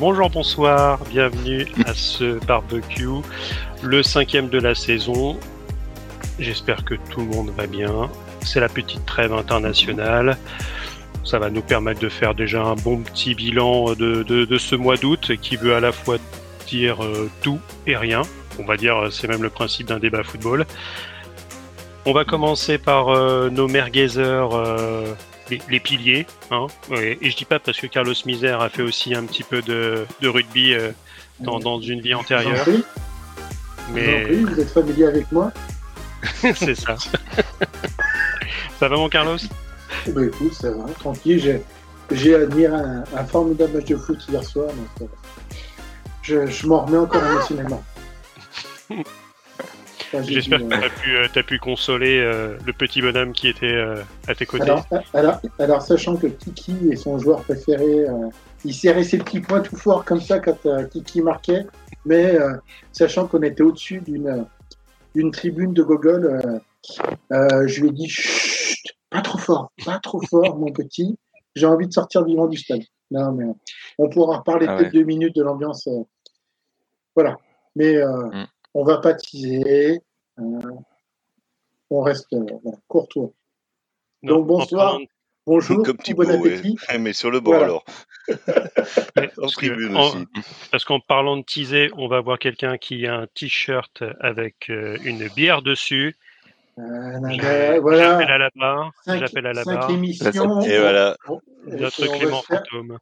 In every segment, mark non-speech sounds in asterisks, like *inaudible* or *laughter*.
bonjour, bonsoir, bienvenue à ce barbecue, le cinquième de la saison. J'espère que tout le monde va bien. C'est la petite trêve internationale. Ça va nous permettre de faire déjà un bon petit bilan de, ce mois d'août qui veut à la fois dire euh, tout et rien. On va dire, c'est même le principe d'un débat football. On va commencer par euh, nos merguezers, euh, les, piliers. Hein. et, je dis pas parce que Carlos Misère a fait aussi un petit peu de, rugby dans, dans, une vie antérieure. Mais... Vous, vous êtes familier avec moi *laughs* C'est ça. *laughs* ça va mon Carlos? Bah écoute, ça va, tranquille. J'ai admiré un, formidable match de foot hier soir. Donc, euh, je, je m'en remets encore émotionnellement. *laughs* J'espère que tu as, euh, pu consoler euh, le petit bonhomme qui était à tes côtés. Alors, alors, sachant que Kiki est son joueur préféré, il serrait ses petits points tout fort comme ça quand Kiki marquait, mais sachant qu'on était au-dessus d'une tribune de Gogol, je lui ai dit chut, pas trop fort, pas trop fort, mon petit. J'ai envie de sortir vivant du stade. Non, mais on pourra reparler ah peut-être deux minutes de l'ambiance. Euh, voilà. Mais euh, mm. On va pas teaser. Euh, on reste courtois. Donc bonsoir. Bonjour, Comme bon appétit. Mais sur le bord alors. *laughs* en tribune aussi. Parce qu'en parlant de teaser, on va voir quelqu'un qui a un t-shirt avec une bière dessus euh, voilà. J'appelle à la barre. J'appelle à la barre. Et voilà. Notre Clément Fantôme.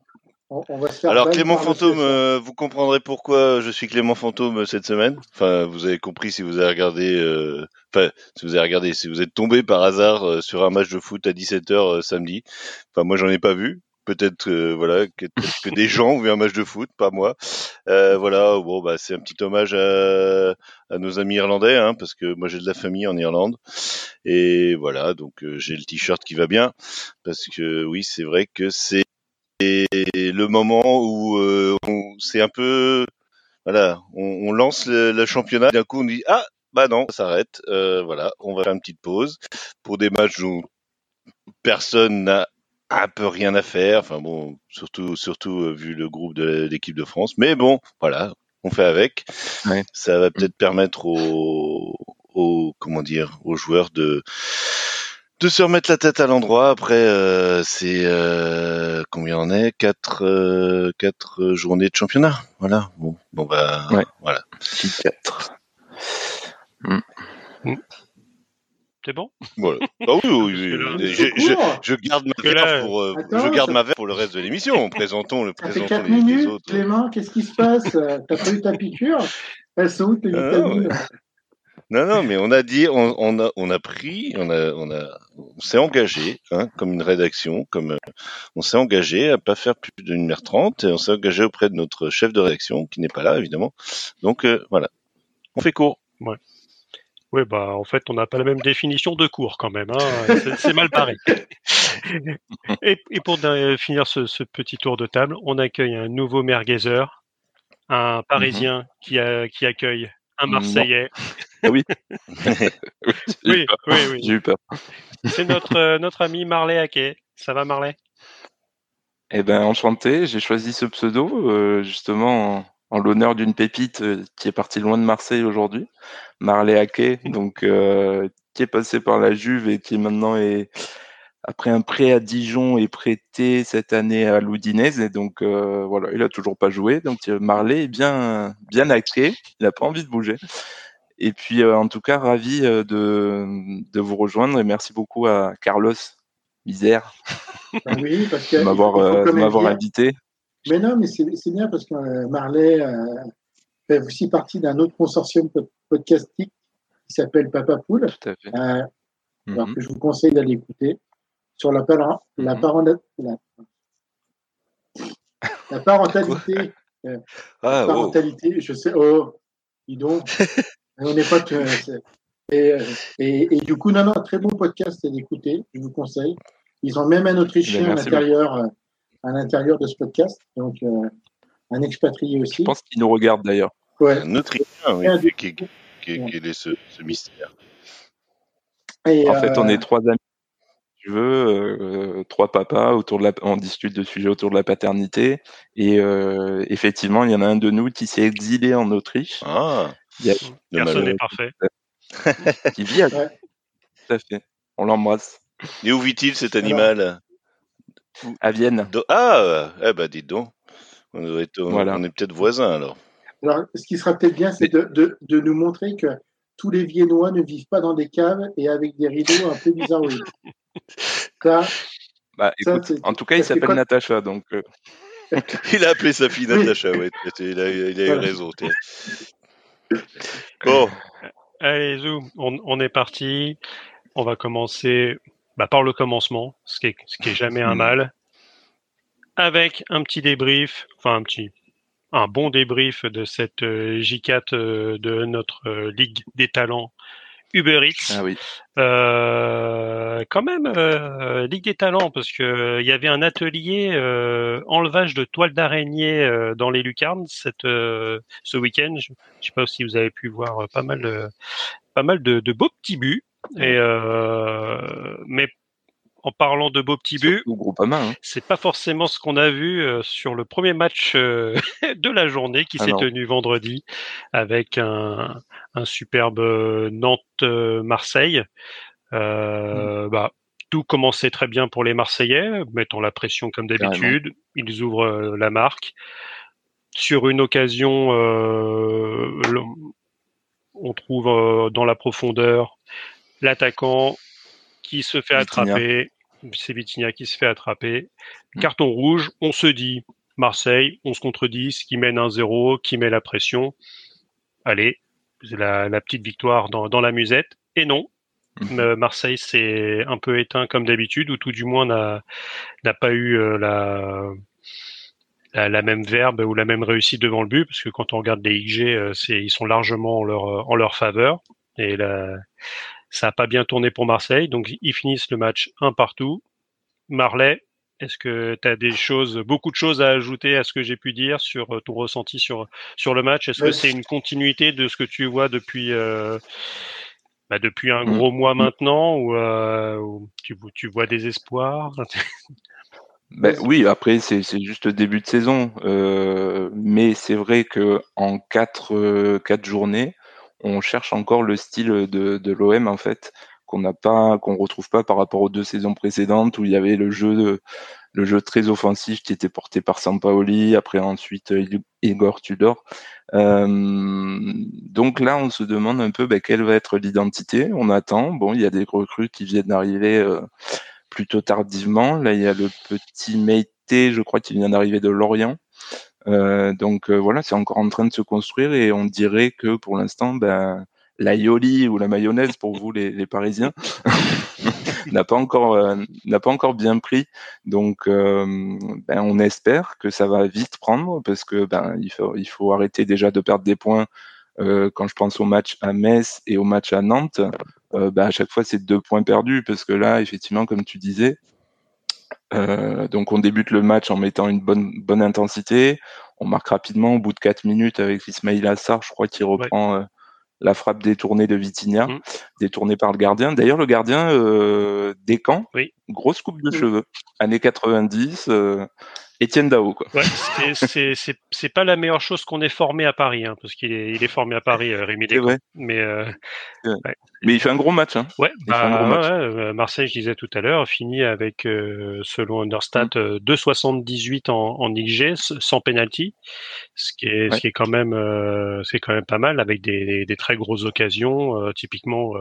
Alors Clément Fantôme, euh, vous comprendrez pourquoi je suis Clément Fantôme cette semaine. Enfin, vous avez compris si vous avez regardé. Euh, enfin, si vous avez regardé, si vous êtes tombé par hasard sur un match de foot à 17h samedi. Enfin, moi j'en ai pas vu peut-être voilà que, que, des gens ont vu un match de foot, pas moi. Euh, voilà, bon bah c'est un petit hommage à, à nos amis irlandais, hein, parce que moi j'ai de la famille en Irlande et voilà donc euh, j'ai le t-shirt qui va bien parce que oui c'est vrai que c'est le moment où euh, c'est un peu voilà on, on lance le, le championnat d'un coup on dit ah bah non ça s'arrête euh, voilà on va faire une petite pause pour des matchs où personne n'a un peu rien à faire. Enfin bon, surtout surtout euh, vu le groupe de l'équipe de France. Mais bon, voilà, on fait avec. Ça va peut-être permettre aux, aux, comment dire aux joueurs de de se remettre la tête à l'endroit. Après, euh, c'est euh, combien on est? Quatre euh, quatre journées de championnat. Voilà. Bon, bon bah voilà. Quatre. Mm. Mm. C'est bon? Voilà. Ah oui, oui, oui. *laughs* Je, je, je, garde ma verre pour, euh, je garde ma verre pour le reste de l'émission. Présentons le présentons fait 4 les, minutes, autres. Clément, qu'est-ce qui se passe? T'as pas eu ta piqûre? Elles sont où tes ah, vitamines? Non, non, mais on a dit, on, on, a, on a pris, on a, on a, on s'est engagé, hein, comme une rédaction, comme, euh, on s'est engagé à pas faire plus d'une heure trente, et on s'est engagé auprès de notre chef de rédaction, qui n'est pas là, évidemment. Donc, euh, voilà. On fait court. Ouais. Oui, bah en fait, on n'a pas la même définition de cours quand même. Hein. C'est mal pareil. *laughs* et, pour finir ce, petit tour de table, on accueille un nouveau merguezer, un Parisien qui, qui accueille un Marseillais. Ah oui. *laughs* oui, oui, oui. J'ai eu peur. C'est notre, notre ami Marley Hackey. Ça va, Marley? Eh ben, enchanté. J'ai choisi ce pseudo euh, justement en l'honneur d'une pépite euh, qui est partie loin de Marseille aujourd'hui, Marley Ake, donc euh, qui est passé par la Juve et qui maintenant est après un prêt à Dijon est prêté cette année à l'Oudinez et donc euh, voilà, il a toujours pas joué. Donc Marley est bien bien acté, il n'a pas envie de bouger. Et puis en tout cas ravi de, de vous rejoindre et merci beaucoup à Carlos Misère oui, parce de m'avoir invité. Mais non, mais c'est bien parce que euh, Marley euh, fait aussi partie d'un autre consortium podcastique qui s'appelle Papa Poule. Tout à fait. Euh, alors que je vous conseille d'aller écouter sur la, la, mhm. la, la parentalité. ah, oh. parentalité, je sais, oh, dis donc, on n'est pas. Et, et, et, du coup, non, non, très bon podcast à écouter, je vous conseille. Ils ont même un Autrichien ben, à l'intérieur à l'intérieur de ce podcast. Donc, euh, un expatrié aussi. Je pense qu'il nous regarde d'ailleurs. Ouais. Un Autrichien, oui, qui, qui, qui, est ce, ce, mystère. Et, en fait, on euh, est trois amis tu veux, trois papas autour de la, on discute de sujets autour de la paternité. Et effectivement, il y en a un de nous qui s'est exilé en Autriche. Ah, Personne n'est parfait. *laughs* qui vit à... Tout à fait. On l'embrasse. Et où vit-il cet animal? À Vienne. Ah, eh ben dites donc. On, on est peut-être voisins alors. Alors, ce qui sera peut-être bien, c'est de, de, de, nous montrer que tous les Viennois ne vivent pas dans des caves et avec des rideaux un peu bizarres. *laughs* *laughs* Ça, bah, écoute, en tout cas, il s'appelle Natacha, donc. Euh. *laughs* il a appelé sa fille *laughs* Natacha, oui. Il a, il a eu raison. Bon. Allez, Zou, on, on, est parti. On va commencer bah, par le commencement, ce qui est, ce qui est jamais un mal, avec un petit débrief, enfin un petit, un bon débrief de cette euh, J4 euh, de notre Ligue des Talents Uber Eats. Ah oui. Euh, quand même, euh, Ligue des Talents, parce que il y avait un atelier enlevage de toiles d'araignée dans les lucarnes cette, ce week-end. Je, ne sais pas si vous avez pu voir pas mal de, pas mal de, de beaux petits buts. Et mais en parlant de beaux petits buts, hein. c'est pas forcément ce qu'on a vu euh, sur le premier match euh, *laughs* de la journée qui ah s'est tenu vendredi avec un, superbe euh, Nantes-Marseille. Mm. bah, tout commençait très bien pour les Marseillais, mettant la pression comme d'habitude. Ils ouvrent la marque. Sur une occasion, on trouve dans la profondeur l'attaquant qui se fait attraper. C'est Vitinha qui se fait attraper. Mm. Carton rouge, on se dit Marseille, 11 contre 10, qui mène 1-0, qui met la pression. Allez, la, la petite victoire dans, dans, la musette. Et non, mm-hmm. euh, Marseille s'est un peu éteint comme d'habitude, ou tout du moins n'a pas eu euh, la, la, même verbe ou la même réussite devant le but, parce que quand on regarde les IG, euh, ils sont largement en leur, en leur faveur. Et la, ça n'a pas bien tourné pour Marseille, donc ils finissent le match un partout. Marley, est-ce que tu as des choses, beaucoup de choses à ajouter à ce que j'ai pu dire sur euh, ton ressenti sur, sur le match? Est-ce que c'est une continuité de ce que tu vois depuis, euh, bah depuis un gros mois maintenant ou, euh, tu, tu, vois des espoirs? *laughs* Ben, oui, après c'est juste le début de saison, euh, mais c'est vrai que en quatre, quatre journées, on cherche encore le style de, de l'OM en fait qu'on n'a pas qu'on retrouve pas par rapport aux deux saisons précédentes où il y avait le jeu le jeu très offensif qui était porté par Sampaoli après ensuite Igor Tudor. Euh, donc là on se demande un peu ben, quelle va être l'identité. On attend. Bon il y a des recrues qui viennent d'arriver euh, plutôt tardivement. Là il y a le petit Meite je crois qui vient d'arriver de Lorient donc euh, voilà, c'est encore en train de se construire et on dirait que pour l'instant, ben, la yoli ou la mayonnaise pour vous les, Parisiens *laughs* n'a pas encore euh, n'a pas encore bien pris. Donc ben, on espère que ça va vite prendre parce que ben il faut il faut arrêter déjà de perdre des points. quand je pense au match à Metz et au match à Nantes, ben, à chaque fois c'est deux points perdus parce que là effectivement comme tu disais, euh, donc on débute le match en mettant une bonne bonne intensité. On marque rapidement au bout de 4 minutes avec Ismail Assar, je crois qu'il reprend euh, la frappe détournée de Vitinha, mmh. détournée par le gardien. D'ailleurs le gardien euh, Descamps, oui. grosse coupe de cheveux, années 90. Euh, Étienne Dao, quoi. Ouais, c'est pas la meilleure chose qu'on ait formé à Paris, hein, parce qu'il est, il est formé à Paris, euh, Rémi Descamps. Mais, euh, ouais. mais il fait un gros match. Hein. Ouais, bah, match. Euh, Marseille, je disais tout à l'heure, finit avec, euh, selon Understat, mmh. 2,78 en, en IG, sans penalty, ce qui est, ce qui est quand même, c'est quand même pas mal, avec des, des, des très grosses occasions, typiquement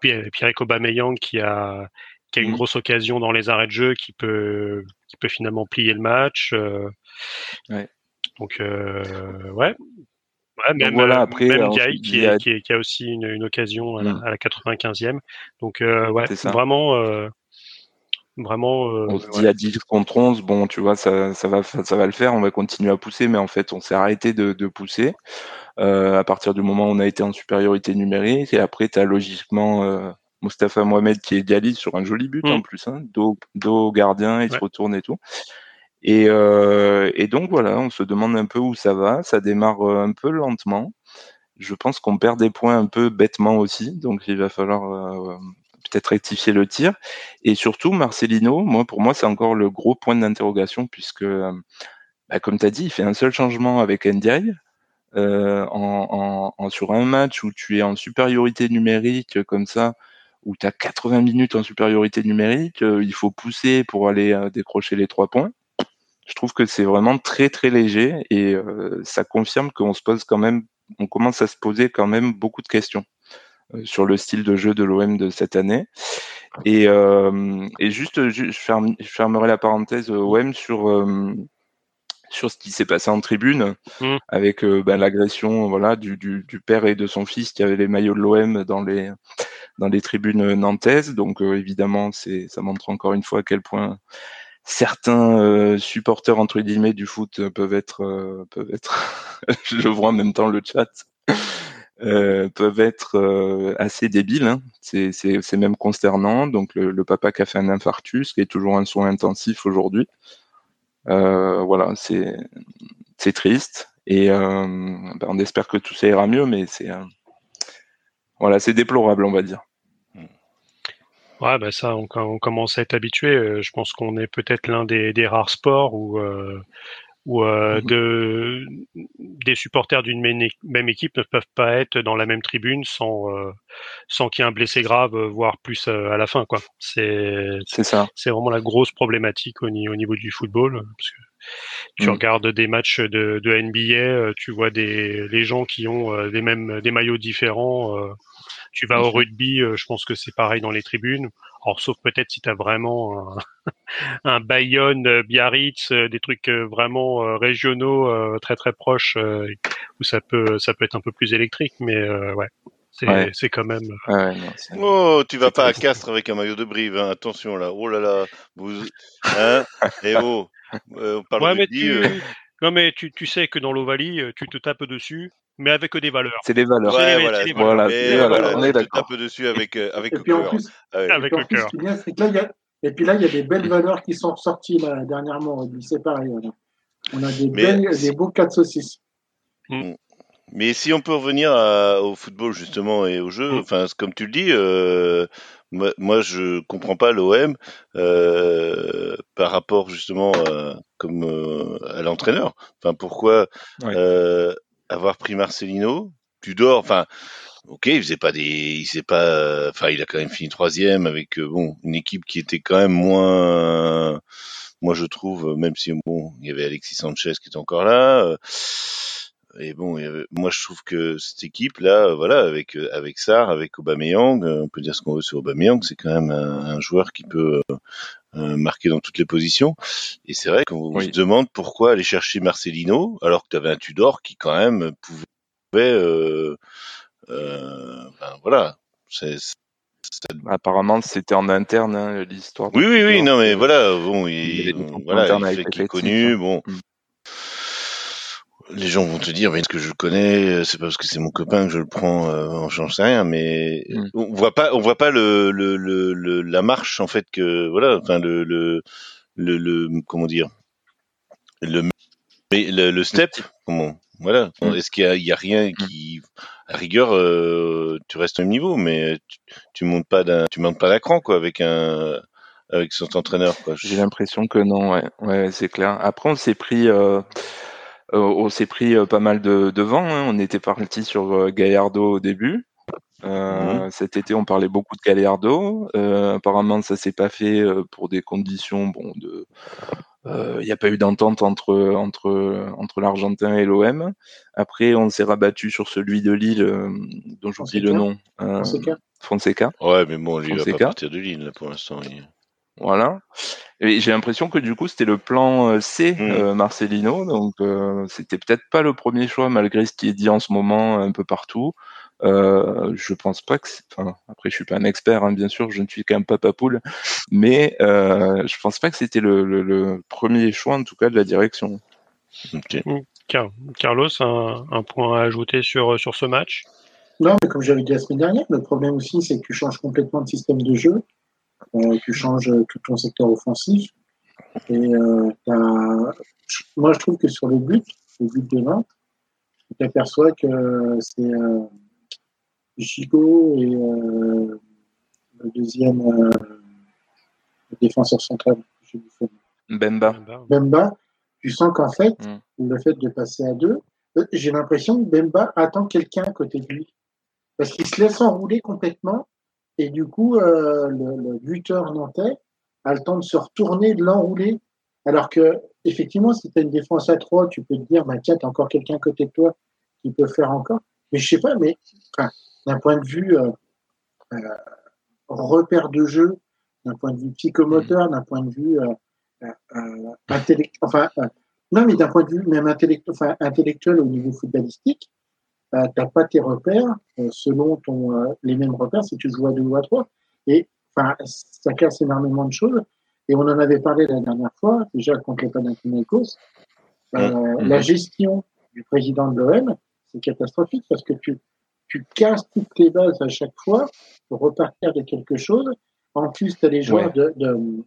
Pierre, Pierre Aubameyang qui a qui a une mmh. grosse occasion dans les arrêts de jeu qui peut qui peut finalement plier le match. Euh, ouais. Donc euh, ouais. Ouais, même, voilà, après, même Guy, qui, a... Qui, qui, a aussi une, une occasion à la, mmh. à la, 95e. Donc euh, ouais, vraiment, euh, vraiment. Euh, on se dit à 10 contre 11, bon, tu vois, ça, ça va, ça va le faire. On va continuer à pousser, mais en fait, on s'est arrêté de, de pousser euh, à partir du moment où on a été en supériorité numérique. Et après, tu as logiquement Mustafa Mohamed qui égalise sur un joli but en mm. plus, hein, dos, dos gardien, il se retourne et tout. Et, euh, et, donc voilà, on se demande un peu où ça va. Ça démarre euh, un peu lentement. Je pense qu'on perd des points un peu bêtement aussi, donc il va falloir euh, peut-être rectifier le tir. Et surtout, Marcelino, moi, pour moi, c'est encore le gros point d'interrogation puisque, bah, comme tu as dit, il fait un seul changement avec Ndiaye. Euh, en, en, sur un match où tu es en supériorité numérique comme ça, où tu as 80 minutes en supériorité numérique, euh, il faut pousser pour aller euh, décrocher les trois points. Je trouve que c'est vraiment très très léger et ça confirme qu'on se pose quand même, on commence à se poser quand même beaucoup de questions sur le style de jeu de l'OM de cette année. Et, et juste, je, fermerai la parenthèse OM sur sur ce qui s'est passé en tribune, mmh. avec euh, ben, l'agression voilà du, du, du, père et de son fils qui avaient les maillots de l'OM dans les dans les tribunes nantaises. Donc euh, évidemment, c'est ça montre encore une fois à quel point certains euh, supporters entre guillemets du foot peuvent être peuvent être *laughs* je vois en même temps le chat peuvent être assez débiles hein. c'est même consternant donc le, le, papa qui a fait un infarctus qui est toujours un soin intensif aujourd'hui euh, voilà, c'est c'est triste et euh, ben, on espère que tout ça ira mieux, mais c'est euh, voilà, c'est déplorable, on va dire. Ouais, bah ça, on, on, commence à être habitué. Je pense qu'on est peut-être l'un des, des, rares sports où, euh, où euh, mhm. de, des supporters d'une même équipe ne peuvent pas être dans la même tribune sans, euh, sans qu'il y ait un blessé grave, voire plus euh, à la fin. quoi. C'est ça. C'est vraiment la grosse problématique au, au niveau du football. Parce que tu mm. regardes des matchs de, de, NBA, tu vois des les gens qui ont des mêmes des maillots différents. Tu vas au rugby, je pense que c'est pareil dans les tribunes. Alors, sauf peut-être si tu as vraiment un, *laughs* un Bayonne, euh, Biarritz, euh, des trucs euh, vraiment régionaux très très proches où ça peut ça peut être un peu plus électrique, mais ouais. C'est quand même. oh, tu vas pas à Castres avec un maillot de Brive, hein. attention là. Oh là là, vous, hein Et on parle de tu... Non mais tu, tu sais que dans l'Ovalie, tu te tapes dessus, mais avec des valeurs. C'est des valeurs. Ouais, voilà, voilà, on est d'accord. Te tapes dessus avec avec et le cœur. Avec le cœur. Et puis là, il y a des belles valeurs qui sont sorties là, dernièrement. C'est pareil. On a des, des beaux 4 saucisses. Mm. Mais si on peut revenir au football justement et au jeu, mm. enfin comme tu le dis, euh, moi, moi, je comprends pas l'OM euh, par rapport justement euh, comme à l'entraîneur. Enfin pourquoi avoir pris Marcelino, Tudor, enfin ok, il faisait pas des, il faisait pas, enfin, il a quand même fini troisième avec euh, bon une équipe qui était quand même moins, moi je trouve, même si bon, il y avait Alexis Sanchez qui était encore là. Euh, et bon, moi je trouve que cette équipe là, voilà, avec euh, avec Sarr, avec Aubameyang, on peut dire ce qu'on veut sur Aubameyang, c'est quand même un, joueur qui peut marquer dans toutes les positions. Et c'est vrai qu'on se demande pourquoi aller chercher Marcelino alors que tu avais un Tudor qui quand même pouvait euh, euh, ben, voilà. C'est, Apparemment, c'était en interne hein, l'histoire. Oui, oui, oui. Non, mais voilà, bon, il, voilà, il fait qu'il est connu. Bon, mm. Les gens vont te dire, mais est-ce que je le connais? C'est pas parce que c'est mon copain que je le prends. Euh, j'en sais rien, mais mm. on voit pas, on voit pas le, le, le, la marche en fait que voilà, enfin le, le, le, comment dire, le, le, le step, comment voilà. Mm. Est-ce qu'il y, a rien mm. qui, à rigueur, euh, tu restes au même niveau, mais tu, tu montes pas d'un, tu montes pas d'un cran quoi avec un, avec son entraîneur quoi. J'ai l'impression que non, ouais, ouais, c'est clair. Après, on s'est pris, euh on s'est pris euh, pas mal de, de vent. Hein. On était parti sur Gallardo au début. Euh, mm. Cet été, on parlait beaucoup de Gallardo. Euh, apparemment, ça s'est pas fait pour des conditions bon de il euh, n'y a pas eu d'entente entre entre entre l'Argentin et l'OM. Après, on s'est rabattu sur celui de Lille, euh, dont j'oublie le nom. Euh, Fonseca. Fonseca. Ouais, mais bon, lui, il va pas partir de Lille là, pour l'instant. Voilà. Et j'ai l'impression que du coup, c'était le plan C, mm. Marcelino. Donc, c'était peut-être pas le premier choix, malgré ce qui est dit en ce moment un peu partout. Euh, je pense pas que. Enfin, après, je suis pas un expert, hein, bien sûr, je ne suis qu'un papa poule, mais euh, je pense pas que c'était le, le, le, premier choix, en tout cas, de la direction. Mm. Carlos, un, un, point à ajouter sur, sur ce match? Non, mais comme j'avais dit la semaine dernière, le problème aussi, c'est que tu changes complètement de système de jeu, euh, tu changes tout ton secteur offensif, et euh, moi, je trouve que sur le but, le but de Nantes, tu t'aperçois que c'est euh, Chico et, euh, le deuxième euh, défenseur central. Bemba. Bemba, tu sens qu'en fait, mm. le fait de passer à deux, euh, j'ai l'impression que Bemba attend quelqu'un à côté de lui. Parce qu'il se laisse enrouler complètement. Et du coup, euh, le, buteur nantais a le temps de se retourner, de l'enrouler. Alors que, effectivement, si tu as une défense à trois, tu peux te dire, bah, tiens, tu as encore quelqu'un à côté de toi qui peut faire encore. Mais je sais pas, mais d'un point de vue euh, euh, repère de jeu, d'un point de vue psychomoteur, d'un point de vue intellectuel, enfin, non, mais d'un point de vue même intellectuel au niveau footballistique, euh, tu n'as pas tes repères euh, selon ton, euh, les mêmes repères si tu joues à deux ou à trois. Et enfin, ça casse énormément de choses. Et on en avait parlé la dernière fois, déjà contre le Panathinaikos. Mm-hmm. La gestion du président de l'OM, c'est catastrophique parce que tu, tu casses toutes les bases à chaque fois pour repartir de quelque chose. En plus, tu as les joueurs de, de,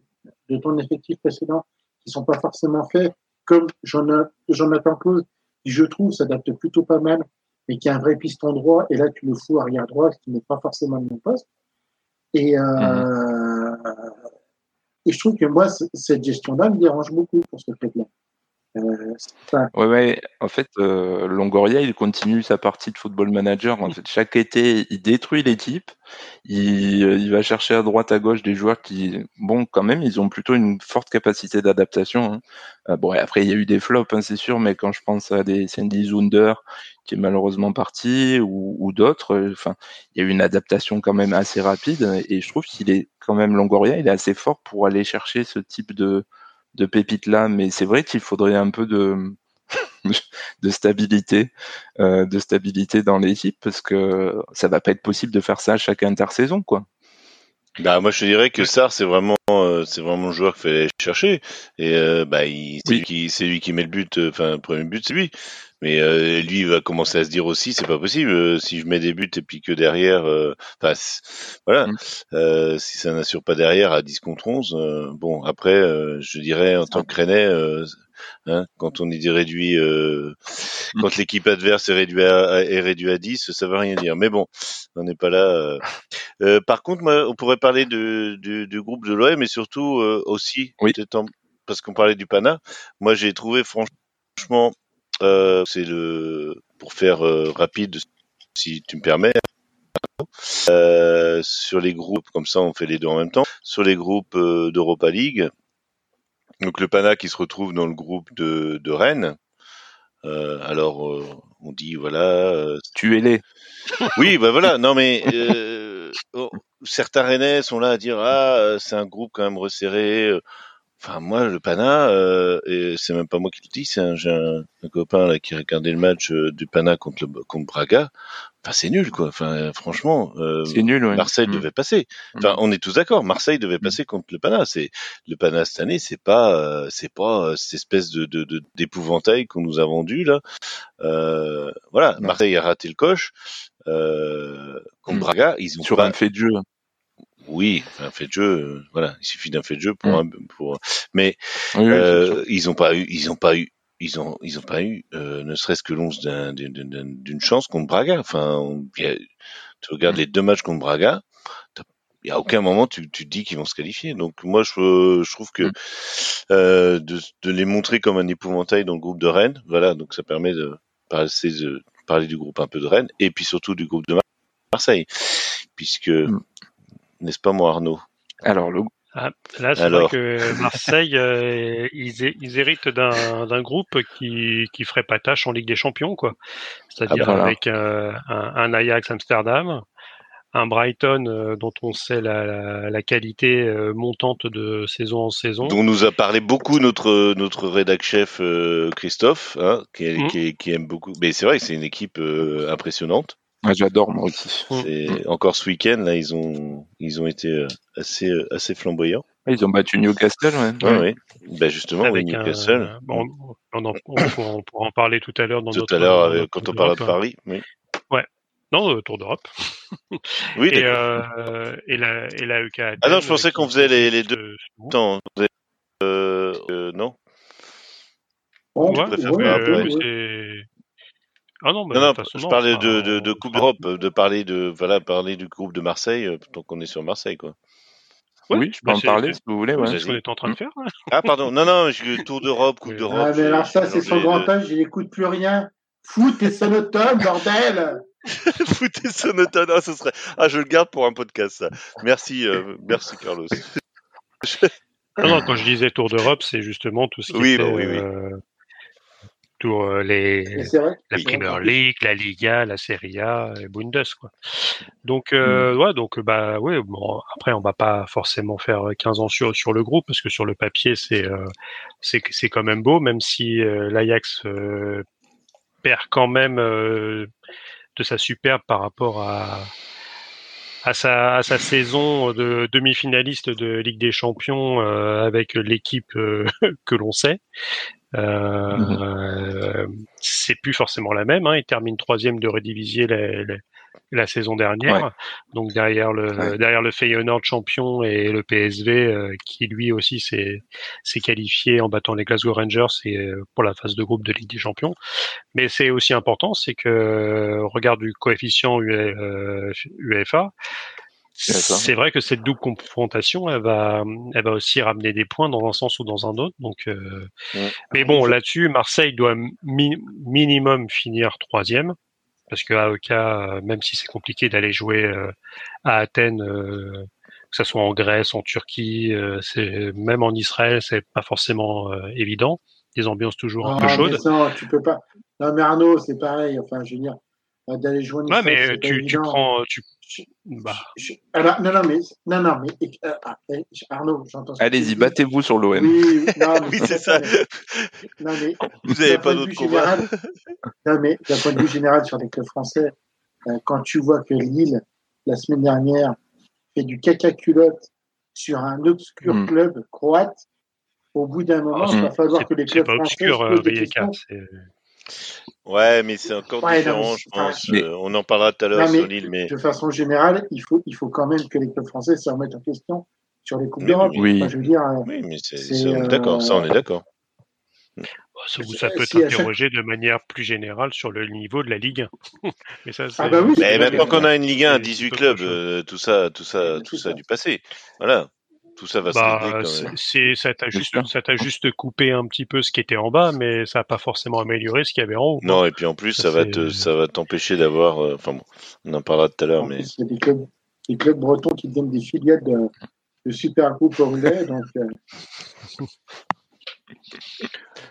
de, ton effectif précédent qui sont pas forcément faits comme Jonathan Claude, qui je trouve s'adapte plutôt pas mal, mais qui a un vrai piston droit, et là tu le fous arrière droit, ce qui n'est pas forcément le même poste. Et, euh, mhm. et je trouve que moi, cette gestion-là me dérange beaucoup pour ce club-là. Ouais, en fait, euh, Longoria, il continue sa partie de football manager. En fait, chaque été, il détruit l'équipe. Il, euh, il, va chercher à droite, à gauche des joueurs qui, bon, quand même, ils ont plutôt une forte capacité d'adaptation. Hein. Euh, bon, après, il y a eu des flops, hein, c'est sûr, mais quand je pense à des Sandy Zunder, qui est malheureusement parti, ou, ou d'autres, enfin, il y a eu une adaptation quand même assez rapide. Et je trouve qu'il est quand même Longoria, il est assez fort pour aller chercher ce type de de pépites là, mais c'est vrai qu'il faudrait un peu de *laughs* de stabilité, euh, de stabilité dans l'équipe parce que ça va pas être possible de faire ça à chaque intersaison, quoi. Bah moi je dirais que ça c'est vraiment euh, c'est vraiment le joueur qu'il fallait chercher. Et euh, bah c'est lui qui c'est lui qui met le but enfin le premier but c'est lui mais euh, lui, il va commencer à se dire aussi, c'est pas possible. Euh, si je mets des buts et puis que derrière, euh, voilà, mmh. si ça n'assure pas derrière à 10 contre 11, bon, après, je dirais en tant que René, hein, quand on est réduit, mmh. quand l'équipe adverse est réduite à, est réduit à 10, ça veut rien dire. Mais bon, on n'est pas là. par contre, moi, on pourrait parler de, du, du groupe de l'OM, mais surtout aussi, oui. parce qu'on parlait du Pana. Moi, j'ai trouvé franchement euh, c'est le pour faire euh, rapide, si tu me permets. Euh, sur les groupes, comme ça on fait les deux en même temps. Sur les groupes d'Europa League, donc le Pana qui se retrouve dans le groupe de, de Rennes. alors on dit voilà. tu es les. Oui, bah voilà. Non mais oh, certains Rennais sont là à dire ah c'est un groupe quand même resserré. Enfin, moi, le Pana, euh, et c'est même pas moi qui le dis, c'est un, j'ai un, copain là qui regardait le match euh, du Pana contre, le, contre Braga. Enfin, c'est nul, quoi. Enfin, franchement, euh, c'est nul. Marseille mm. devait passer. Enfin, mm. on est tous d'accord. Marseille devait mm. passer contre le Pana. C'est le Pana cette année, c'est pas, euh, c'est pas cette espèce de, de, de d'épouvantail qu'on nous a vendu là. voilà, Marseille a raté le coche. contre Braga, ils ont sur un fait de jeu. Oui, un fait de jeu, euh, voilà, il suffit d'un fait de jeu pour, mm. un, pour mais euh, ils ont pas eu, ils ont pas eu, ils ont, ils ont pas eu, euh, ne serait-ce que l'once d'une chance contre Braga. Enfin, tu regardes mm. les deux matchs contre Braga, il y a aucun moment tu, tu te dis qu'ils vont se qualifier. Donc moi, je, je trouve que mm. euh, de, de, les montrer comme un épouvantail dans le groupe de Rennes, voilà, donc ça permet de parler, de parler du groupe un peu de Rennes et puis surtout du groupe de Marseille, puisque n'est-ce pas, moi, Arnaud? Alors, le... Ah, là, c'est vrai que Marseille, euh, ils, ils, héritent d'un groupe qui qui ferait pas tâche en Ligue des Champions, quoi. C'est-à-dire ah, avec euh, un, un, Ajax Amsterdam, un Brighton euh, dont on sait la, la, la qualité euh, montante de saison en saison. Dont nous a parlé beaucoup notre notre rédac chef Christophe, hein, qui, mmh. qui, qui, aime beaucoup. Mais c'est vrai que c'est une équipe impressionnante. J'adore moi aussi. C'est encore ce week-end là, ils ont ils ont été euh, assez euh, assez flamboyants. Ils ont battu Newcastle, ouais. ouais, Ben justement, oui, Newcastle. bon, on, en, on, pourra en parler tout à l'heure dans tout à l'heure quand on parle de Paris. Oui. Ouais. Non, euh, Tour d'Europe. oui. Et, euh, et la et la UK. Ah non, je pensais qu'on faisait les, les deux temps. Euh, non. Ouais, ouais, Ah non, non, je parlais de, de, Coupe d'Europe, de parler de voilà, parler du groupe de Marseille, tant qu'on est sur Marseille, quoi. oui, je peux en parler si vous voulez. C'est ce qu'on est en train de faire. *laughs* Ah, pardon. Non, non, Tour d'Europe, Coupe d'Europe. Ah, mais alors ça, c'est son grand âge, il n'écoute plus rien. Foot et sonotone, bordel *laughs* Foot et sonotone, ah, ce serait... ah, je le garde pour un podcast, ça. Merci, euh, merci Carlos. *laughs* non, quand je disais Tour d'Europe, c'est justement tout ce qui oui, était, oui, oui. Euh, tour, euh, les, la Premier League, la Liga, la Serie A et Bundes, quoi. Donc, euh, mm. ouais, donc, bah, ouais, bon, après, on va pas forcément faire 15 ans sur, sur le groupe, parce que sur le papier, c'est, euh, c'est, c'est quand même beau, même si euh, l'Ajax perd quand même de sa superbe par rapport à, à sa, à sa saison de demi-finaliste de Ligue des Champions avec l'équipe *laughs* que l'on sait. Euh, c'est plus forcément la même. Hein. Il termine troisième de Redivisier la, saison dernière. Donc derrière le derrière le Feyenoord champion et le PSV euh, qui lui aussi s'est s'est qualifié en battant les Glasgow Rangers et euh, pour la phase de groupe de Ligue des Champions. Mais c'est aussi important, c'est que regarde du coefficient UEFA, c'est vrai que cette double confrontation, elle va, elle va aussi ramener des points dans un sens ou dans un autre. Donc, euh... mais bon, là-dessus, Marseille doit minimum finir troisième, parce que AEK, même si c'est compliqué d'aller jouer euh, à Athènes, euh, que ce soit en Grèce, en Turquie, euh, c'est même en Israël, c'est pas forcément évident. Des ambiances toujours un peu chaudes. non, tu peux pas. Non, mais Arnaud, c'est pareil. Enfin, je veux dire, d'aller jouer. Ouais, mais tu, tu prends, tu, bah. alors, non, non, mais, non, non, mais euh, ah, eh, Arnaud, j'entends. Allez-y, battez-vous sur l'OM. Oui, *laughs* oui c'est ça. *laughs* Non, mais, Vous n'avez pas d'autre combat. non, mais d'un point de vue général sur les clubs français, euh, quand tu vois que Lille, la semaine dernière, fait du caca culotte sur un obscur hmm. club croate, au bout d'un moment, il va falloir que les clubs français. Obscur, euh, Ouais, mais c'est encore différent, je pense. Euh, on en parlera tout à l'heure sur l'île, mais de façon générale, il faut, il faut quand même que les clubs français se remettent en question sur les coupes d'Europe. Oui. je veux dire, euh, oui, mais c'est, d'accord, ça on est d'accord. Ça, ça peut t'interroger de manière plus générale sur le niveau de la Ligue 1. *laughs* mais ça, ah bah oui, mais maintenant qu'on a une Ligue 1 à 18 clubs, euh, tout ça, tout ça, tout ça a dû passer. Voilà tout ça va bah, C'est, ça t'a juste, ça t'a juste coupé un petit peu ce qui était en bas, mais ça n'a pas forcément amélioré ce qu'il y avait en haut. Non, et puis en plus, ça, va te, ça va t'empêcher d'avoir, euh, enfin bon, on en parlera tout à l'heure, mais. Il y a des clubs, des clubs bretons qui deviennent des filiales de, de Super Groupe anglais, donc. Euh.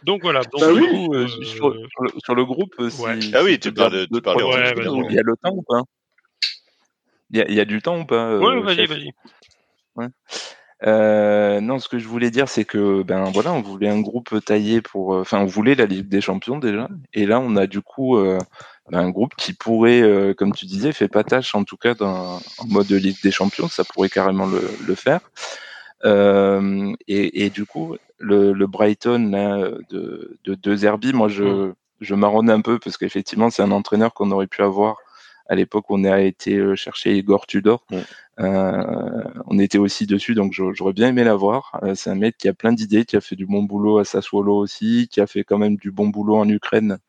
Donc voilà. Donc, bah oui, coup, euh, sur, sur, le, groupe, si, ah oui, tu parles, tu parles ouais, Il y a le temps ou pas? Il y, a, il y, a, du temps ou pas Oui, vas-y, vas-y. Ouais. Euh, non, ce que je voulais dire, c'est que ben voilà, on voulait un groupe taillé pour, euh, enfin, on voulait la Ligue des Champions déjà, et là, on a du coup euh, ben, un groupe qui pourrait, comme tu disais, fait pas tâche en tout cas dans, en mode Ligue des Champions, ça pourrait carrément le, le faire. Euh, et, et, du coup, le, le Brighton là, de, de, de Zerbi, moi, je, mmh. je marronne un peu parce qu'effectivement, c'est un entraîneur qu'on aurait pu avoir à l'époque, on a été chercher Igor Tudor. Euh, on était aussi dessus, donc j'aurais bien aimé l'avoir. Euh, c'est un mec qui a plein d'idées, qui a fait du bon boulot à Sassuolo aussi, qui a fait quand même du bon boulot en Ukraine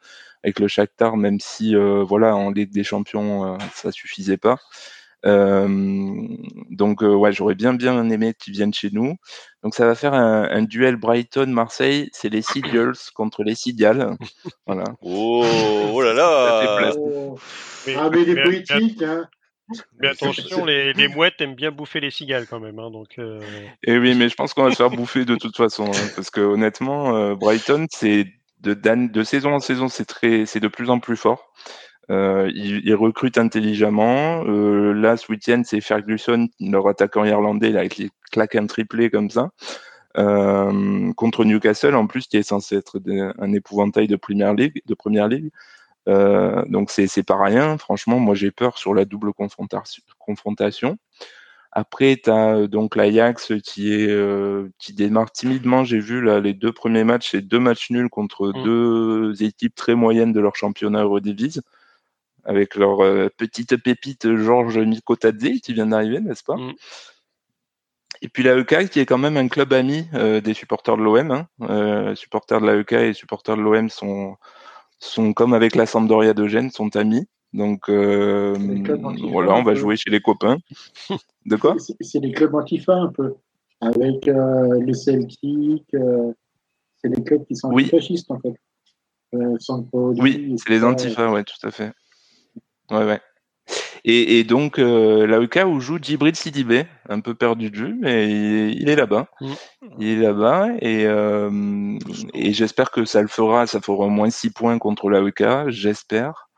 avec le Shakhtar, même si euh, voilà en Ligue des Champions ça suffisait pas. Donc ouais, j'aurais bien bien aimé qu'ils viennent chez nous. Donc ça va faire un, duel Brighton-Marseille. C'est les Seagulls contre les Seagulls. *laughs* Voilà. Oh, oh là là. *laughs* ah mais les politiques. Hein. Mais attention, les, les, mouettes aiment bien bouffer les cigales quand même. Hein, donc, euh... Et eh oui, mais je pense qu'on va se faire bouffer de toute façon. Hein, parce que honnêtement, euh, Brighton, c'est de, de, saison en saison, c'est très, c'est de plus en plus fort. Euh, ils, ils, recrutent intelligemment. Euh, là, ce week-end, c'est Ferguson, leur attaquant irlandais, là, qui claque un triplé comme ça. Euh, contre Newcastle, en plus, qui est censé être un épouvantail de première ligue, de première ligue. Donc c'est c'est pas rien. Franchement, moi j'ai peur sur la double confrontation. Après, tu as donc l'Ajax qui est qui démarre timidement. J'ai vu là les deux premiers matchs, c'est deux matchs nuls contre mmh. deux équipes très moyennes de leur championnat Eurodivisie, avec leur petite pépite Georges Mikotadze qui vient d'arriver, n'est-ce pas? Mmh. Et puis l'AEK qui est quand même un club ami des supporters de l'OM. Hein. supporters de l'AEK et supporters de l'OM sont sont comme avec la Sampdoria de Gênes, sont amis. Donc voilà, on va jouer chez les copains. De quoi? C'est des clubs antifa un peu, avec le Celtic. c'est des clubs qui sont antifascistes en fait. oui, c'est les antifa, ouais, tout à fait. Ouais, ouais. Et, et donc, euh, l'AEK où joue Djibril Sidibé, un peu perdu de vue, mais il, est là-bas. Mm. Il est là-bas et, euh, et j'espère que ça le fera. Ça fera au moins 6 points contre l'AEK, j'espère.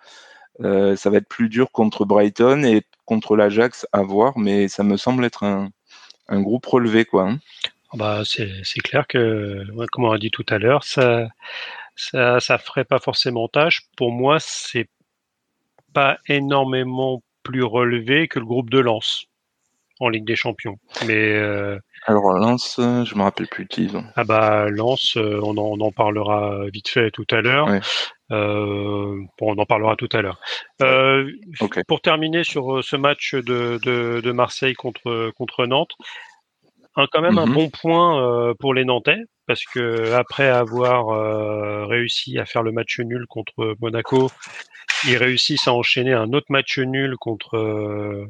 Euh, ça va être plus dur contre Brighton et contre l'Ajax à voir, mais ça me semble être un, un groupe relevé. Quoi, hein. ah bah, c'est clair que, comme on a dit tout à l'heure, ça, ça, ça ferait pas forcément tâche. Pour moi, c'est pas énormément plus relevé que le groupe de Lens en Ligue des Champions. Mais euh, alors Lens, je me rappelle plus qui Ah bah Lens, euh, on, en, parlera vite fait tout à l'heure. Euh, bon, on en parlera tout à l'heure. Pour terminer sur ce match de, de, Marseille contre contre Nantes, un, quand même un mhm. bon point pour les Nantais parce que après avoir réussi à faire le match nul contre Monaco ils réussissent à enchaîner un autre match nul contre euh,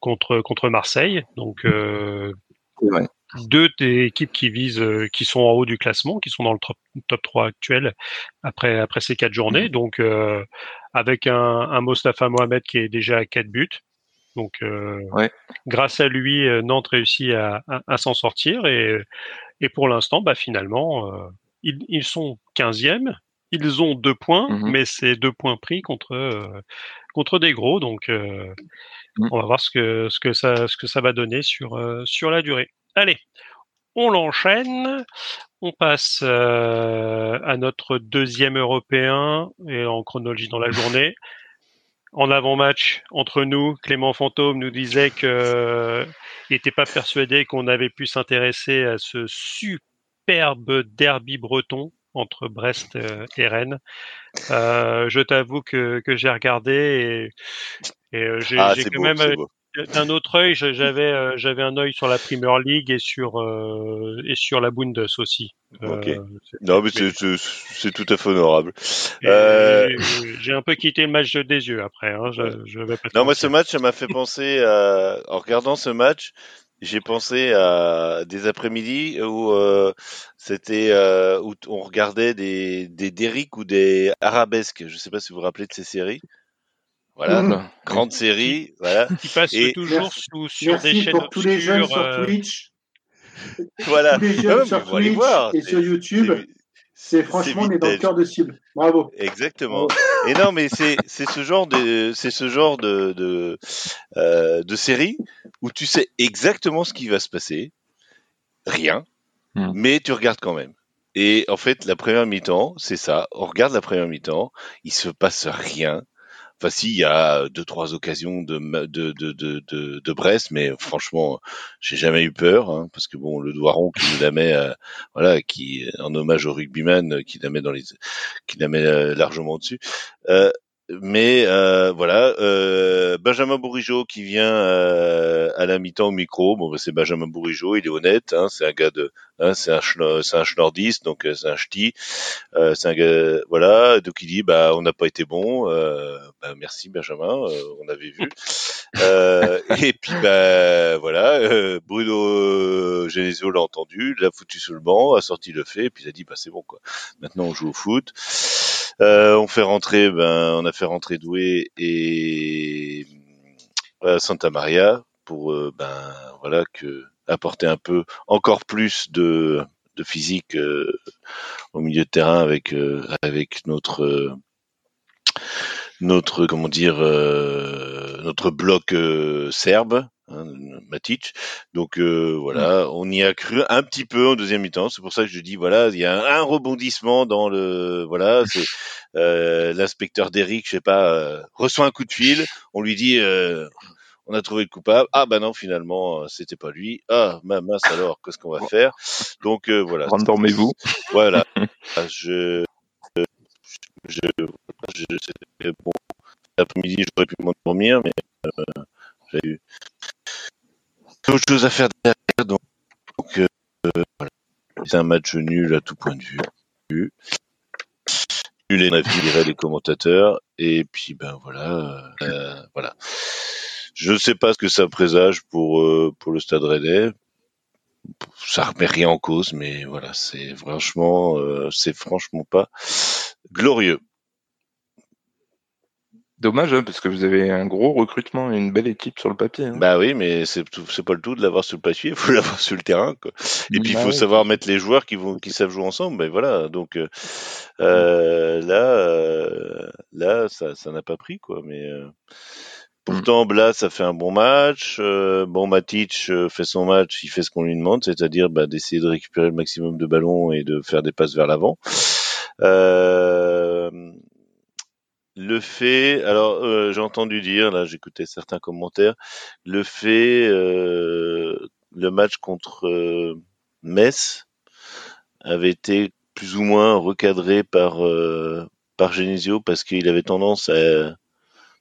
contre contre Marseille. Donc euh, deux des équipes qui visent, euh, qui sont en haut du classement, qui sont dans le top, top 3 actuel après après ces quatre journées. Mm. Donc avec un, un Mostafa Mohamed qui est déjà à quatre buts. Donc, grâce à lui, Nantes réussit à, à, s'en sortir et, et pour l'instant, bah, finalement, ils, ils sont 15e ils ont deux points, mmh mais c'est deux points pris contre euh, contre des gros. Donc, euh, mmh. on va voir ce que ce que ça ce que ça va donner sur euh, sur la durée. Allez, on l'enchaîne. On passe à notre deuxième européen et en chronologie dans la journée. En avant-match entre nous, Clément Fantôme nous disait que il n'était pas persuadé qu'on avait pu s'intéresser à ce superbe derby breton entre Brest euh, et Rennes. Euh, je t'avoue que, que j'ai regardé et, et euh, j'ai ah, quand même d'un autre œil, j'avais j'avais un œil sur la Premier League et sur et sur la Bundes aussi. non, mais c'est tout à fait honorable. J'ai un peu quitté le match des yeux après. Hein, je, je vais pas non, moi ce match, ça m'a fait penser à, en regardant ce match, j'ai pensé à des après-midi où euh, c'était euh, où on regardait des des Derrick ou des arabesques. Je sais pas si vous vous rappelez de ces séries. Voilà, mmh. grande série, voilà. Qui passe toujours sous, sur des chaînes pour tous les jeunes sur euh, Twitch. Voilà. Tous les jeunes *laughs* sur Twitch et sur YouTube. C'est franchement, on est dans le cœur de cible. Bravo. Exactement. Et non, mais c'est c'est ce genre de c'est ce genre de de, euh, de série où tu sais exactement ce qui va se passer, rien, hmm. mais tu regardes quand même. Et en fait, la première mi-temps, c'est ça. On regarde la première mi-temps, il se passe rien. Enfin, si, il y a deux, trois occasions de, de, de, de, de Brest, mais franchement, j'ai jamais eu peur, hein, parce que bon, le Doiron qui nous la met, euh, voilà, qui, en hommage au rugbyman, euh, qui la met dans les, qui la met euh, largement dessus. Mais euh, voilà, euh, Benjamin Bourigeau qui vient euh, à la mi-temps au micro. Bon, bah, c'est Benjamin Bourigeau, il est honnête. Hein, c'est un gars de, hein, c'est un, c'est un schnordiste, donc c'est un ch'ti. c'est un gars, voilà. Donc il dit, bah, on n'a pas été bon. bah, merci Benjamin, on avait vu. *laughs* et puis bah voilà, Bruno Genesio l'a entendu, l'a foutu sur le banc, a sorti le fait, et puis il a dit, bah c'est bon quoi. Maintenant on joue au foot. Euh, on fait rentrer, ben, on a fait rentrer Doué et euh, Santa Maria pour, euh, ben, voilà, que apporter un peu encore plus de, de physique au milieu de terrain avec avec notre notre comment dire notre bloc serbe hein, Matic. Donc euh, voilà, mm. on y a cru un petit peu en deuxième mi-temps. C'est pour ça que je dis voilà, il y a un, rebondissement dans le voilà. C'est *laughs* euh, l'inspecteur d'Eric, je sais pas, euh, reçoit un coup de fil. On lui dit on a trouvé le coupable. Ah bah non, finalement, c'était pas lui. Ah ma mince alors, qu'est-ce qu'on va faire? Donc voilà. Rendormez-vous. *laughs* Voilà. *laughs* je je, je, je bon l'après-midi j'aurais pu m'endormir mais j'ai eu autre chose à faire derrière. Donc, euh, voilà. c'est un match nul à tout point de vue. les dirait les commentateurs. Et puis ben voilà, euh, voilà. Je ne sais pas ce que ça présage pour euh, pour le Stade Rennais. Ça remet rien en cause, mais voilà, c'est franchement, euh, c'est franchement pas glorieux. Dommage, hein, parce que vous avez un gros recrutement et une belle équipe sur le papier. Hein. Bah oui, mais c'est pas le tout de l'avoir sur le papier, il *laughs* faut l'avoir sur le terrain. Quoi. Et puis il bah faut savoir mettre les joueurs qui vont, qui savent jouer ensemble. Ben voilà, donc euh, euh là, euh, là, ça, ça n'a pas pris quoi. Mais euh, pourtant, Blas, ça fait un bon match. bon, Matic fait son match, il fait ce qu'on lui demande, c'est-à-dire bah, d'essayer de récupérer le maximum de ballons et de faire des passes vers l'avant. Euh, le fait, alors euh, j'ai entendu dire, là j'écoutais certains commentaires, le fait, euh, le match contre euh, Metz avait été plus ou moins recadré par par Genesio parce qu'il avait tendance à,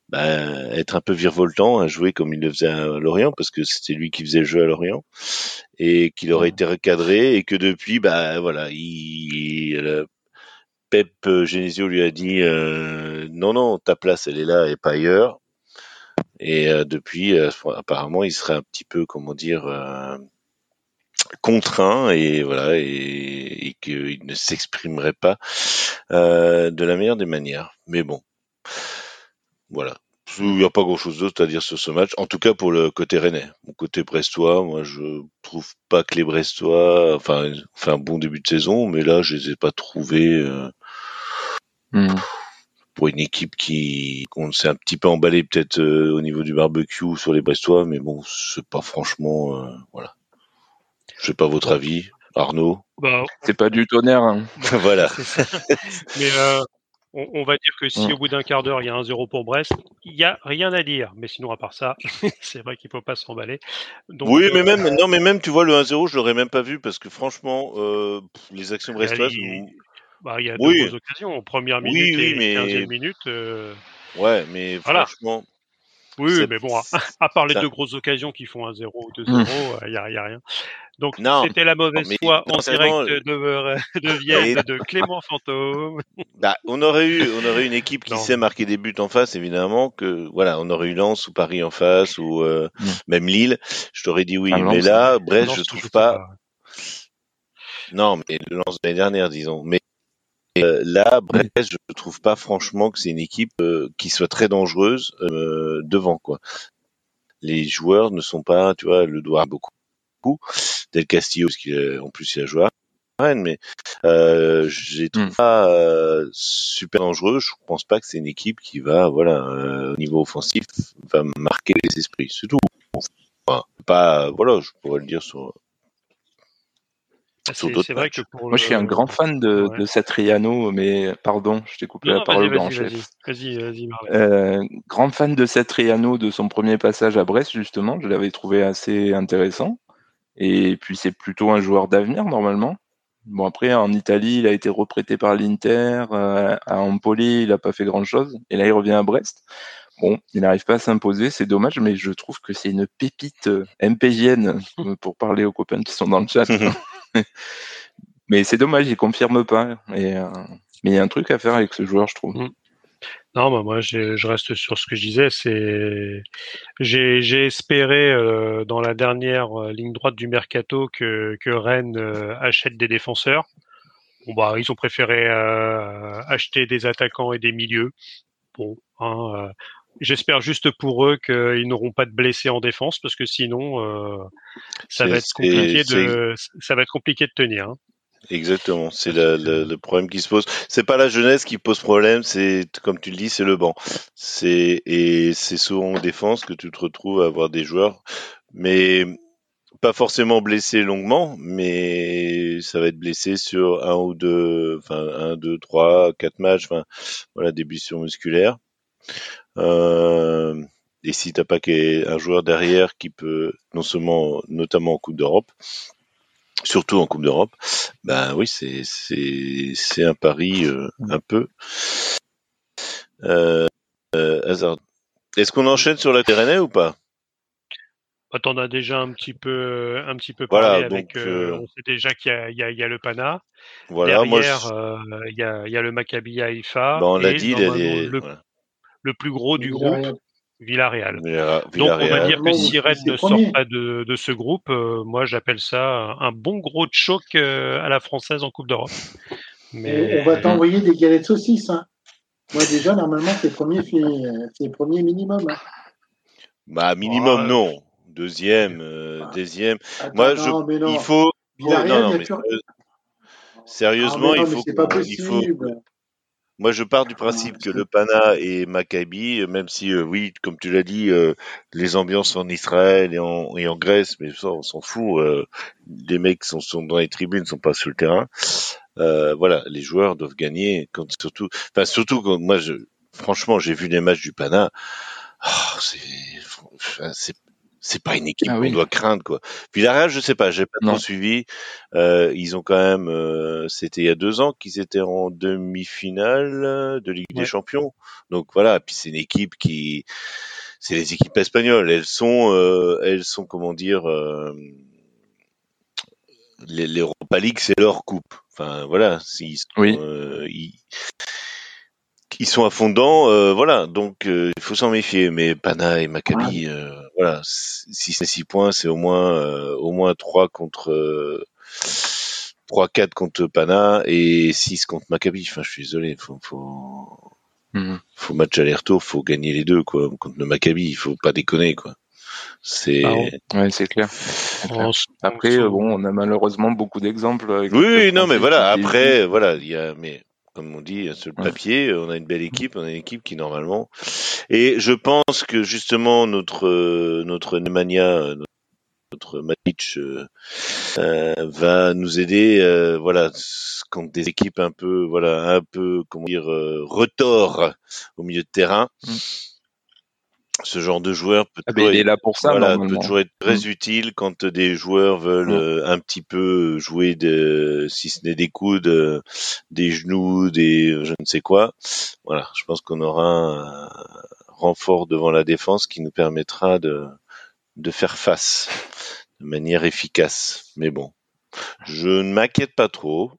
bah, être un peu virevoltant, à jouer comme il le faisait à Lorient parce que c'était lui qui faisait le jeu à Lorient et qu'il aurait été recadré et que depuis, bah voilà, il, Pep euh, Genesio lui a dit euh, non non ta place elle est là et pas ailleurs. Et euh, depuis apparemment il serait un petit peu comment dire contraint et voilà et, qu'il ne s'exprimerait pas de la meilleure des manières. Mais bon. Voilà. Il n'y a pas grand chose d'autre à dire sur ce match, en tout cas pour le côté rennais. Mon côté brestois, moi je trouve pas que les brestois, enfin, fait un bon début de saison, mais là je les ai pas trouvés Hmm. Pour une équipe qui, qu'on s'est un petit peu emballé peut-être euh, au niveau du barbecue sur les Brestois, mais bon, c'est pas franchement, euh, voilà. Je sais pas votre avis, Arnaud. Bah, c'est pas du tonnerre. Hein. *laughs* voilà. mais euh, on, va dire que si hmm. au bout d'un quart d'heure il y a un zéro pour Brest, il y a rien à dire. Mais sinon à part ça, *laughs* c'est vrai qu'il faut pas s'emballer. oui, mais même non, mais même tu vois le 1-0, je l'aurais même pas vu parce que franchement, les actions brestoises. Bah, il y a oui. deux occasions, en première minute oui, et mais... 15e minute. Euh... Ouais, mais voilà. franchement. Oui, mais bon, à, part les deux grosses occasions qui font un 0 ou 2-0, mmh. il n'y a, y a, rien. Donc, c'était la mauvaise foi en direct de, de Vienne de Clément Fantôme. *laughs* Bah, on aurait eu, on aurait une équipe qui sait marquer des buts en face, évidemment, que, voilà, on aurait eu Lens ou Paris en face, ou euh, mmh. même Lille. Je t'aurais dit oui, ah, mais là, Brest, je trouve pas... pas. Non, mais le Lens de l'année dernière, disons. Mais euh, là, Brest, je ne trouve pas franchement que c'est une équipe euh, qui soit très dangereuse euh, devant quoi. Les joueurs ne sont pas, tu vois, le doigt beaucoup. Del Castillo, parce qu'en plus il a joué à Rennes, mais euh, trouve hmm. pas super dangereux. Je pense pas que c'est une équipe qui va, voilà, au niveau offensif, va marquer les esprits. C'est tout. Enfin, pas, voilà, je pourrais le dire sur ah, c'est vrai que Moi, je suis un grand fan de, de Satriano, mais pardon, je t'ai coupé la parole, grand chef. Vas-y, vas-y, euh, Grand fan de Satriano de son premier passage à Brest, justement. Je l'avais trouvé assez intéressant. Et puis, c'est plutôt un joueur d'avenir, normalement. Bon, après, en Italie, il a été reprêté par l'Inter. Euh, à Empoli, il n'a pas fait grand-chose. Et là, il revient à Brest. Bon, il n'arrive pas à s'imposer, c'est dommage, mais je trouve que c'est une pépite euh, MPGN, pour parler aux copains qui sont dans le chat. *laughs* *laughs* mais c'est dommage, il confirme pas. Euh, mais il y a un truc à faire avec ce joueur, je trouve. Mm. Non, bah moi je reste sur ce que je disais. C'est j'ai espéré euh, dans la dernière euh, ligne droite du mercato que, que Rennes achète des défenseurs. Bon bah ils ont préféré acheter des attaquants et des milieux. Bon, hein, J'espère juste pour eux qu'ils n'auront pas de blessés en défense parce que sinon euh, ça va être compliqué de ça va être compliqué de tenir. Hein. Exactement, c'est le, problème qui se pose. C'est pas la jeunesse qui pose problème, c'est comme tu le dis, c'est le banc. C'est et c'est souvent en défense que tu te retrouves à avoir des joueurs, mais pas forcément blessés longuement, mais ça va être blessé sur un ou deux, enfin un, deux, trois, quatre matchs, enfin voilà des blessures musculaires. Euh, et si t'as pas un joueur derrière qui peut, non seulement, notamment en Coupe d'Europe, surtout en Coupe d'Europe, ben oui, c'est c'est un pari euh, un peu euh, euh, hasard. Est-ce qu'on enchaîne sur la Pyrénées ou pas? Bah, T'en as déjà un petit peu, un petit peu parlé avec. on sait déjà qu'il y, y, y a, le Pana. Voilà, Derrière, il y, a, y, a, le Maccabi Haïfa. Bah, on l'a dit, le, le, plus gros du groupe, Villarreal. Donc on va dire que si Rennes ne sort pas de, de ce groupe, euh, moi j'appelle ça un bon gros choc euh, à la française en Coupe d'Europe. Mais... On va t'envoyer des galettes saucisses. Hein. Moi déjà, normalement, c'est premier, c'est premier minimum. Hein. Bah minimum non. Deuxième, euh, ah. deuxième. moi, je, il faut. non, mais, sérieusement, ah, il faut. Pas possible. Moi, je pars du principe que le Pana et Maccabi, même si, euh, oui, comme tu l'as dit, euh, les ambiances en Israël et en, et en Grèce, mais ça, on s'en fout. Euh, les mecs sont, sont dans les tribunes, sont pas sur le terrain. voilà, les joueurs doivent gagner. Quand, surtout, enfin, surtout quand moi, je, franchement, j'ai vu les matchs du Pana. Oh, c'est c'est pas une équipe ah qu'on doit craindre quoi. Villarreal, je sais pas, j'ai pas trop suivi. Euh, ils ont quand même, euh, c'était il y a deux ans qu'ils étaient en demi-finale de Ligue des Champions. Donc voilà, puis c'est une équipe qui, c'est les équipes espagnoles. Elles sont, euh, elles sont comment dire, euh, l'Europa League, c'est leur coupe. Enfin voilà, s'ils oui. Euh, ils, ils sont à fond dedans, euh, voilà. Donc euh, il faut s'en méfier. Mais Pana et Maccabi, euh, voilà, si c'est 6 points, c'est au moins au moins 3 contre 3 4 contre Pana et 6 contre Maccabi. Enfin, je suis désolé, faut faut mhm. faut match aller-retour, faut gagner les deux quoi. Contre le Maccabi, il faut pas déconner quoi. C'est ouais, c'est clair. Après, bon, on a malheureusement beaucoup d'exemples. Oui, non, mais voilà. Après, voilà, il y a, mais comme on dit sur le papier, on a une belle équipe, on a une équipe qui normalement. Et je pense que justement notre notre Nemanja, notre match euh, euh, va nous aider, euh, voilà, contre des équipes un peu, voilà, un peu comment dire, retors au milieu de terrain. Mm ce genre de joueur peut, ah, toujours, là pour ça, peut toujours être très mm. utile quand des joueurs veulent mm. euh, un petit peu jouer de, si ce n'est des coudes, des genoux, des je ne sais quoi. Voilà, je pense qu'on aura un renfort devant la défense qui nous permettra de, de faire face de manière efficace. Mais bon, je ne m'inquiète pas trop.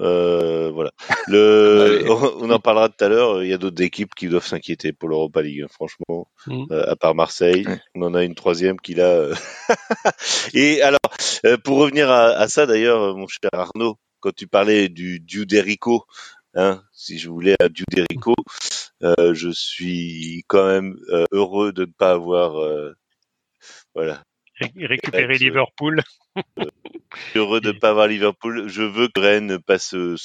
Euh, voilà. Le, on en parlera tout à l'heure. Il y a d'autres équipes qui doivent s'inquiéter pour l'Europa League. Franchement, mm. euh, à part Marseille, on en a une troisième qui l'a. Euh, *laughs* Et alors, pour revenir à, ça d'ailleurs, mon cher Arnaud, quand tu parlais du Dieu d'Erico, hein, si je voulais un Dieu d'Erico, je suis quand même heureux de ne pas avoir, voilà, *laughs* récupérer Liverpool. heureux de ne pas avoir Liverpool. Je veux que Rennes passe ce,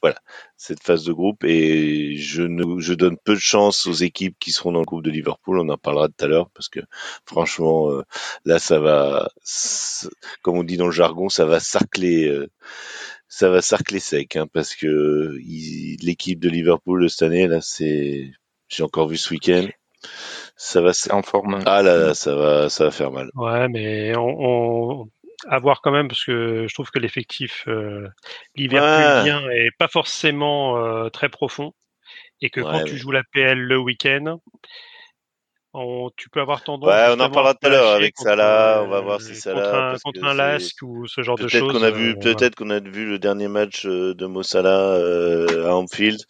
voilà, cette phase de groupe et je, ne, je donne peu de chance aux équipes qui seront dans le groupe de Liverpool. On en parlera tout à l'heure parce que franchement, euh, là, ça va, comme on dit dans le jargon, ça va sarcler. Euh, ça va sarcler sec, hein, parce que l'équipe de Liverpool cette année, là, c'est, j'ai encore vu ce week-end, ça va c'est en forme. Ah là, ça va ça va faire mal. Ouais, mais on, à voir quand même parce que je trouve que l'effectif euh, Liverpoolien est pas forcément euh, très profond et que quand tu joues la PL le week-end, tu peux avoir tendance. Ouais, on en parlera tout à l'heure avec Salah. On va voir si Salah contre un, contre un Lask ou ce genre de choses. Peut-être qu'on a vu, euh, peut-être qu'on a vu le dernier match euh, de Mo Salah à Anfield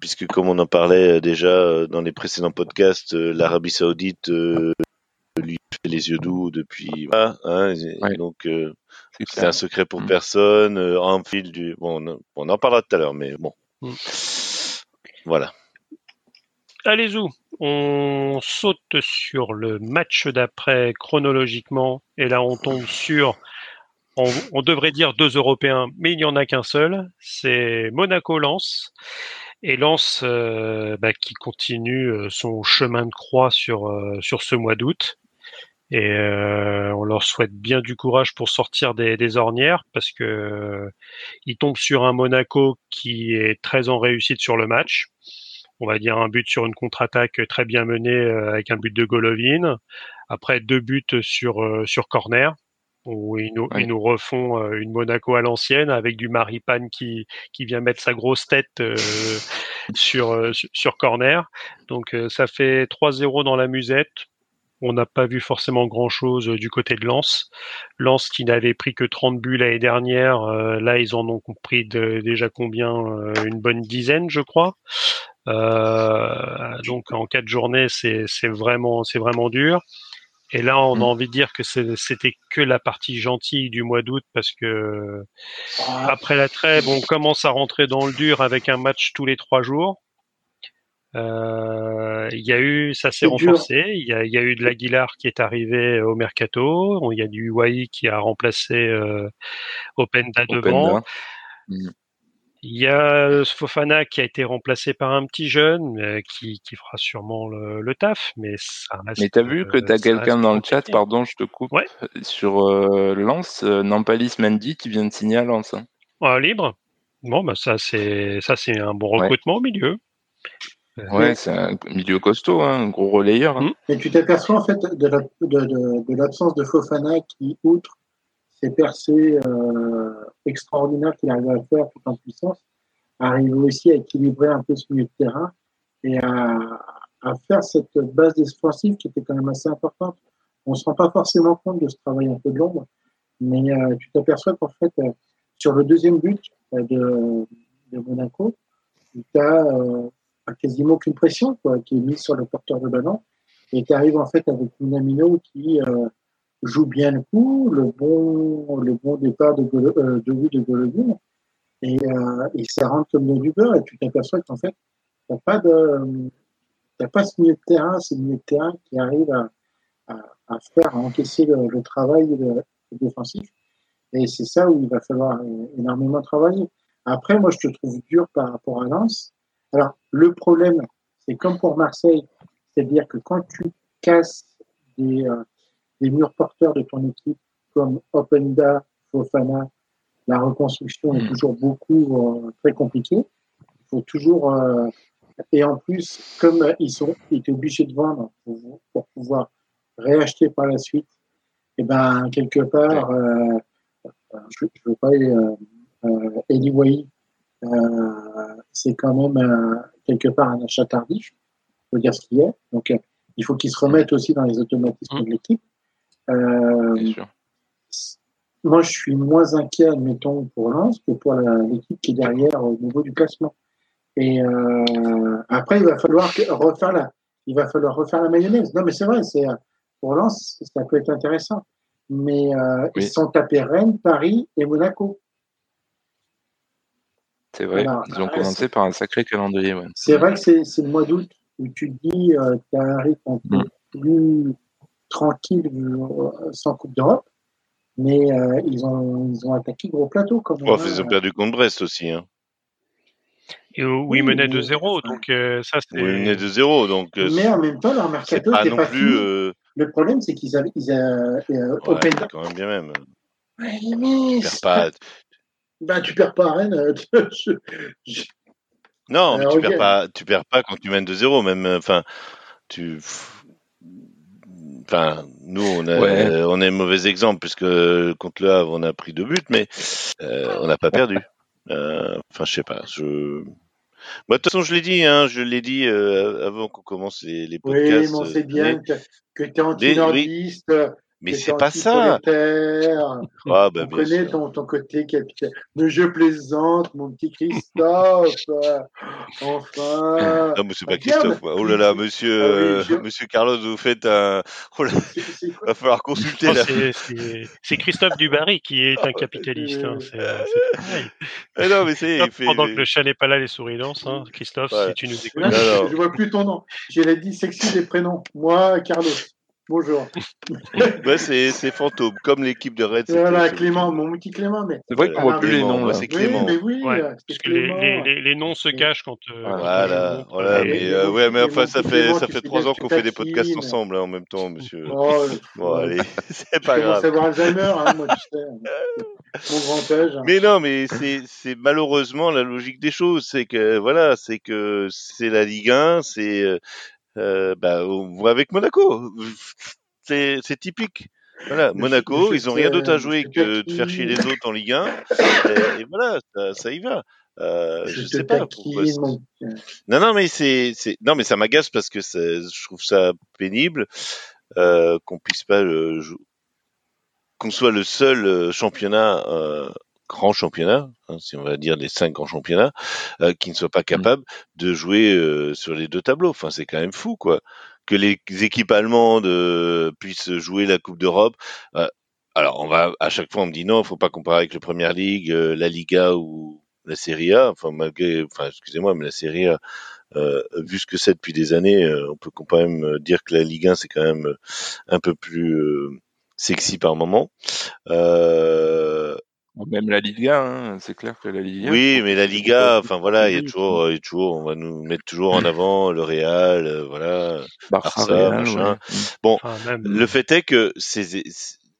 puisque comme on en parlait euh, déjà euh, dans les précédents podcasts, euh, l'Arabie Saoudite lui fait les yeux doux depuis. Voilà, hein, Donc c'est un secret pour mm. personne. en fil du. Bon, on, en parlera tout à l'heure, mais bon. Mm. Voilà. Allez y on saute sur le match d'après chronologiquement, et là on tombe sur on, devrait dire deux Européens, mais il n'y en a qu'un seul. C'est Monaco-Lens. Et Lens euh, bah, qui continue euh, son chemin de croix sur, euh, sur ce mois d'août. Et on leur souhaite bien du courage pour sortir des, ornières parce que ils tombent sur un Monaco qui est très en réussite sur le match. On va dire un but sur une contre-attaque très bien menée avec un but de Golovin. Après deux buts sur sur corner où ils nous, ils nous refont euh, une Monaco à l'ancienne avec du Maripane qui, qui vient mettre sa grosse tête euh, *laughs* sur, euh, sur corner. Donc ça fait 3-0 dans la musette. on n'a pas vu forcément grand-chose du côté de Lens. Lens qui n'avait pris que 30 buts l'année dernière, là ils en ont pris déjà combien Une bonne dizaine, je crois. donc en quatre journées, c'est vraiment, c'est vraiment dur. Et là, on a mm. envie de dire que c'était que la partie gentille du mois d'août parce que ah. après la trêve, on commence à rentrer dans le dur avec un match tous les trois jours. Euh, il y a eu, ça s'est renforcé. Il y a, y a, eu de l'Aguilar qui est arrivé au mercato. Il y a du Wai qui a remplacé euh, Openda devant. Mm. Il y a Fofana qui a été remplacé par un petit jeune euh, qui, qui, fera sûrement le, taf, mais ça reste. Mais t'as vu que t'as quelqu'un dans le chat, pardon, je te coupe, sur euh, Lens, euh, Nampalis Mendy qui vient de signer à Lens. Hein. Ah, libre. Bon, bah ça c'est ça c'est un bon recrutement au milieu. Ouais, c'est un milieu costaud, hein, un gros relayeur. Hein. Et tu t'aperçois en fait de l'absence de, de, de Fofana qui, outre ces percées extraordinaires qu'il arrive à faire tout en puissance, arrive aussi à équilibrer un peu ce milieu de terrain et à, faire cette base défensive qui était quand même assez importante. On ne se rend pas forcément compte de ce travail un peu de l'ombre, mais euh, tu t'aperçois qu'en fait, euh, sur le deuxième but euh, de, Monaco, tu as quasiment aucune pression qui est mise sur le porteur de ballon et tu arrives en fait avec Minamino qui joue bien le coup, le bon, le bon départ de, euh, de vue de Golovin, et, euh, et ça rentre comme dans du beurre, et tu t'aperçois qu'en fait, t'as pas de, pas ce milieu de terrain, ce milieu de terrain qui arrive à, à, faire, à encaisser le, travail défensif. Et c'est ça où il va falloir énormément travailler. Après, moi, je te trouve dur par rapport à Lens. Alors, le problème, c'est comme pour Marseille, c'est-à-dire que quand tu casses des, euh, les murs porteurs de ton équipe, comme Openda, Fofana, la reconstruction est hmm. toujours beaucoup euh, très compliquée. Il faut toujours euh, et en plus, comme ils sont ils étaient obligés de vendre pour, pour, pouvoir réacheter par la suite, et eh ben quelque part, euh, je ne veux pas euh, Eli c'est quand même quelque part un achat tardif, il faut dire ce qu'il est. Donc il faut qu'ils se remettent aussi dans les automatismes hmm. de l'équipe. Euh, moi, je suis moins inquiet, admettons, pour Lens que pour l'équipe qui est derrière au niveau du classement. Et euh, après, il va falloir refaire la, il va falloir refaire la mayonnaise. Non, mais c'est vrai, c'est pour Lens, ça peut être intéressant. Mais euh, ils sont tapés Rennes, Paris et Monaco. C'est vrai, ils ont commencé par un sacré calendrier. C'est vrai que c'est le mois d'août où tu te dis, euh, tu as un rythme mm. plus tranquille euh, sans Coupe d'Europe. Mais euh, ils, ont, ils ont attaqué gros plateau. Comme oh, ils ont perdu contre Brest aussi. Hein. Et où ils menaient de zéro, donc euh, ça c'est. Oui, ils menaient de zéro, donc. Mais en même temps, leur mercato pas non pas plus. Le problème, c'est qu'ils avaient, ils avaient Open... quand même bien même. Ouais, mais tu perds pas. Bah, tu perds pas à Rennes. *laughs* non, mais tu perds pas. Tu perds pas quand tu mènes de zéro, même. Enfin, tu Enfin, nous, on a, on a un mauvais exemple puisque contre le Havre, on a pris deux buts, mais euh, on n'a pas perdu. Euh, enfin, je sais pas. Je... Moi, de toute façon, je l'ai dit, hein, je l'ai dit euh, avant qu'on commence les, les podcasts. Oui, mais on sait bien que, que tu es anti-nordiste. Mais c'est pas ça. *laughs* Ah, bah, on connaît ton, ton, côté capitaine. Mais je plaisante, mon petit Christophe. *laughs* enfin. Non, mais c'est pas Christophe. Oh là là, monsieur, ah euh, *laughs* monsieur Carlos, vous faites un. Oh là... Va falloir consulter là. C'est Christophe Dubarry qui est un capitaliste. Hein. C'est pareil. Non, mais c'est. Pendant que le chat n'est pas là, les souris dansent. Hein. Christophe, si tu nous écoutes. Je vois plus ton nom. J'ai dit sexy des prénoms. Moi, Carlos. Bonjour. *laughs* ouais, c'est, c'est fantôme, comme l'équipe de Red. Voilà, Clément, mon petit Clément. Mais... C'est vrai qu'on voit plus les noms. C'est Clément. Oui, mais oui, ouais, parce que les, les, les, noms se cachent quand. Euh, voilà, voilà, mais, euh, ouais, mais enfin, ça fait, ça fait trois ans qu'on fait des podcasts mais... ensemble hein, en même temps, monsieur. Oh, *laughs* bon, allez, *laughs* c'est pas grave. Commence Alzheimer, hein, moi, tu sais. Mon grand âge. Mais non, mais c'est, c'est malheureusement la logique des choses. C'est que, voilà, c'est que c'est la Ligue 1, c'est. Euh, euh, bah, on voit avec Monaco. *laughs* C'est, c'est typique. Voilà, Monaco, ils ont rien d'autre à jouer que de faire chier les autres en Ligue 1. Et, et voilà, ça, ça, y va. Euh, je, je sais pas pourquoi. Non, non, mais c'est, c'est, non, mais ça m'agace parce que je trouve ça pénible. euh, qu'on puisse pas qu'on soit le seul championnat grand championnat, hein, si on va dire les cinq grands championnats, qui ne soit pas mmh. capable de jouer sur les deux tableaux. Enfin, c'est quand même fou, quoi. Que les équipes allemandes puissent jouer la Coupe d'Europe. alors, on va à chaque fois on me dit non, faut pas comparer avec la Première Ligue, la Liga ou la Serie A. Enfin, malgré, enfin, excusez-moi, mais la Serie A, euh, vu ce que c'est depuis des années, euh, on peut quand même dire que la Ligue 1 c'est quand même euh, un peu plus sexy par moment. Même la Liga, hein, c'est clair que la Liga. Oui, mais la Liga, enfin voilà, il y a toujours, il y a toujours, on va nous mettre toujours en avant le Real, voilà, Barça, machin. Bon, le fait est que ces,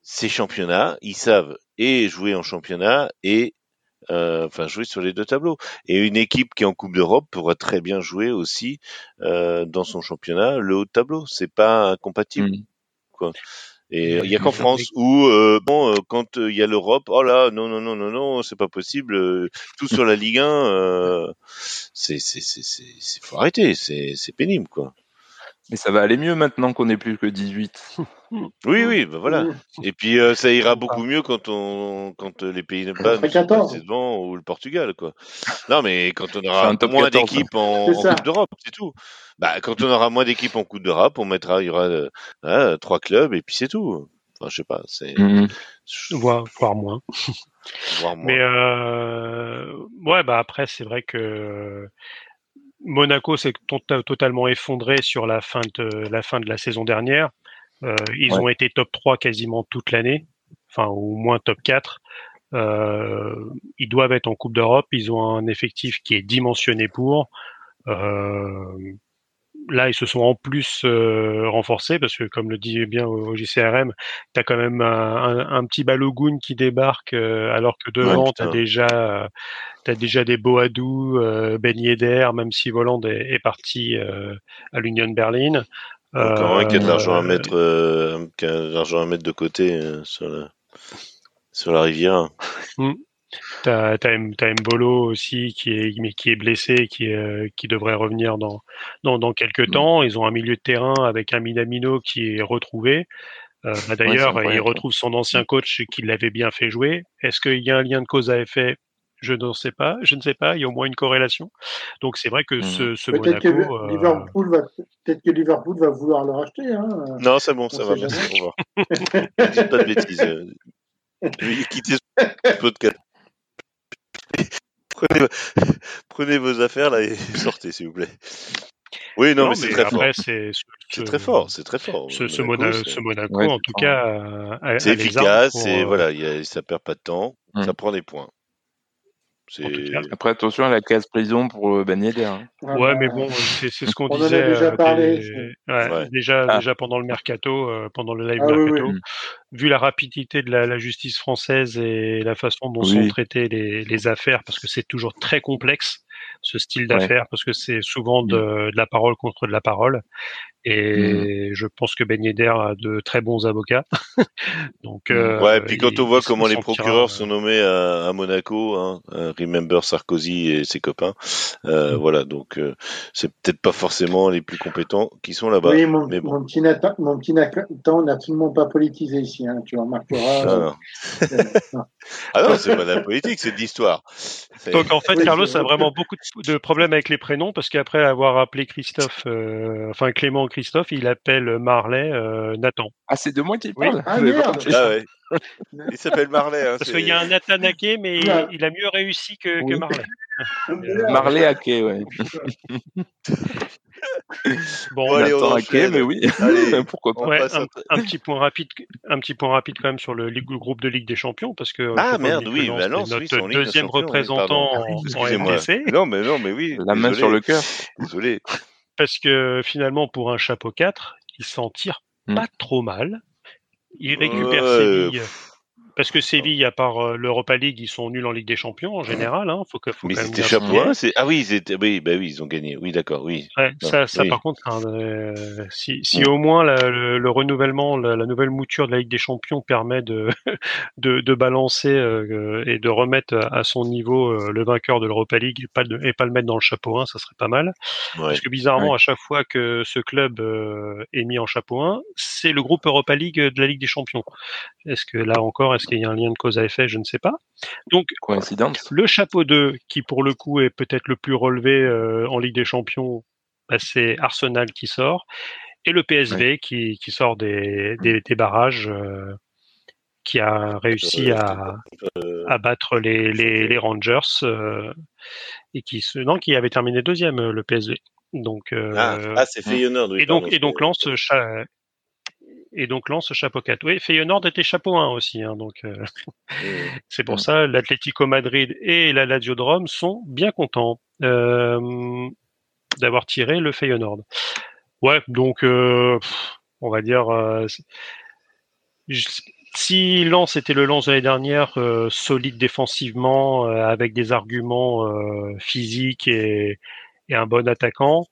ces championnats, ils savent et jouer en championnat et euh, enfin jouer sur les deux tableaux. Et une équipe qui est en Coupe d'Europe pourra très bien jouer aussi euh, dans son championnat le haut de tableau. C'est pas incompatible. Mmh. Quoi. Et il y a qu'en France où euh, bon quand il y a l'Europe, oh là non non non non non c'est pas possible, tout sur la Ligue 1, c'est c'est c'est c'est faut arrêter, c'est c'est pénible quoi. Mais ça va aller mieux maintenant qu'on n'est plus que 18. Oui, oui, bah voilà. Et puis euh, ça ira beaucoup mieux quand on quand euh, les pays ne pas devant ou le Portugal, quoi. Non, mais quand on aura moins d'équipes en, Coupe d'Europe, c'est tout. Bah, quand on aura moins d'équipes en Coupe d'Europe, on mettra, il y aura euh, trois clubs et puis c'est tout. Enfin, je sais pas, c'est mmh. voire, moins. *laughs* voire moins. Mais ouais, bah après, c'est vrai que Monaco s'est totalement effondré sur la fin de la fin de la saison dernière. Euh, ils ont été top 3 quasiment toute l'année, enfin au moins top 4. Euh, ils doivent être en Coupe d'Europe. Ils ont un effectif qui est dimensionné pour. Euh, là, ils se sont en plus euh, renforcés parce que, comme le dit bien au, JCRM, tu as quand même un, petit Balogun qui débarque alors que devant, tu as déjà as déjà des Boadou, euh, Ben Yedder, même si Voland est, est parti à l'Union Berlin. Encore un qui a de l'argent à mettre, qui a de l'argent à mettre de côté sur la sur la rivière. T'as as, Mbolo aussi qui est mais qui est blessé, qui euh, qui devrait revenir dans dans, dans quelques mmh. temps. Ils ont un milieu de terrain avec un Minamino qui est retrouvé. Euh, bah, D'ailleurs, il retrouve son ancien mmh. coach qui l'avait bien fait jouer. Est-ce qu'il y a un lien de cause à effet? Je ne sais pas, je ne sais pas, il y a au moins une corrélation. Donc c'est vrai que ce, mmh. ce peut-être Que euh, Liverpool va, peut-être que Liverpool va vouloir le racheter. Hein. Non, c'est bon, ça va, merci, au revoir. Dites pas de bêtises. Je vais quitter ce *laughs* podcast. *laughs* prenez, vos affaires là et *laughs* sortez, s'il vous plaît. Oui, non, mais, c'est très, fort. C'est très fort, c'est très fort. Ce, Monaco, en tout cas, c'est efficace et euh, voilà, y a, ça perd pas de temps, mmh. ça prend des points. Après, attention à la case prison pour euh, Ben Hein. ouais, mais bon, c'est ce qu'on disait. En a déjà, euh, parlé, déjà, ah. déjà pendant le mercato, euh, pendant le live ah mercato. Vu la rapidité de la, la, justice française et la façon dont sont traitées les, les affaires, parce que c'est toujours très complexe ce style d'affaires, parce que c'est souvent de, mmh. de, la parole contre de la parole. Et mmh. je pense que Ben Yedder a de très bons avocats. *laughs* Donc, euh, ouais, et puis quand on voit comment les procureurs sont nommés à, Monaco, hein, euh, Remember Sarkozy et ses copains, euh, mmh. voilà, donc euh, c'est peut-être pas forcément les plus compétents qui sont là-bas. Oui, mon, mais bon. mon, petit Nathan, mon petit Nathan n'a absolument pas politisé ici, hein, tu remarqueras. Non, non. ah non, c'est pas de la politique, c'est de l'histoire. Donc en fait, Carlos a vraiment beaucoup de problèmes avec les prénoms parce qu'après avoir appelé Christophe, enfin Clément Christophe, il appelle Marley euh, Nathan. Ah, c'est de moi qu'il parle? Ah, merde ah, ouais. Il s'appelle Marley. Hein, Parce qu'il y a un Nathan Ake, mais il, a mieux réussi que, que Marley. Marley Ake, ouais. *laughs* Bon, allez, Nathan Ake, mais oui. *laughs* Pourquoi pas ouais, un, un, petit point rapide, un petit point rapide quand même sur le, le groupe de Ligue des Champions, parce que ah merde, oui, bah non, notre deuxième représentant en, en Non, mais non, mais oui. La main sur le cœur. Désolé parce que finalement, pour un chapeau 4, il s'en tire hmm. pas trop mal. Il récupère ses billes parce que Séville, à part euh, l'Europa League, ils sont nuls en Ligue des Champions en général. Hein. Faut que, faut mais c'était chapeau c'est ah oui, ils oui, bah oui, ils ont gagné. Oui, d'accord, oui. ça, ça par contre, hein, euh, si, si au moins le, renouvellement, la, nouvelle mouture de la Ligue des Champions permet de *laughs* de, de balancer euh, et de remettre à son niveau le vainqueur de l'Europa League et pas, de, et pas le mettre dans le chapeau 1, ça serait pas mal. Parce que bizarrement, à chaque fois que ce club est mis en chapeau 1, c'est le groupe Europa League de la Ligue des Champions. Est-ce que là encore, est-ce qu'il y a un lien de cause à effet Je ne sais pas. Donc, coïncidence. Le chapeau 2, qui pour le coup est peut-être le plus relevé euh, en Ligue des Champions, bah, c'est Arsenal qui sort. Et le PSV qui, sort des, barrages, euh, qui a réussi à, à battre les, les, Rangers et qui, se, non, qui avait terminé deuxième, le PSV. Donc, ah, ah, c'est Feyenoord. Oui, et donc, et donc lance et donc lance chapeau 4. Oui, Feyenoord était chapeau 1 aussi, hein, donc euh, *laughs* c'est pour ça l'Atlético Madrid et la Lazio de Rome sont bien contents euh, d'avoir tiré le Feyenoord. Ouais, donc euh, on va dire si Lens était le Lens de l'année dernière, solide défensivement, avec des arguments physiques et, et, un bon attaquant,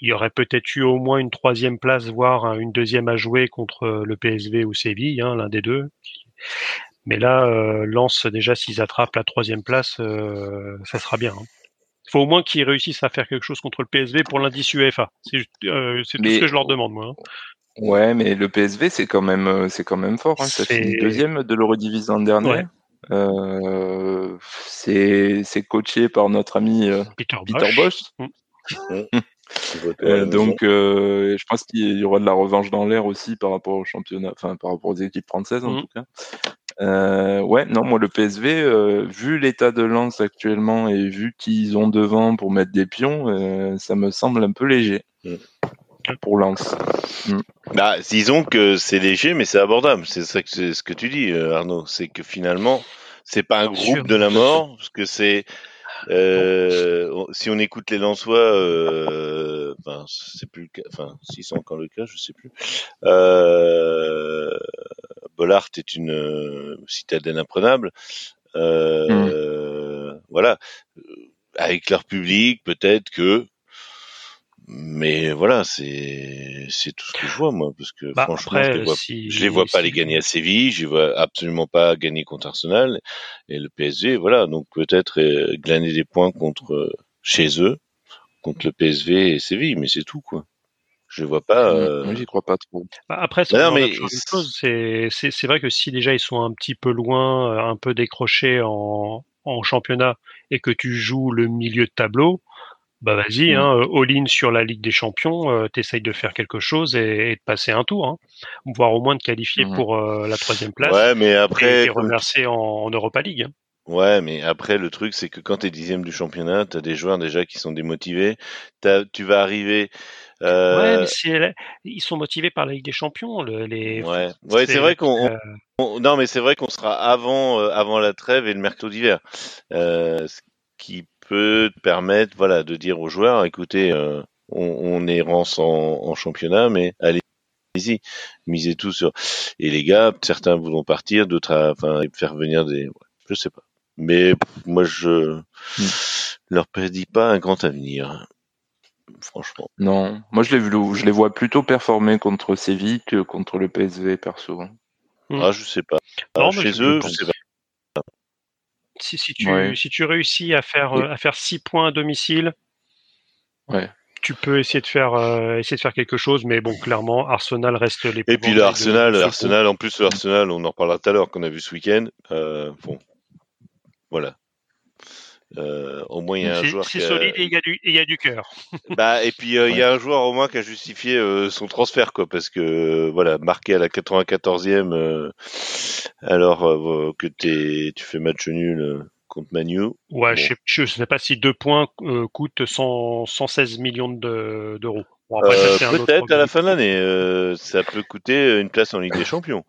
il y aurait peut-être eu au moins une troisième place, voire une deuxième à jouer contre euh, le PSV ou Séville, hein, l'un des deux. Mais là, euh, Lance déjà s'ils attrapent la troisième place, euh, ça sera bien. Il hein. faut au moins qu'ils réussissent à faire quelque chose contre le PSV pour l'indice UEFA. C'est tout ce que je leur demande, moi. Hein. Ouais, mais le PSV, c'est quand même, c'est quand même fort. Hein. Ça finit deuxième de l'Eurodivision dernière. c'est coaché par notre ami Peter, Bosch. Mm. *laughs* Euh, donc, euh, je pense qu'il y aura de la revanche dans l'air aussi par rapport au championnat, enfin par rapport aux équipes françaises en mmh. tout cas. Euh, ouais, non, moi le PSV, vu l'état de lance actuellement et vu qu'ils ont devant pour mettre des pions, ça me semble un peu léger mmh. pour Lens. Mmh. Bah, disons que c'est léger, mais c'est abordable. C'est ça que c'est ce que tu dis, Arnaud. C'est que finalement, c'est pas un groupe de la mort, parce que c'est euh, si on écoute les Lensois, euh, enfin, c'est plus le cas, enfin, si c'est encore le cas, je sais plus. Euh, Bollard est une euh, citadine imprenable. Euh, mmh. Voilà, avec leur public, peut-être que mais voilà, c'est c'est tout ce que je vois moi, parce que bah, franchement, je les vois, je les vois pas les gagner à Séville, je les vois absolument pas gagner contre Arsenal et le PSG, voilà. Donc peut-être euh, glaner des points contre euh, chez eux, contre le PSV et Séville, mais c'est tout quoi. Je vois pas. Euh... j'y crois pas trop. Bah, après, bah c'est c'est vrai que si déjà ils sont un petit peu loin, un peu décrochés en en championnat et que tu joues le milieu de tableau bah vas-y, mm. hein, euh, all-in sur la Ligue des Champions, euh, t'essayes de faire quelque chose et, de passer un tour, hein. voire au moins de qualifier mm. pour euh, la troisième place. Ouais, mais après, et, remercier en, Europa League. Hein. Ouais, mais après le truc c'est que quand t'es dixième du championnat, t'as des joueurs déjà qui sont démotivés. tu vas arriver. Euh... Ouais, mais ils sont motivés par la Ligue des Champions. Le, les... Ouais, ouais, c'est vrai qu'on. Non, mais c'est vrai qu'on sera avant avant la trêve et le mercato d'hiver, ce qui peut te permettre voilà, de dire aux joueurs, écoutez, euh, on, on, est rance en, championnat, mais allez-y, misez tout sur. Et les gars, certains voudront partir, d'autres, enfin, faire venir des, ouais, je sais pas. Mais moi, je mm. leur prédis pas un grand avenir. Franchement. Non, moi je les, je les vois plutôt performer contre Séville que contre le PSV perso. Ah, je sais pas. chez eux, je sais pas si, si, tu, si tu réussis à faire, euh, à faire 6 points à domicile, tu peux essayer de faire euh, essayer de faire quelque chose, mais bon, clairement, Arsenal reste les. Et puis l'Arsenal, Arsenal, en plus, l'Arsenal, on en reparlera tout à l'heure qu'on a vu ce week-end. Euh, bon, voilà. Euh, au moins, il y a un joueur. C'est solide et il y a du, du cœur. *laughs* bah, et puis, euh, il y a un joueur au moins qui a justifié euh, son transfert, quoi, parce que, voilà, marqué à la 94e, alors que es, tu fais match nul contre Manu. Ouais, je, ne sais pas si deux points coûtent 116 millions d'euros. Peut-être à la fin de l'année, ça peut coûter une place en Ligue des *laughs* Champions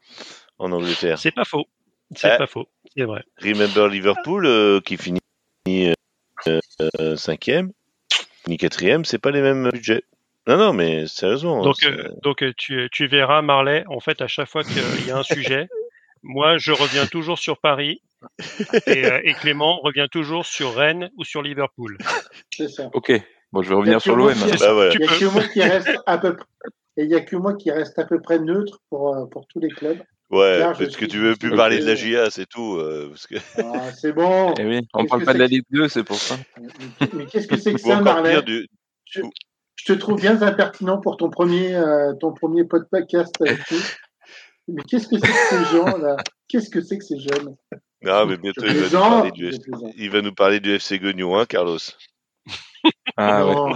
en Angleterre. C'est pas faux. C'est pas faux, c'est vrai. Remember Liverpool qui finit euh, cinquième, ni quatrième, c'est pas les mêmes budgets. Non, non, mais sérieusement. Donc, euh, donc tu, tu, verras, Marley, en fait, à chaque fois qu'il y a un sujet, *laughs* Moi, je reviens toujours sur Paris. Et, Clément revient toujours sur Rennes ou sur Liverpool. C'est ça. Ok. Bon, je vais revenir sur l'OM. Bah, il n'y a que moi qui reste à peu près. Et il n'y a que moi qui reste à peu près neutre pour, pour tous les clubs. Ouais, parce que tu veux plus parler de la GIA, c'est tout. Euh, que... ah, c'est bon. Eh oui, on parle pas de la Ligue 2, c'est pour ça. *laughs* Mais, qu'est-ce que c'est que *laughs* ça, Marlène du... je, te trouve bien impertinent pour ton premier, euh, ton premier podcast avec *laughs* Mais qu'est-ce que c'est que ces gens là? Qu'est-ce que c'est que ces jeunes? Non, mais bientôt il va, nous parler du, il va nous parler du FC Guignon, hein, Carlos. Ah, ouais.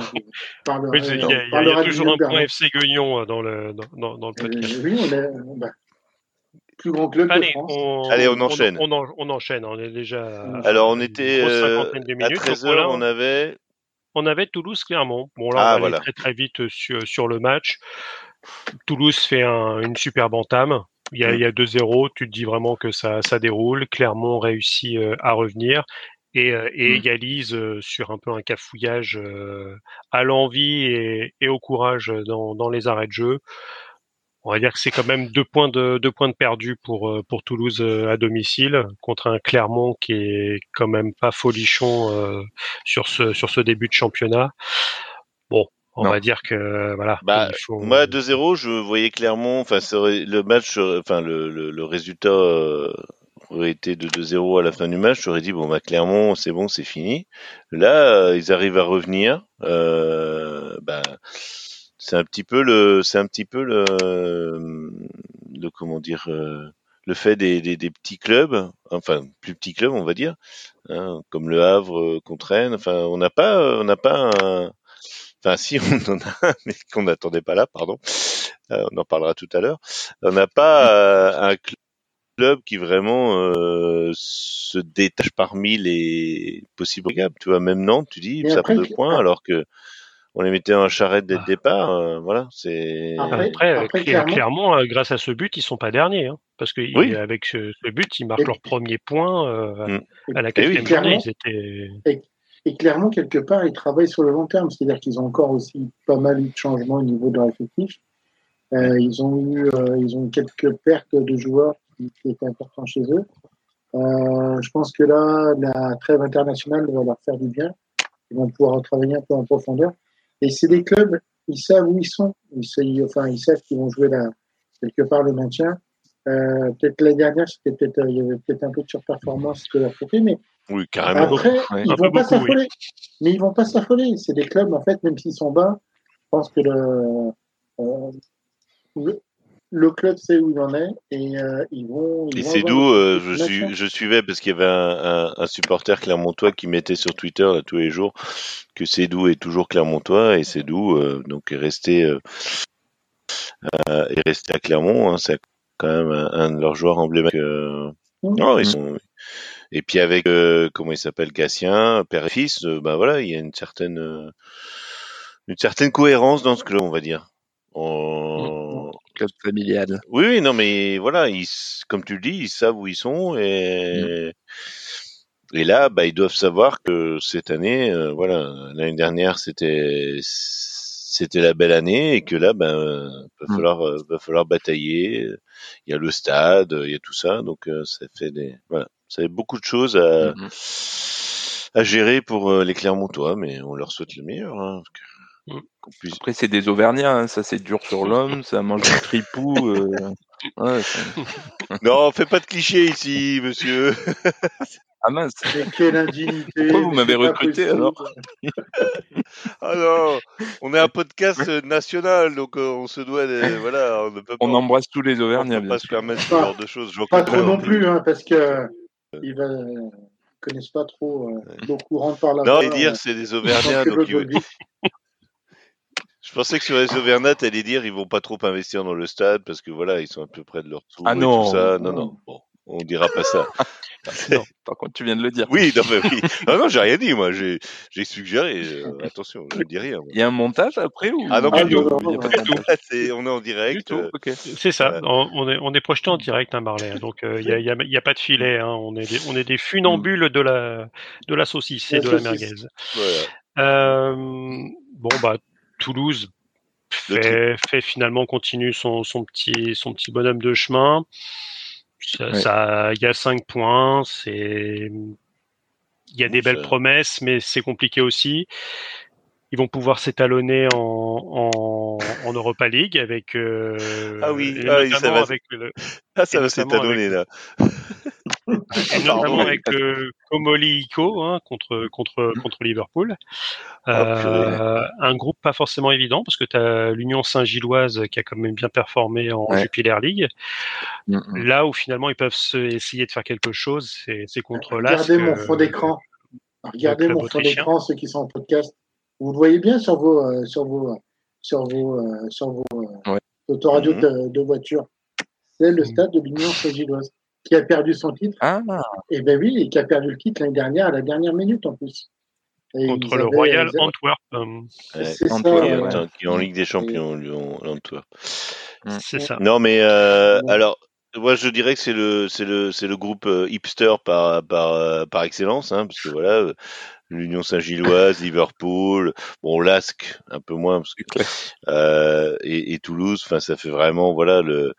oui, il y a, y a toujours un point FC Guignon euh, dans le, dans, dans le podcast. oui, on est, bah, plus grand club Allez, de France. On, Allez, on enchaîne. On, on, on, enchaîne, on est déjà. Alors, on était euh, à 13h, on avait. On avait Toulouse-Clermont. Bon, là, ah, on va aller très très vite sur, sur le match. Toulouse fait un, une superbe entame. Il y a, mm. a 2-0, tu te dis vraiment que ça, ça déroule. Clermont réussit euh, à revenir et, euh, et mm. égalise euh, sur un peu un cafouillage à l'envie et, et, au courage dans, dans les arrêts de jeu on va dire que c'est quand même deux points de deux points de perdus pour euh, pour Toulouse euh, à domicile contre un Clermont qui est quand même pas folichon euh, sur ce sur ce début de championnat. Bon, on va dire que voilà. Bah, Moi, 2-0, je voyais Clermont. Enfin, le match, enfin le, le, résultat aurait été de 2-0 à la fin du match. J'aurais dit bon, bah Clermont, c'est bon, c'est fini. Là, ils arrivent à revenir. Bah, c'est un petit peu le, c'est un petit peu le, le comment dire, euh, le fait des, des, des, petits clubs, enfin plus petits clubs, on va dire, hein, comme le Havre euh, contre Rennes. Enfin, on n'a pas, euh, on n'a pas un, enfin si *laughs* on en a, mais qu'on n'attendait pas là, pardon. on en parlera tout à l'heure. On n'a pas un club qui vraiment euh, se détache parmi les possibles regards. Tu vois, même Nantes, tu dis, ça prend deux points, alors que on les mettait en charrette dès le ah. départ. Euh, voilà, c'est. Après, clairement, euh, grâce à ce but, ils sont pas derniers, hein, parce que avec ce, but, ils marquent leur premier point euh, mm. à la quatrième journée. Et, clairement, quelque part, ils travaillent sur le long terme, c'est-à-dire qu'ils ont encore aussi pas mal eu de changements au niveau de leur effectif. ils ont eu, ils ont quelques pertes de joueurs qui, étaient importants chez eux. je pense que là, la trêve internationale va leur faire du bien. Ils vont pouvoir travailler un peu en profondeur. Et c'est des clubs, ils savent où ils sont. Ils, savent, enfin, ils savent qu'ils vont jouer là, quelque part le maintien. Euh, peut-être l'année dernière, c'était peut-être, euh, il y avait peut-être un peu de surperformance de leur côté, mais oui, carrément. après, ils vont pas s'affoler. Mais ils vont pas s'affoler. C'est des clubs, en fait, même s'ils sont bas, je pense que le, euh, le club sait où il en est et euh, ils vont. et c'est d'où euh, je, je suivais parce qu'il y avait un, un, supporter clermontois qui mettait sur Twitter là, tous les jours que Cédou est toujours clermontois et Cédou euh, donc est resté est resté à Clermont. Hein, c'est quand même un, de leurs joueurs emblématiques. Non, ils sont. Et puis avec comment il s'appelle Gatien, père et fils, ben voilà, il y a une certaine une certaine cohérence dans ce club, on va dire. On, club familial. Oui, oui, non, mais voilà, ils, comme tu le dis, ils savent où ils sont et, mm. et là, bah, ils doivent savoir que cette année, euh, voilà, l'année dernière, c'était c'était la belle année et que là, ben, va mm. falloir, euh, va falloir batailler. Il y a le stade, il y a tout ça, donc euh, ça fait des, voilà, ça fait beaucoup de choses à, mm-hmm. à gérer pour les Clermontois, mais on leur souhaite le meilleur. Hein, Mm. Après, c'est des Auvergnats, hein. ça c'est dur sur l'homme, ça mange du tripou. Euh... Ouais, *laughs* non, fais pas de clichés ici, monsieur. *laughs* ah mince. quelle indignité. Pourquoi vous m'avez recruté alors *laughs* Ah non, on est un podcast national, donc euh, on se doit. De, voilà, on, ne peut pas, on embrasse tous les Auvergnats. On peut pas se permettre ce genre de choses. Pas trop non plus, hein, parce que ils va connaissent pas trop euh, beaucoup rentrent par là. Non, dire c'est des Auvergnats, donc ils, pensais que sur les Auvergnats, allait dire ils vont pas trop investir dans le stade parce que voilà, ils sont à peu près de leur tour ah et non. tout ça. Non, non, bon, on dira pas ça. *laughs* non, par contre, tu viens de le dire. Oui, non, mais oui. Non, non, j'ai rien dit, moi. J'ai, j'ai suggéré. Euh, attention, je ne dis rien. Il y a un montage après ou? Ah non, ah, non, non, non, c'est, on est en direct. Euh, c'est ça. On, est, on est projeté en direct, hein, Marley. Donc, il euh, n'y a, y a, y a, pas de filet. Hein. On est des, on est des funambules de la, de la saucisse et de la merguez. Voilà. bon, bah, Toulouse fait, fait, finalement continue son, son, petit, son petit bonhomme de chemin. Ça, il y a 5 points, c'est il y a des belles promesses, mais c'est compliqué aussi. Ils vont pouvoir s'étalonner en, en, Europa League avec. Euh, ah oui, ah ça va, avec le, ah, ça va s'étalonner là. *laughs* notamment avec euh, Iko hein, contre, contre, contre Liverpool. Ah, euh, un groupe pas forcément évident parce que tu as l'Union Saint-Gilloise qui a quand même bien performé en Jupiler League. Mm. Là où finalement ils peuvent essayer de faire quelque chose, c'est contre là. Regardez mon fond d'écran. Regardez mon fond d'écran, ceux qui sont en podcast. Vous le voyez bien sur vos, euh, sur vos, sur vos, euh, sur vos ouais. autoradios mm-hmm. de, voiture. C'est le stade de l'Union Saint-Gilloise qui a perdu son titre. Ah. Et ben oui, et qui a perdu le titre l'année dernière à la dernière minute en plus. Contre le Royal Antwerp. C'est Antwerp, qui est en Ligue des Champions, l'Antwerp. Mm. C'est ça. Non, mais euh, alors, moi, je dirais que c'est le, c'est le, c'est le groupe euh, hipster par, par, euh, par excellence, hein, parce que voilà, l'Union Saint-Gilloise, Liverpool, bon Lasque un peu moins parce que euh, et, et, Toulouse, enfin ça fait vraiment voilà le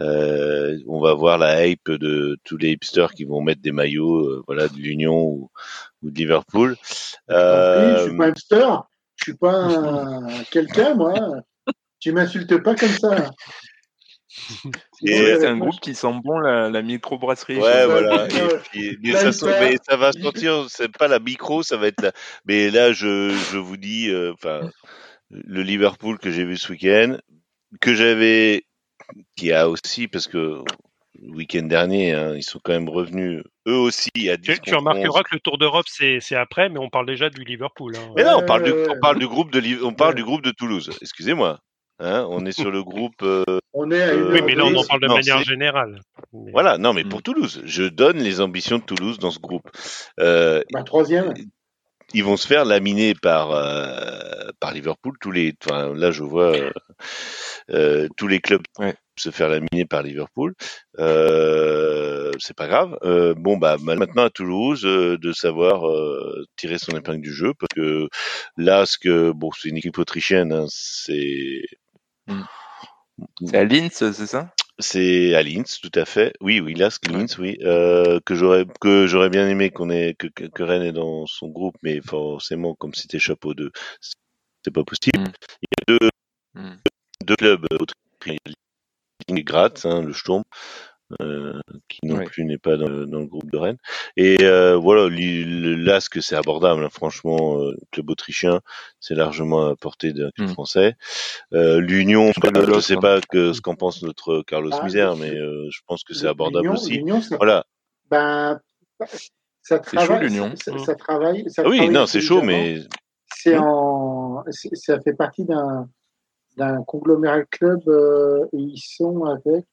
euh, on va voir la hype de tous les hipsters qui vont mettre des maillots euh, voilà de l'Union ou, ou, de Liverpool. Euh, je suis pas hipster, je suis pas *laughs* quelqu'un moi. tu m'insultes pas comme ça. C'est un groupe qui sent bon la, la micro-brasserie. Ouais, voilà. Et puis, *laughs* ça, ça, va sentir, c'est pas la micro, ça va être la. Mais là, je, je vous dis, euh, enfin, le Liverpool que j'ai vu ce week-end, que j'avais, qui a aussi, parce que le week-end dernier, hein, ils sont quand même revenus eux aussi à 10 Tu, remarqueras que le Tour d'Europe c'est après, mais on parle déjà du Liverpool. Hein. Mais non, on parle, du, on parle du groupe de on parle du groupe de Toulouse. Excusez-moi. Hein, on est sur le groupe. Euh, on est oui, mais là on en parle de manière générale. Voilà, non, mais pour hmm. Toulouse, je donne les ambitions de Toulouse dans ce groupe. Euh, bah, troisième. Ils vont se faire laminer par euh, par Liverpool. Tous les, enfin, là, je vois euh, tous les clubs se faire laminer par Liverpool. c'est pas grave. bon, bah maintenant à Toulouse de savoir tirer son épingle du jeu parce que là, ce que bon, c'est une équipe autrichienne, hein, c'est hmm. C'est à Linz, c'est ça? C'est à Linz, tout à fait. Oui, oui, là, c'est Linz, oui. Euh, que j'aurais que j'aurais bien aimé qu'on ait que, que, Rennes est dans son groupe, mais forcément, comme c'était chapeau 2, c'est pas possible. Mm. Il y a deux, mm. deux clubs autrichiens, Graz, hein, le Sturm, euh, qui non plus n'est pas dans le, dans le, groupe de Rennes. Et euh, voilà, LASK c'est abordable, hein, franchement, euh, club autrichien, c'est largement à portée d'un club mmh. français. Euh, L'Union, je ne sais hein. pas que, ce qu'en pense notre Carlos ah, Misère, mais euh, je pense que c'est abordable aussi. Voilà. Ben, ça travaille. l'Union. Ça, ça, travaille. Ça oui, non, c'est chaud, mais c'est en, ça fait partie d'un d'un conglomérat club. Euh, ils sont avec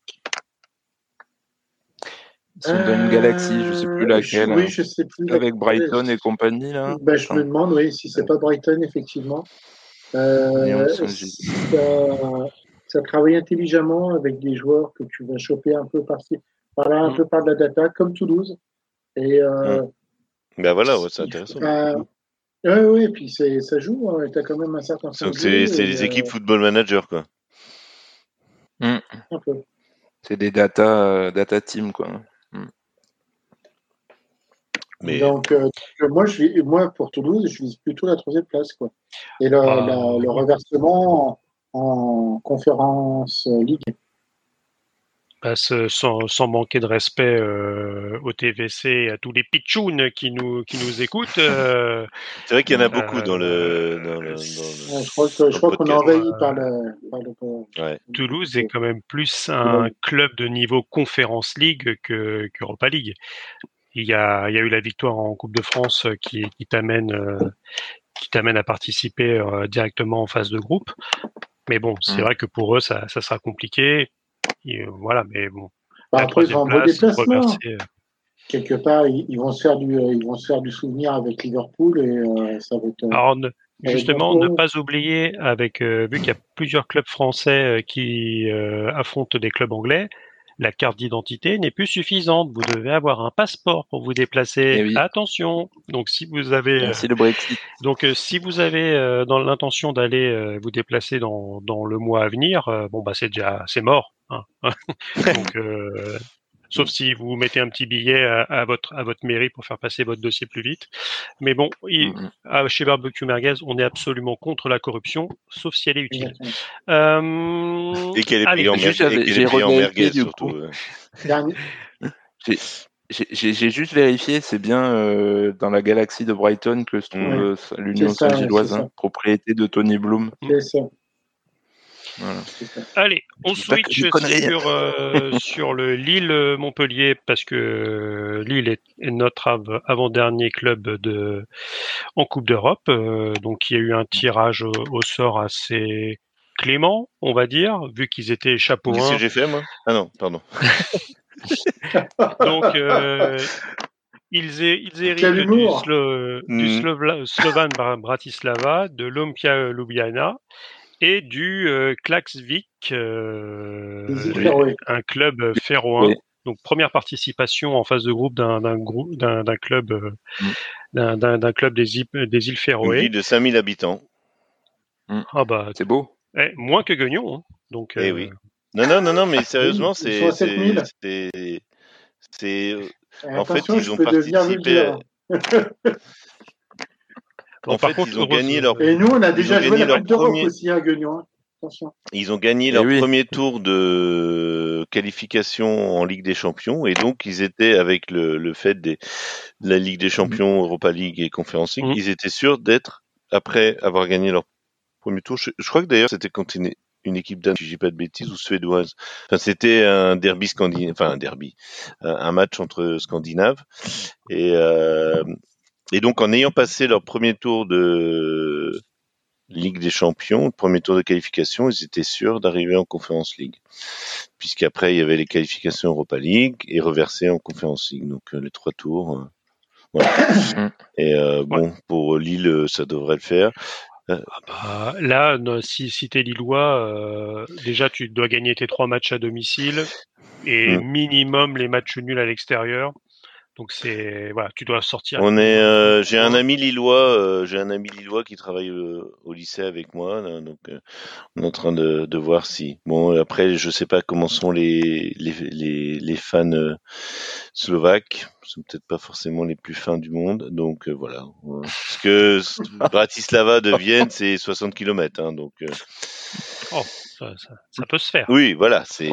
ils sont dans une galaxie, je ne sais plus laquelle. Oui, je sais plus. Avec Brighton et compagnie, là. Ben, je me demande, oui, si c'est pas Brighton, effectivement. Euh, ça, travaille intelligemment avec des joueurs que tu vas choper un peu par-ci, par-là, un mm. peu par de la data, comme Toulouse. Et, euh. Ben voilà, c'est intéressant. Oui, oui, et puis ça joue, hein, tu as quand même un certain Donc c'est des euh, équipes football manager, quoi. Mm. C'est des data, data team, quoi. Donc, euh, moi, je moi, pour Toulouse, je vise plutôt la troisième place. Quoi. Et le, ah. le reversement en, conférence ligue. Bah, sans, sans, manquer de respect euh, au TVC et à tous les pitchouns qui nous, qui nous écoutent. Euh, c'est vrai qu'il y en a beaucoup dans le. Dans le, je crois qu'on est envahi par le. Par le Toulouse est quand même plus un club de niveau conférence ligue que qu'Europa League il y a, il y a eu la victoire en Coupe de France euh, qui, qui t'amène euh, qui t'amène à participer euh, directement en phase de groupe. Mais bon, c'est mmh. vrai que pour eux, ça, ça sera compliqué. Et, voilà, mais bon. Bah, après, ils vont place, déplacement. Quelque part, ils, vont se faire du, ils vont se faire du souvenir avec Liverpool et ça va être. Alors, justement, ne pas oublier, avec vu qu'il y a plusieurs clubs français qui affrontent des clubs anglais, la carte d'identité n'est plus suffisante. Vous devez avoir un passeport pour vous déplacer. Eh Attention. Donc si vous avez c'est le Brexit. Donc euh, si vous avez euh, dans l'intention d'aller euh, vous déplacer dans, dans le mois à venir, bon bah c'est déjà c'est mort. Hein. *laughs* donc Sauf si vous mettez un petit billet à, votre à votre mairie pour faire passer votre dossier plus vite. Mais bon, chez Barbecue Merguez, on est absolument contre la corruption, sauf si elle est utile. Euh, et qu'elle est payée en, merguez, surtout. J'ai juste vérifié, c'est bien euh, dans la galaxie de Brighton que se trouve euh, l'Union Saint-Gilloise, propriété de Tony Bloom. C'est ça. Allez, on switch sur, euh, *laughs* sur le Lille-Montpellier parce que Lille est, notre avant-dernier club de, en Coupe d'Europe. Euh, donc il y a eu un tirage au, sort assez clément, on va dire, vu qu'ils étaient chapeau 1. Qu'est-ce que j'ai fait moi Ah non, pardon. *laughs* donc euh, ils, ils héritent du, Slo, du mm. Slovan Bratislava, de l'Ompia Ljubljana et du euh, Klaxvik, euh, un club féroin. Donc première participation en phase de groupe d'un groupe d'un club euh, d'un club des îles, des îles Féroé. Une ville de 5000 habitants. Mm. Ah bah c'est beau. Eh, moins que Guignon. Hein. Donc. Eh oui. Non non non non mais sérieusement c'est c'est c'est en fait ils ont participé. *laughs* *laughs* en fait, ils ont gagné leur. Et nous, on a déjà joué la Coupe d'Europe aussi à Guignon. Hein. Ils ont gagné leur eh premier tour de qualification en Ligue des Champions et donc ils étaient avec le, le fait de la Ligue des Champions, mm. Europa League et Conference League, mm. ils étaient sûrs d'être après avoir gagné leur premier tour. Je, crois que d'ailleurs c'était quand une, une équipe danoise, si je dis pas de bêtises, ou suédoise. Enfin, c'était un derby scandinave, enfin un derby, un match entre Scandinaves et euh, et donc, en ayant passé leur premier tour de Ligue des Champions, le premier tour de qualification, ils étaient sûrs d'arriver en Conference League. Puisqu'après, il y avait les qualifications Europa League et reversé en Conference League. Donc, euh, les trois tours. Euh, voilà. et euh, bon, pour Lille, ça devrait le faire. Ah bah, là, si, si es Lillois, déjà tu dois gagner tes trois matchs à domicile et mm. minimum les matchs nuls à l'extérieur. Donc c'est voilà, tu dois sortir. On est, euh, j'ai un ami lillois, euh, j'ai un ami lillois qui travaille euh, au lycée avec moi, donc on est en train de, de, voir si. Bon après, je sais pas comment sont les les les, les fans slovaques, sont peut-être pas forcément les plus fins du monde, donc voilà. Parce que *laughs* Bratislava de Vienne c'est 60 km, hein, donc. Oh ça, peut se faire. Oui, voilà, c'est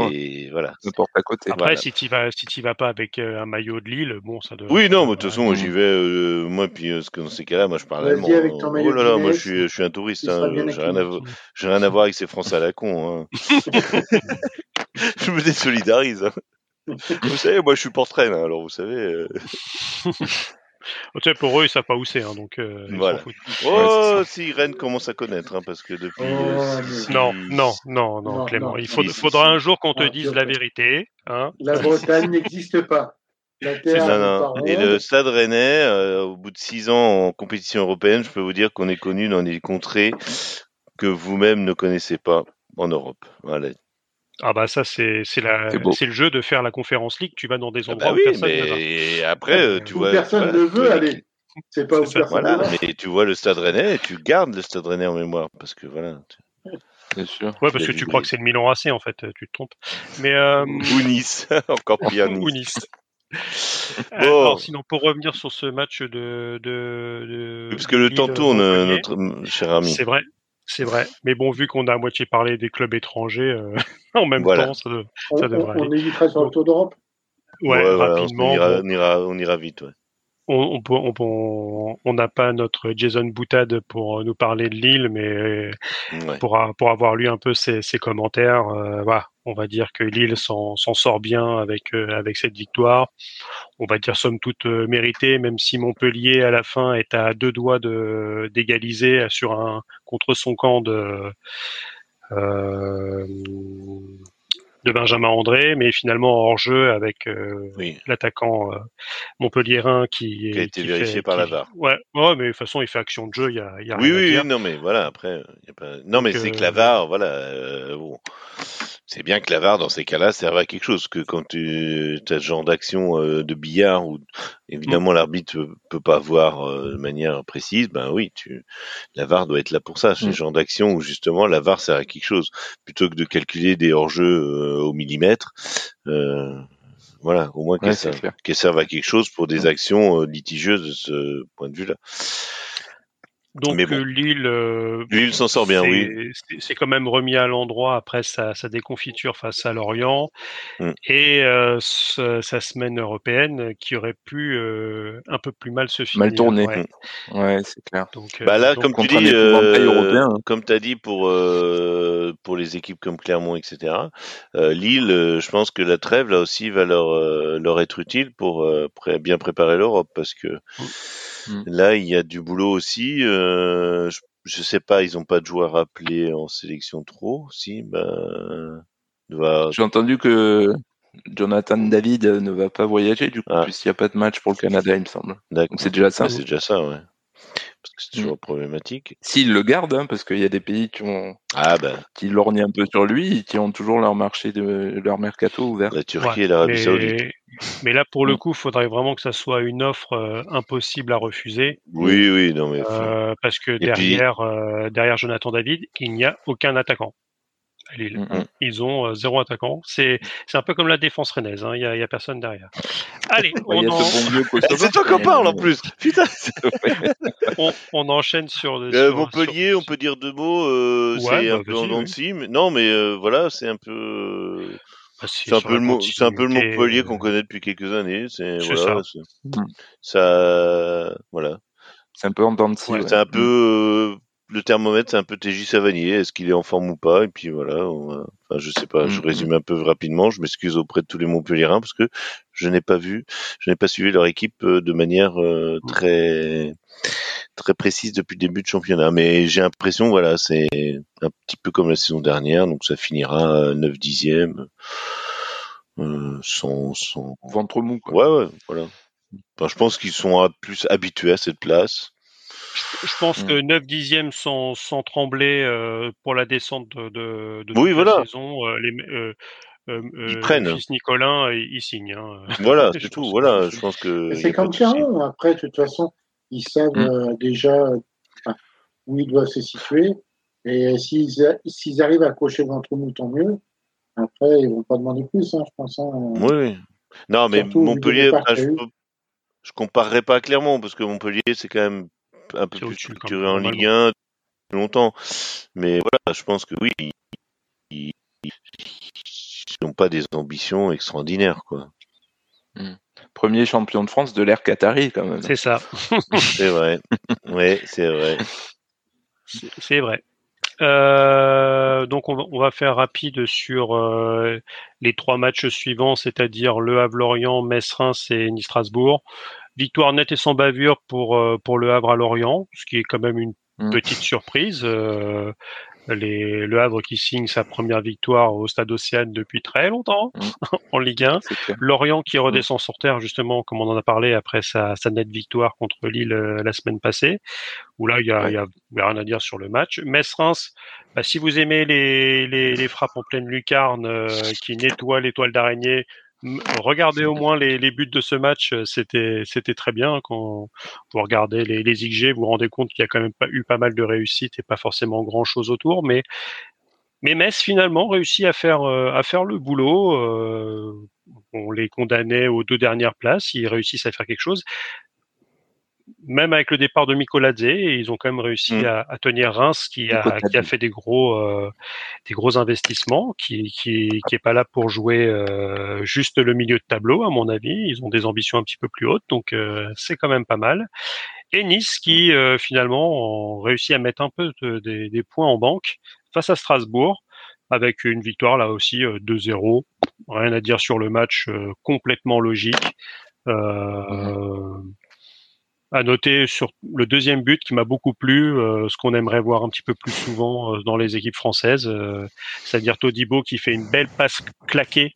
voilà. à côté. Après, si tu vas, si tu vas pas avec euh, un maillot de Lille, bon, ça devrait. Oui, non, mais de toute façon, moi j'y vais. Euh, moi, puis euh, dans ces cas-là, moi je parle allemand. Avec ton oh là là, moi je suis, je suis un touriste. Hein, j'ai rien, à, rien à voir avec ces Français à la con. Hein. *laughs* *laughs* je me désolidarise. Hein. *laughs* Vous savez, moi je suis portrait, hein, alors vous savez. Tu sais, pour eux, ils savent pas où c'est, hein, donc. Euh, voilà. Oh, si Rennes commence à connaître, hein, parce que depuis. Oh, non, non, non, non, Clément. il faudra un jour qu'on te dise la vérité. Hein. La Bretagne n'existe pas. La terre non, non. Et le Stade Rennais, euh, au bout de six ans en compétition européenne, je peux vous dire qu'on est connu dans des contrées que vous-même ne connaissez pas en Europe. Voilà, ah bah ça c'est c'est la c'est le jeu de faire la conférence league. Tu vas dans des ah endroits bah où personne ne va. Et après euh, tu vois personne ne veut aller. C'est pas où personne voilà, mais tu vois le Stade Rennais et tu gardes le Stade Rennais en mémoire parce que voilà. Bien sûr. Ouais, parce que tu crois que c'est le Milan AC en fait, tu te trompes. Mais euh... ou Nice, *laughs* encore pire Nice. *laughs* ou Nice. *laughs* Alors, sinon, pour revenir sur ce match de. de, de parce que le temps tourne, notre cher ami. C'est vrai, c'est vrai. Mais bon, vu qu'on a à moitié parlé des clubs étrangers, euh, *laughs* en même temps, ça, ça devrait on, on évitera sur le Tour d'Europe? Ouais, rapidement. on, ira, on, ira, vite, ouais. On n'a pas notre Jason Boutade pour nous parler de Lille, mais pour, pour avoir lu un peu ses, ses commentaires, euh, voilà, on va dire que Lille s'en sort bien avec, euh, avec cette victoire. On va dire somme toute euh, méritée, même si Montpellier à la fin est à deux doigts d'égaliser sur un contre son camp de euh, de Benjamin André, mais finalement hors jeu avec euh, l'attaquant euh, montpelliérain qui, qui a été vérifié par la VAR. Ouais, ouais, mais de toute façon il fait action de jeu, il y a, y a oui, rien oui, à dire. non mais voilà après, y a pas... non mais c'est que la euh, VAR, voilà, euh, bon, c'est bien que la VAR dans ces cas-là serve à quelque chose, que quand tu as ce genre d'action de billard où évidemment mm. l'arbitre peut, peut pas voir de manière précise, ben oui, tu, la VAR doit être là pour ça, ce mm. genre d'action où justement la VAR sert à quelque chose plutôt que de calculer des hors-jeux au millimètre. Euh, voilà, au moins qu'elles servent, à quelque chose pour des actions litigieuses de ce point de vue-là. Donc Lille, euh, Lille s'en sort bien, oui. C'est quand même remis à l'endroit après sa, sa, déconfiture face à Lorient mm. et euh, sa, semaine européenne qui aurait pu euh, un peu plus mal se finir. Mal tourner. Ouais, c'est clair. Donc, bah là, comme tu dis, hein. comme tu as dit pour pour les équipes comme Clermont, etc. Lille, je pense que la trêve là aussi va leur leur être utile pour bien préparer l'Europe parce que. Mm. Mm. Là, il y a du boulot aussi. Euh, je, je, sais pas, ils ont pas de joueurs appelés en sélection trop. Si, ben, J'ai entendu que Jonathan David ne va pas voyager, du coup, ah. puisqu'il n'y a pas de match pour le Canada, il me semble. Donc c'est déjà ça. c'est déjà ça, ouais c'est toujours mm. problématique. S'il le garde, hein, parce qu'il y a des pays qui ont ah ben. qui lorgnent un peu sur lui, qui ont toujours leur marché de leur mercato ouvert. La Turquie et l'Arabie Saoudite. Mais là, pour le mm. coup, il faudrait vraiment que ça soit une offre euh, impossible à refuser. Oui, oui, non mais. Euh, parce que derrière, euh, derrière Jonathan David, il n'y a aucun attaquant. Mm, mm. Ils ont euh, zéro attaquant. C'est un peu comme la défense rennaise. Hein. Il n'y a, a, personne derrière. *laughs* Allez, on, en... *laughs* c'est toi qu'on parle en plus. Putain. *laughs* on, on, enchaîne sur, euh, Montpellier. On peut dire deux mots. Euh, c'est un bah, peu en dents mais non, mais voilà, c'est un peu. Bah, c'est un, peu le, c'est un peu le Montpellier qu'on connaît depuis quelques années. C'est voilà, ça. ça. Voilà. C'est un peu en dents C'est un peu le thermomètre, c'est un peu TJ Savanier. Est-ce qu'il est en forme ou pas? Et puis voilà. enfin, je sais pas. Je mm, résume un peu rapidement. Je m'excuse auprès de tous les Montpelliérains parce que je n'ai pas vu, je n'ai pas suivi leur équipe euh, de manière euh, mm. très très précise depuis le début de championnat. Mais j'ai l'impression, voilà, c'est un petit peu comme la saison dernière. Donc ça finira 9 dixièmes. Euh, sans, sans... Ventre mou. Quoi. Ouais, ouais, voilà. Enfin, je pense qu'ils sont plus habitués à cette place. Je pense mmh. que 9 dixièmes sans, sans trembler euh, pour la descente de, de, de oui, voilà. saison. Euh, les, euh, euh, ils prennent. Fils Nicolin, il signe. Hein. Voilà, c'est tout. Voilà, je pense que. C'est comme Clermont. Après, de toute façon, ils savent mmh. déjà où ils doivent se situer. Et s'ils arrivent à cocher le ventre mou, tant mieux. Après, ils vont pas demander plus, hein, je pense. Hein. Oui. Non, mais Montpellier, je, je comparerai pas à Clermont parce que Montpellier, c'est quand même un peu plus structuré en Ligue 1 longtemps. Mais voilà, je pense que oui, ils n'ont pas des ambitions extraordinaires, quoi. Hmm. Premier champion de France de l'ère Qatari, quand même. C'est ça. *laughs* c'est vrai. Oui, c'est vrai. C'est vrai. Euh, donc on va, faire rapide sur euh, les trois matchs suivants, c'est-à-dire Le Havre-Lorient, Metz-Reims et Nice-Strasbourg. Victoire nette et sans bavure pour, euh, pour le Havre à Lorient, ce qui est quand même une mm. petite surprise. Euh, les, le Havre qui signe sa première victoire au Stade Océane depuis très longtemps mm. *laughs* en Ligue 1. Lorient qui mm. redescend sur terre justement, comme on en a parlé après sa, sa nette victoire contre Lille euh, la semaine passée. Où là il y a, y a, rien à dire sur le match. Metz-Reims, bah, si vous aimez les, les, les frappes en pleine lucarne qui nettoient l'étoile d'araignée, regardez au moins les, buts de ce match, euh, c'était très bien. Quand vous regardez les, les XG, vous vous rendez compte qu'il y a quand même pas, eu pas mal de réussites et pas forcément grand chose autour, mais mais Metz finalement réussit à faire euh, à faire le boulot. Euh, on les condamnait aux deux dernières places, ils réussissent à faire quelque chose même avec le départ de Mikoladze, ils ont quand même réussi mm. à, tenir Reims qui a, qui a fait des gros, euh, des gros investissements, qui, qui, qui est pas là pour jouer euh, juste le milieu de tableau, à mon avis. Ils ont des ambitions un petit peu plus hautes, donc euh, c'est quand même pas mal. Et Nice qui finalement ont réussi à mettre un peu des, des, points en banque face à Strasbourg avec une victoire là aussi 2-0. Rien à dire sur le match, complètement logique. Euh, à noter sur le deuxième but qui m'a beaucoup plu, euh, ce qu'on aimerait voir un petit peu plus souvent euh, dans les équipes françaises, euh, c'est-à-dire Todibo qui fait une belle passe claquée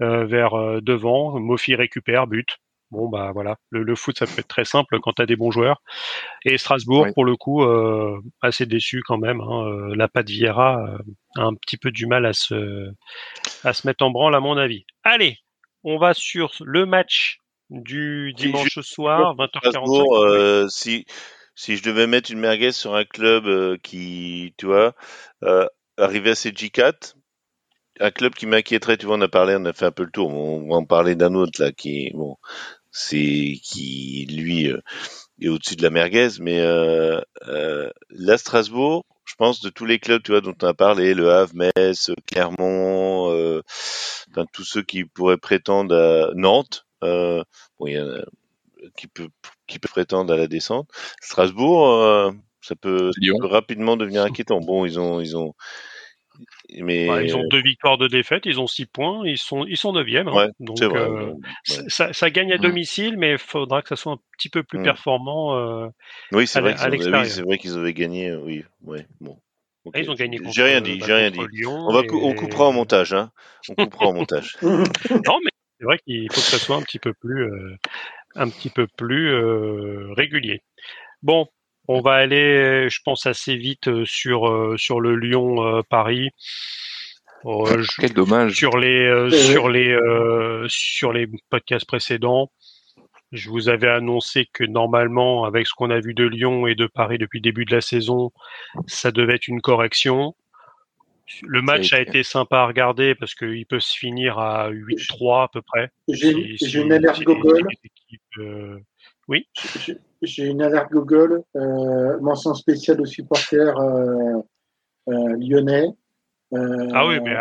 vers devant, Mofi récupère, but. Bon bah voilà, le, foot ça peut être très simple quand tu as des bons joueurs. Et Strasbourg pour le coup assez déçu quand même. Hein. La patte Vieira a un petit peu du mal à se à se mettre en branle à mon avis. Allez, on va sur le match du dimanche soir, 20h45. Euh, si, si je devais mettre une merguez sur un club euh, qui, tu vois, euh, arrivé à ses G4, un club qui m'inquiéterait, tu vois, on a parlé, on a fait un peu le tour, on va en parler d'un autre là qui, bon, c'est qui lui euh, est au-dessus de la merguez, mais euh, là Strasbourg, je pense de tous les clubs, tu vois, dont on a parlé, le Havre, Metz, Clermont, euh, enfin, tous ceux qui pourraient prétendre à Nantes, bon, il y a qui peut qui peut prétendre à la descente. Strasbourg, euh, ça peut, ça peut rapidement devenir inquiétant. Bon, ils ont ils ont mais bah, ils ont deux victoires, de défaites, ils ont six points, ils sont ils sont neuvièmes. Hein. donc euh, ça, ça, gagne à mm. domicile, mais il faudra que ça soit un petit peu plus mm. performant. Euh, oui, c'est vrai, oui, c'est vrai qu'ils avaient gagné. Oui, ouais, bon. Okay. Ils ont gagné J'ai rien dit, j'ai rien dit. on, va on coupera en montage, hein. On coupera en montage. *laughs* non, mais c'est vrai qu'il faut que ça soit un petit peu plus, euh, un petit peu plus euh, régulier. Bon, on va aller, je pense, assez vite euh, sur euh, sur le Lyon-Paris. Euh, Quel dommage. Sur les sur les sur les podcasts précédents, je vous avais annoncé que normalement, avec ce qu'on a vu de Lyon et de Paris depuis le début de la saison, ça devait être une correction. Le match a été sympa à regarder parce qu'il peut se finir à 8-3 à peu près. J'ai une alerte Google. oui. J'ai une alerte Google. Euh, mention spéciale aux supporters euh, euh, lyonnais. ah oui, mais.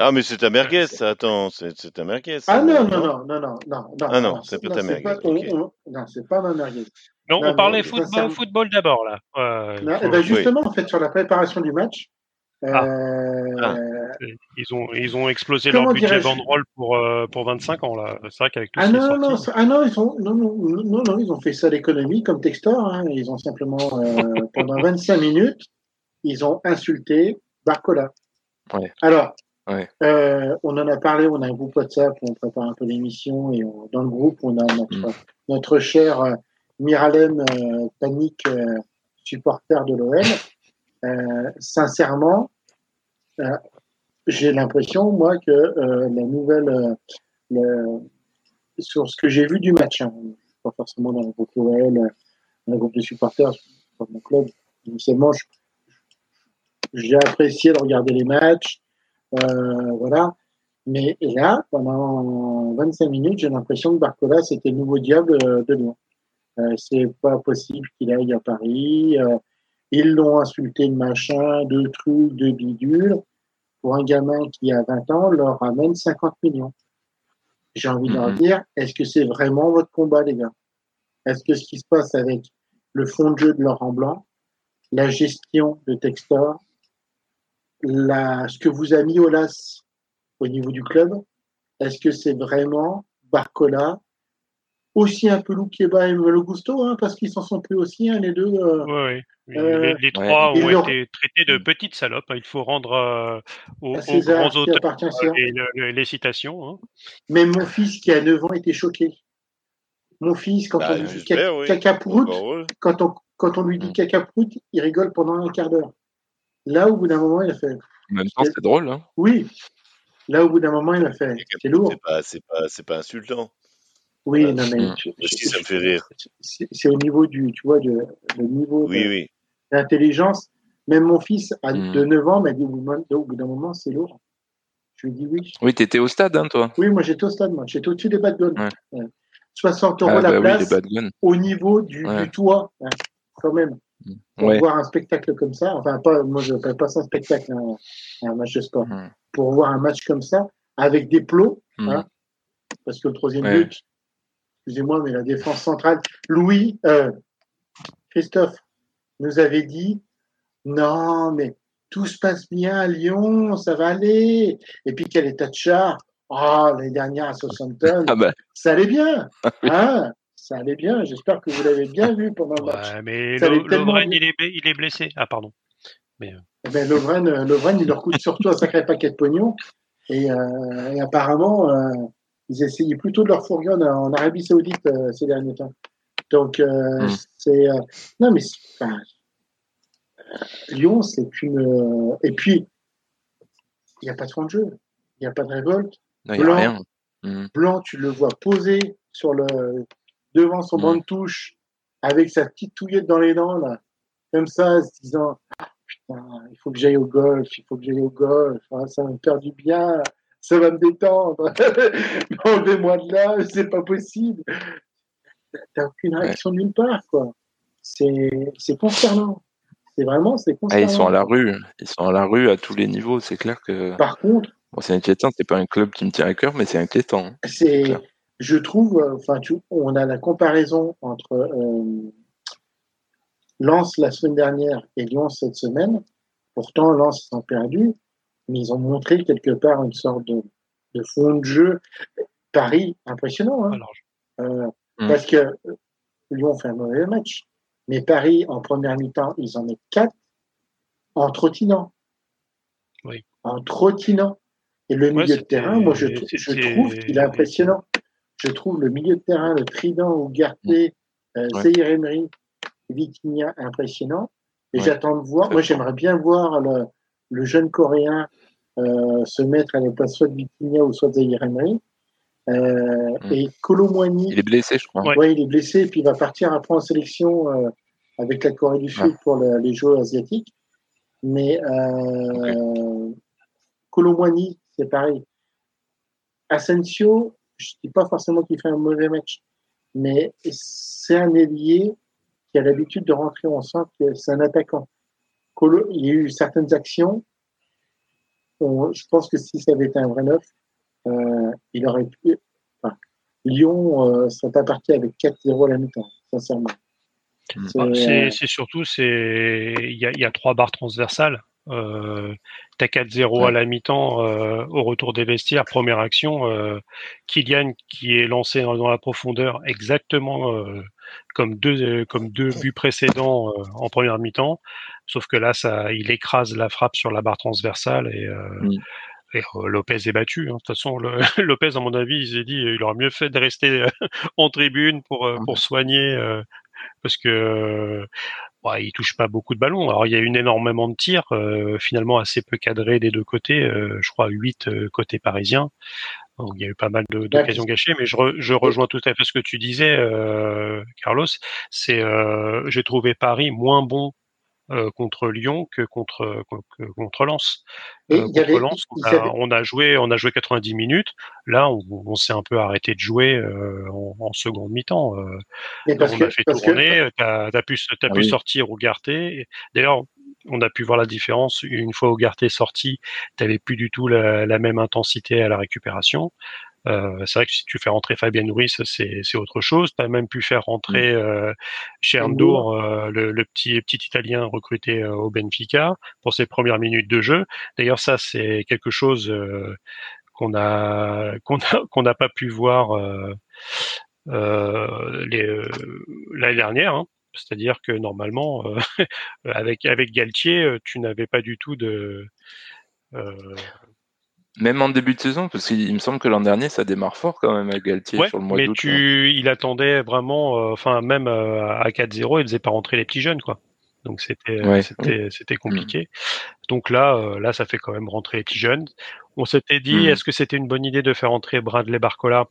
Ah, mais c'est ta merguez, ça. Attends, c'est ta merguez. Ah non, non, non, non, non, non. Ah non, c'est pas ta merguez. non, c'est pas ma merguez. Non, on parlait football, football d'abord, là. Eh ben, justement, en fait, sur la préparation du match, ah. Ah. Ils, ont, ils ont explosé leur budget banderole pour, euh, pour 25 ans. là. C'est vrai qu'avec tout ah non, non, ah non, ils ont, non, non, non, non, ils ont fait ça l'économie comme Textor. Hein. Ils ont simplement, euh, *laughs* pendant 25 minutes, ils ont insulté Barcola. Ouais. Alors, euh, on en a parlé, on a un groupe WhatsApp où on prépare un peu l'émission et dans le groupe, on a notre, mm. notre cher Miralem Panique, supporter de l'OL. Euh, sincèrement, euh, j'ai l'impression, moi, que euh, la nouvelle, sur ce que j'ai vu du match, hein, pas forcément dans le groupe OL, dans le groupe de supporters, dans mon club, initialement, j'ai apprécié de regarder les matchs, voilà. Mais là, pendant 25 minutes, j'ai l'impression que Barcola, c'était le nouveau diable de Lyon. Euh, c'est pas possible qu'il aille à Paris. Ils l'ont insulté de machin, de trucs, de bidules. Pour un gamin qui a 20 ans, leur ramène 50 millions. J'ai envie de leur mhm. dire, est-ce que c'est vraiment votre combat, les gars? Est-ce que ce qui se passe avec le fond de jeu de Laurent Blanc, la gestion de Textor, la, ce que vous a mis Olas au niveau du club, est-ce que c'est vraiment Barcola aussi un peu Loukieba et Le Gusto, hein, parce qu'ils s'en sont plus aussi, hein, les deux. Euh, oui, euh, les, trois ont été traités de petites salopes. Hein. Il faut rendre euh, aux, grands auteurs les, les, citations. Hein. Même mon fils qui a 9 ans était choqué. Mon fils, quand bah, on lui dit cacaproute, quand, on, quand on lui dit cacaproute, il rigole pendant un quart d'heure. Là, au bout d'un moment, il a fait. En même temps, c'est drôle. Hein. Oui. Là, au bout d'un moment, il a fait. C'est lourd. C'est pas, pas, pas insultant. Oui, non, mais. Aussi, ça me fait rire. C'est au niveau du, tu vois, de, le niveau oui, d'intelligence. Même mon fils, à, mm. de 9 ans, m'a dit au bout d'un moment, c'est lourd. Je lui ai dit oui. Oui, tu étais au stade, hein, toi Oui, moi j'étais au stade, moi. J'étais au-dessus des bad guns. 60 euros ah, la bah place au niveau du, du toit, hein, quand même. Mm. Pour voir un spectacle comme ça, enfin, pas, moi je ne pas ça un spectacle, un, un match de sport. Mm. Pour voir un match comme ça, avec des plots, hein, parce que le troisième but, excusez-moi, mais la défense centrale, Louis, euh, Christophe nous avait dit, non, mais tout se passe bien à Lyon, ça va aller. Et puis quel état de char Oh, l'année dernière à Southampton, ah bah. ça allait bien. *laughs* Hein ça allait bien. J'espère que vous l'avez bien vu pendant le match. Ouais, mais Lovren, il est, il est blessé. Ah, pardon. Mais... Euh. Eh ben, Lovren, euh, Lovren, il leur coûte surtout un sacré paquet de pognon. Et, euh, et apparemment, euh, ils essayaient plutôt de leur fourguer en, Arabie Saoudite euh, ces derniers temps. Donc, euh, hmm. c'est. Euh, non, mais. Lyon, c'est une. et puis, il n'y a pas de fond de jeu. Il n'y a pas de révolte. Non, Blanc, a rien. Hmm. Blanc, tu le vois posé sur le, devant son hmm. banc de touche avec sa petite touillette dans les dents, là, comme ça, se disant putain, il faut que j'aille au golf, il faut que j'aille au golf, ah, ça me faire du bien, ça va me détendre. *laughs* Enlevez-moi de là, c'est pas possible. T'as aucune réaction nulle part, quoi. C'est concernant. C'est vraiment, c'est concernant. Ah, ils sont à la rue, ils sont à la rue à tous les niveaux, c'est clair que. Par contre. c'est inquiétant, c'est pas un club qui me tient à cœur, mais c'est inquiétant. Hein. C'est, je trouve, euh, enfin, on a la comparaison entre euh, Lens la semaine dernière et Lyon cette semaine. Pourtant, Lens ont perdu, mais ils ont montré quelque part une sorte de, fond de jeu. Paris, impressionnant. Hein. Euh, hmm. Parce que Lyon fait un mauvais match. Mais Paris, en première mi-temps, ils en mettent quatre en trottinant. Oui. En trottinant. Et le milieu de terrain, moi, je, je trouve qu'il est impressionnant. Je trouve le milieu de terrain, le trident ou Garté, mm. euh, Emery, Vitinha impressionnant. Et j'attends de voir. Moi, j'aimerais bien voir le, le jeune Coréen euh, se mettre à la place soit de Vitinha ou soit de Emery. Euh, mm. Et Colomboigny. Il est blessé, je crois. Oui, il est blessé, et puis il va partir après en sélection euh, avec la Corée du Sud pour les Jeux asiatiques. Mais euh, c'est pareil. Asensio, je ne dis pas forcément qu'il fait un mauvais match, mais c'est un ailier qui a l'habitude de rentrer en centre, c'est un attaquant. Il y a eu certaines actions. je pense que si ça avait été un vrai neuf, euh, il aurait pu. Lyon euh, serait pas parti avec 4-0 à la mi-temps, sincèrement. C'est euh, surtout, il y a, y a trois barres transversales. Euh, T'as 4-0 à la mi-temps euh, au retour des vestiaires, première action. Euh, Kylian qui est lancé dans, la profondeur exactement euh, comme deux comme deux buts précédents en première mi-temps, sauf que là ça il écrase la frappe sur la barre transversale et mm. Et Lopez est battu. Hein. De toute façon, le, *laughs* Lopez, à mon avis, il s'est dit, il aurait mieux fait de rester *laughs* en tribune pour pour soigner, parce que bah, il touche pas beaucoup de ballons. Alors il y a eu énormément de tirs, euh, finalement assez peu cadrés des deux côtés. Euh, je crois 8 euh, côté parisien. Donc, il y a eu pas mal d'occasions gâchées, mais je, je, rejoins tout à fait ce que tu disais, Carlos. C'est, j'ai trouvé Paris moins bon euh, contre Lyon que contre contre Lens. Euh, contre Lens, on a, joué on a joué 90 minutes. Là, on, s'est un peu arrêté de jouer euh, en, seconde mi-temps. on a fait tourner. Tu as, pu as pu ah sortir Ougarté. D'ailleurs, on a pu voir la différence une fois Ougarté sorti. Tu n'avais plus du tout la, la, même intensité à la récupération. Euh, c'est vrai que si tu fais rentrer Fabien Nouris, c'est autre chose. Tu as même pu faire rentrer mm. euh, euh, le, le, petit, petit Italien recruté euh, au Benfica, pour ses premières minutes de jeu. D'ailleurs, ça, c'est quelque chose *laughs* qu'on a qu'on n'a pas pu voir l'année dernière. Hein. C'est-à-dire que normalement, *laughs* avec avec Galtier, tu n'avais pas du tout de même en début de saison, parce qu'il me semble que l'an dernier, ça démarre fort quand même avec Galtier sur le mois d'août. Mais tu, il attendait vraiment, euh, enfin même euh, à 4-0, il faisait pas rentrer les petits jeunes, quoi. Donc c'était euh, c'était c'était compliqué. Donc là là ça fait quand même rentrer les petits jeunes. On s'était dit mm. est-ce que c'était une bonne idée de faire rentrer Bradley Barcola?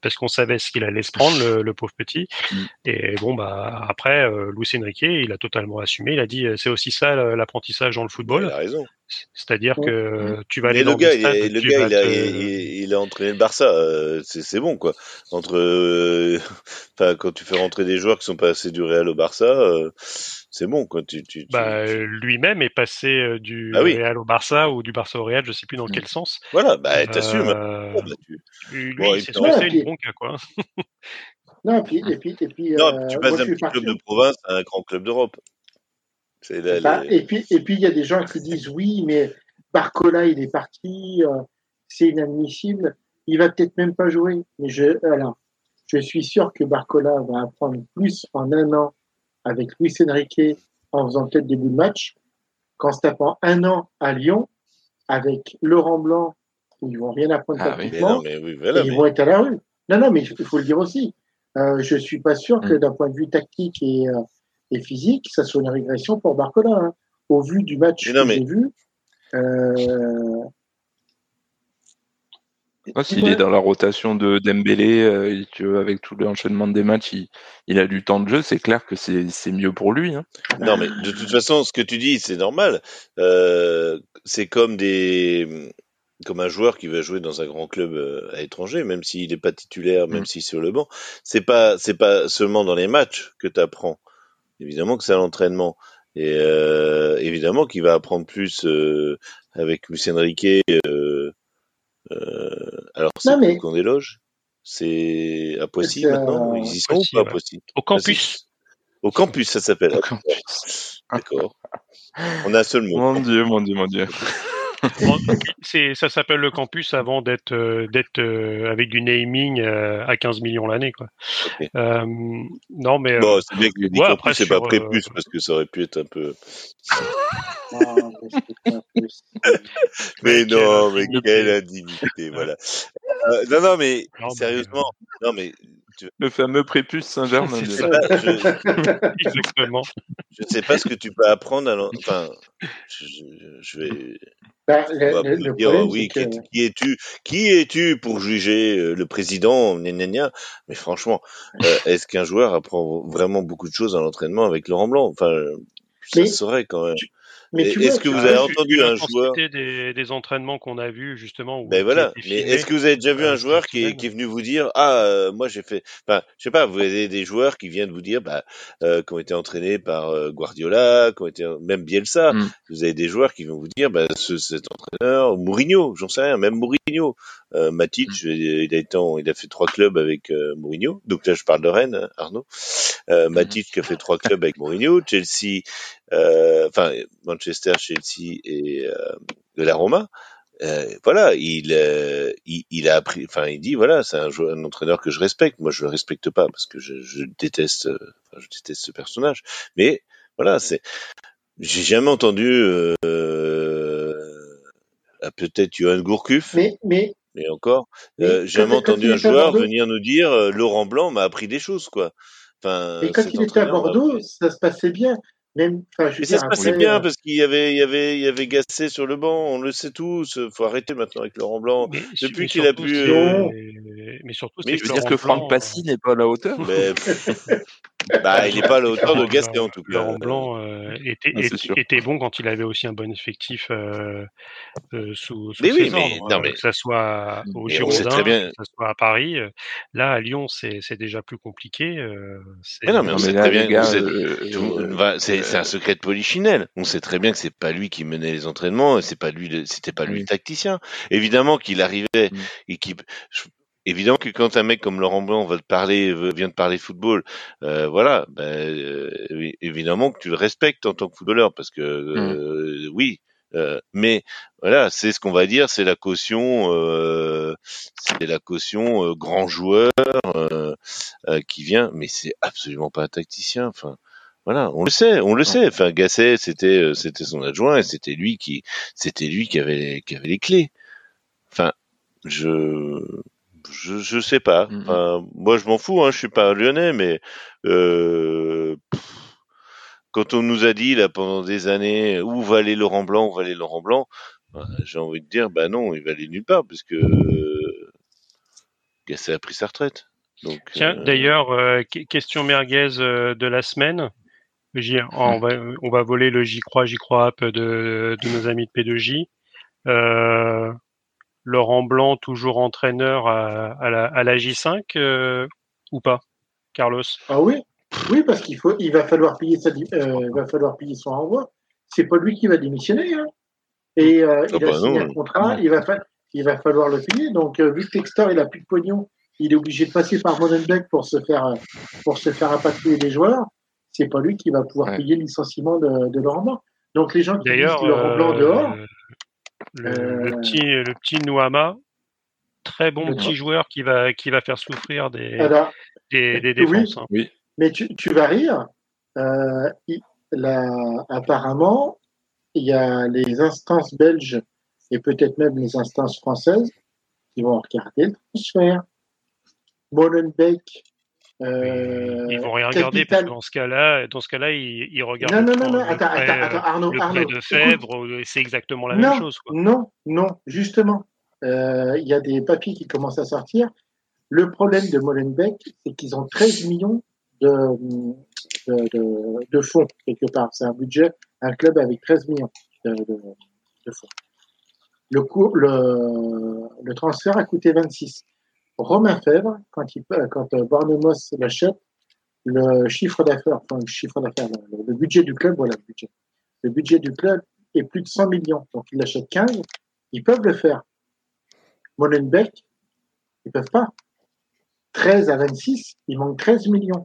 Parce qu'on savait ce qu'il allait se prendre, le, pauvre petit. Mm. Et bon, bah après, euh, Luis Enrique, il a totalement assumé. Il a dit, c'est aussi ça l'apprentissage dans le football. Il a raison. C'est-à-dire que tu vas aller dans le gars, il, le gars, il, a, il, a, entraîné le Barça. c'est bon, quoi. Entre, *laughs* quand tu fais rentrer des joueurs qui sont pas assez du Real au Barça, c'est bon quoi. Tu, tu, bah, lui-même est passé euh, du ah Real au Barça ou du Barça au Real, je sais plus dans quel sens. Voilà, bah t'assumes. Euh, bah, tu... Lui, bon, c'est c'est une bronca quoi. *laughs* non, et puis, et puis, et puis non, euh, tu passes d'un petit club de province à un grand club d'Europe. Et puis, et puis il y a des gens qui disent oui, mais Barcola il est parti, euh, c'est inadmissible. Il va peut-être même pas jouer. Mais je, alors, je suis sûr que Barcola va apprendre plus en un an avec Luis Enrique en faisant peut-être des bouts de match, qu'en se tapant un an à Lyon avec Laurent Blanc, où ils vont rien apprendre ah, tactiquement, ils vont être à la rue. Non, non, mais il faut le dire aussi. Euh, je suis pas sûr que mm. d'un point de vue tactique et, euh, et, physique, ça soit une régression pour Barcola. Hein. Au vu du match que j'ai vu, euh, S'il est dans la rotation de Dembélé euh, et qu'avec tout l'enchaînement des matchs, il, a du temps de jeu, c'est clair que c'est mieux pour lui. Hein. Non, mais de toute façon, ce que tu dis, c'est normal. Euh, c'est comme des comme un joueur qui va jouer dans un grand club à l'étranger, même s'il n'est pas titulaire, même mm. s'il est sur le banc. C'est pas c'est pas seulement dans les matchs que tu apprends. Évidemment que c'est à l'entraînement. Et évidemment qu'il va apprendre plus avec Lucien Riquet. Euh, alors, c'est mais... qu'on déloge C'est à Poissy maintenant Ils y sont ou pas à Poissy? Au campus. Au campus, ça s'appelle. D'accord. On a un seul mot. Mon Dieu, mon Dieu, mon Dieu. Ça s'appelle le campus avant d'être, euh, d'être euh, avec du naming euh, à 15 millions l'année, quoi. non, mais. Bon, c'est bien que le ouais, campus, c'est pas prépuce parce que ça aurait pu être un peu. mais non, mais quelle indignité, voilà. non, non, mais sérieusement, non, mais le fameux prépuce Saint-Germain. *laughs* *laughs* *laughs* Exactement. Je ne sais pas ce que tu peux apprendre. À enfin, je, vais. Bah, le, dire, oui, qui, es-tu Qui es-tu pour juger euh, le président Mais franchement, euh, est-ce qu'un joueur apprend vraiment beaucoup de choses à l'entraînement avec Laurent Blanc? Enfin, ça serait quand même. Mais est-ce que vous avez entendu un joueur des, des entraînements qu'on a vus justement Ben voilà. Mais est-ce que vous avez déjà vu un joueur qui est, qui est venu vous dire ah euh, moi j'ai fait enfin je sais pas vous avez des joueurs qui viennent vous dire bah euh, qui ont été entraînés par euh, Guardiola qui ont été même Bielsa mm. vous avez des joueurs qui vont vous dire bah ce, cet entraîneur Mourinho j'en sais rien même Mourinho euh, Matic mm. il a été il a fait trois clubs avec euh, Mourinho donc là je parle de Rennes hein, Arnaud euh, mm. Matic qui a fait trois clubs avec Mourinho Chelsea euh, enfin Manchester, Chelsea et euh, de la Roma. Euh, voilà, il, il, il, a appris, enfin, il dit voilà, c'est un, un, entraîneur que je respecte. Moi, je le respecte pas parce que je, je déteste, enfin, je déteste ce personnage. Mais voilà, c'est, j'ai jamais entendu, euh, peut-être Johan Gourcuff. Mais, mais, mais encore, euh, j'ai jamais entendu un joueur venir nous dire Laurent Blanc m'a appris des choses, quoi. Enfin, et quand il était à Bordeaux, ça se passait bien. Même, mais ça se passait bien euh, parce qu'il y avait, il y avait, il y avait Gasset sur le banc. On le sait tous. Faut arrêter maintenant avec Laurent Blanc. Mais, Depuis qu'il a pu. Euh... Mais surtout, mais je veux dire que Franck Passy n'est pas à la hauteur. Mais... bah, il n'est pas à la hauteur de Gasset en tout cas. Laurent Blanc euh, était, ah, était, bon quand il avait aussi un bon effectif euh, euh sous, sous mais oui, mais, non, mais... que ça soit au Girondins, que ça soit à Paris. Là, à Lyon, c'est déjà plus compliqué. mais non, mais on sait très bien. C'est c'est un secret de polichinelle. On sait très bien que c'est pas lui qui menait les entraînements, c'est pas lui, c'était pas lui le tacticien. Évidemment qu'il arrivait mm. et qui, évidemment que quand un mec comme Laurent Blanc va te parler, vient de parler football, euh, voilà, ben, euh, évidemment que tu le respectes en tant que footballeur parce que euh, oui. mais voilà, c'est ce qu'on va dire, c'est la caution, c'est la caution grand joueur qui vient, mais c'est absolument pas un tacticien. Enfin, voilà, on le sait, on le sait. Enfin, Gasset, c'était euh, c'était son adjoint et c'était lui qui c'était lui qui avait qui avait les clés. Enfin, je je je sais pas. Mm, mm. Enfin, moi, je m'en fous. Hein, je suis pas lyonnais, mais euh, quand on nous a dit là pendant des années où va aller Laurent Blanc, où va aller Laurent Blanc, bah, j'ai envie de dire bah non, il va aller nulle part parce que Gasset a pris sa retraite. Donc, Tiens, euh, d'ailleurs, question merguez de la semaine. On va, on va voler le J crois, J crois app de, de nos amis de P2J. Euh, Laurent Blanc, toujours entraîneur à, à, la, à la, J5 euh, ou pas, Carlos? Ah oui, oui, parce qu'il faut, il va falloir payer sa, euh, va falloir payer son renvoi. C'est pas lui qui va démissionner, hein. Et euh, ah il a bah signé un contrat, il va, il va falloir le payer. Donc, euh, vu que Textor il a plus de pognon, il est obligé de passer par Monenbeck pour se faire, pour se faire rapatrier les joueurs c'est pas lui qui va pouvoir payer le licenciement de, de Laurent Blanc. Donc les gens qui disent Laurent Blanc dehors. Le, euh, petit, le petit Nouama, très bon petit joueur qui va, qui va faire souffrir des, des, des, défenses. Hein. Oui, Mais tu, tu, vas rire. Euh, apparemment, il y a les instances belges et peut-être même les instances françaises qui vont regarder le transfert. Molenbeek euh, ils vont rien regarder parce que dans ce cas-là, dans ce cas-là, ils, ils regardent. Non, non, non, non, attends, attends, attends, Arnaud, le Arnaud. de Fèvre, c'est exactement la même chose. Quoi. Non, non, justement, euh, il y a des papiers qui commencent à sortir. Le problème de Molenbeek, c'est qu'ils ont 13 millions de, de, de, fonds, quelque part. C'est un budget, un club avec 13 millions de, fonds. Le, cours, le, le transfert a coûté 26. Romain Fèvre, quand, il, quand Barnemos l'achète, le chiffre d'affaires, enfin le chiffre d'affaires, le, budget du club, voilà le budget. Le budget du club est plus de 100 millions. Donc il achète 15, ils peuvent le faire. Molenbeek, ils peuvent pas. 13 à 26, il manque 13 millions.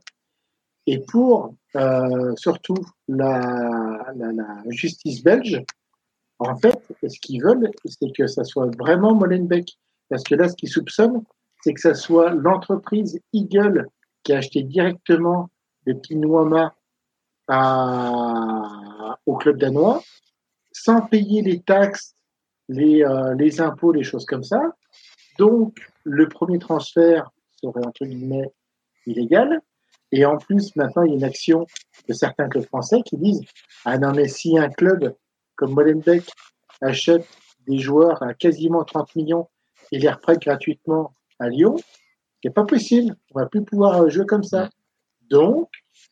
Et pour euh, surtout la, la, la, justice belge, en fait, ce qu'ils veulent, c'est que ça soit vraiment Molenbeek. Parce que là, ce qu'ils soupçonnent, c'est que ça soit l'entreprise Eagle qui a acheté directement le Pinouama à, au club danois, sans payer les taxes, les, euh, les impôts, les choses comme ça. Donc, le premier transfert serait entre guillemets illégal. Et en plus, maintenant, il y a une action de certains clubs français qui disent Ah non, mais si un club comme Molenbeek achète des joueurs à quasiment 30 millions et les reprête gratuitement à Lyon, c'est pas possible. On va plus pouvoir jouer comme ça. Donc,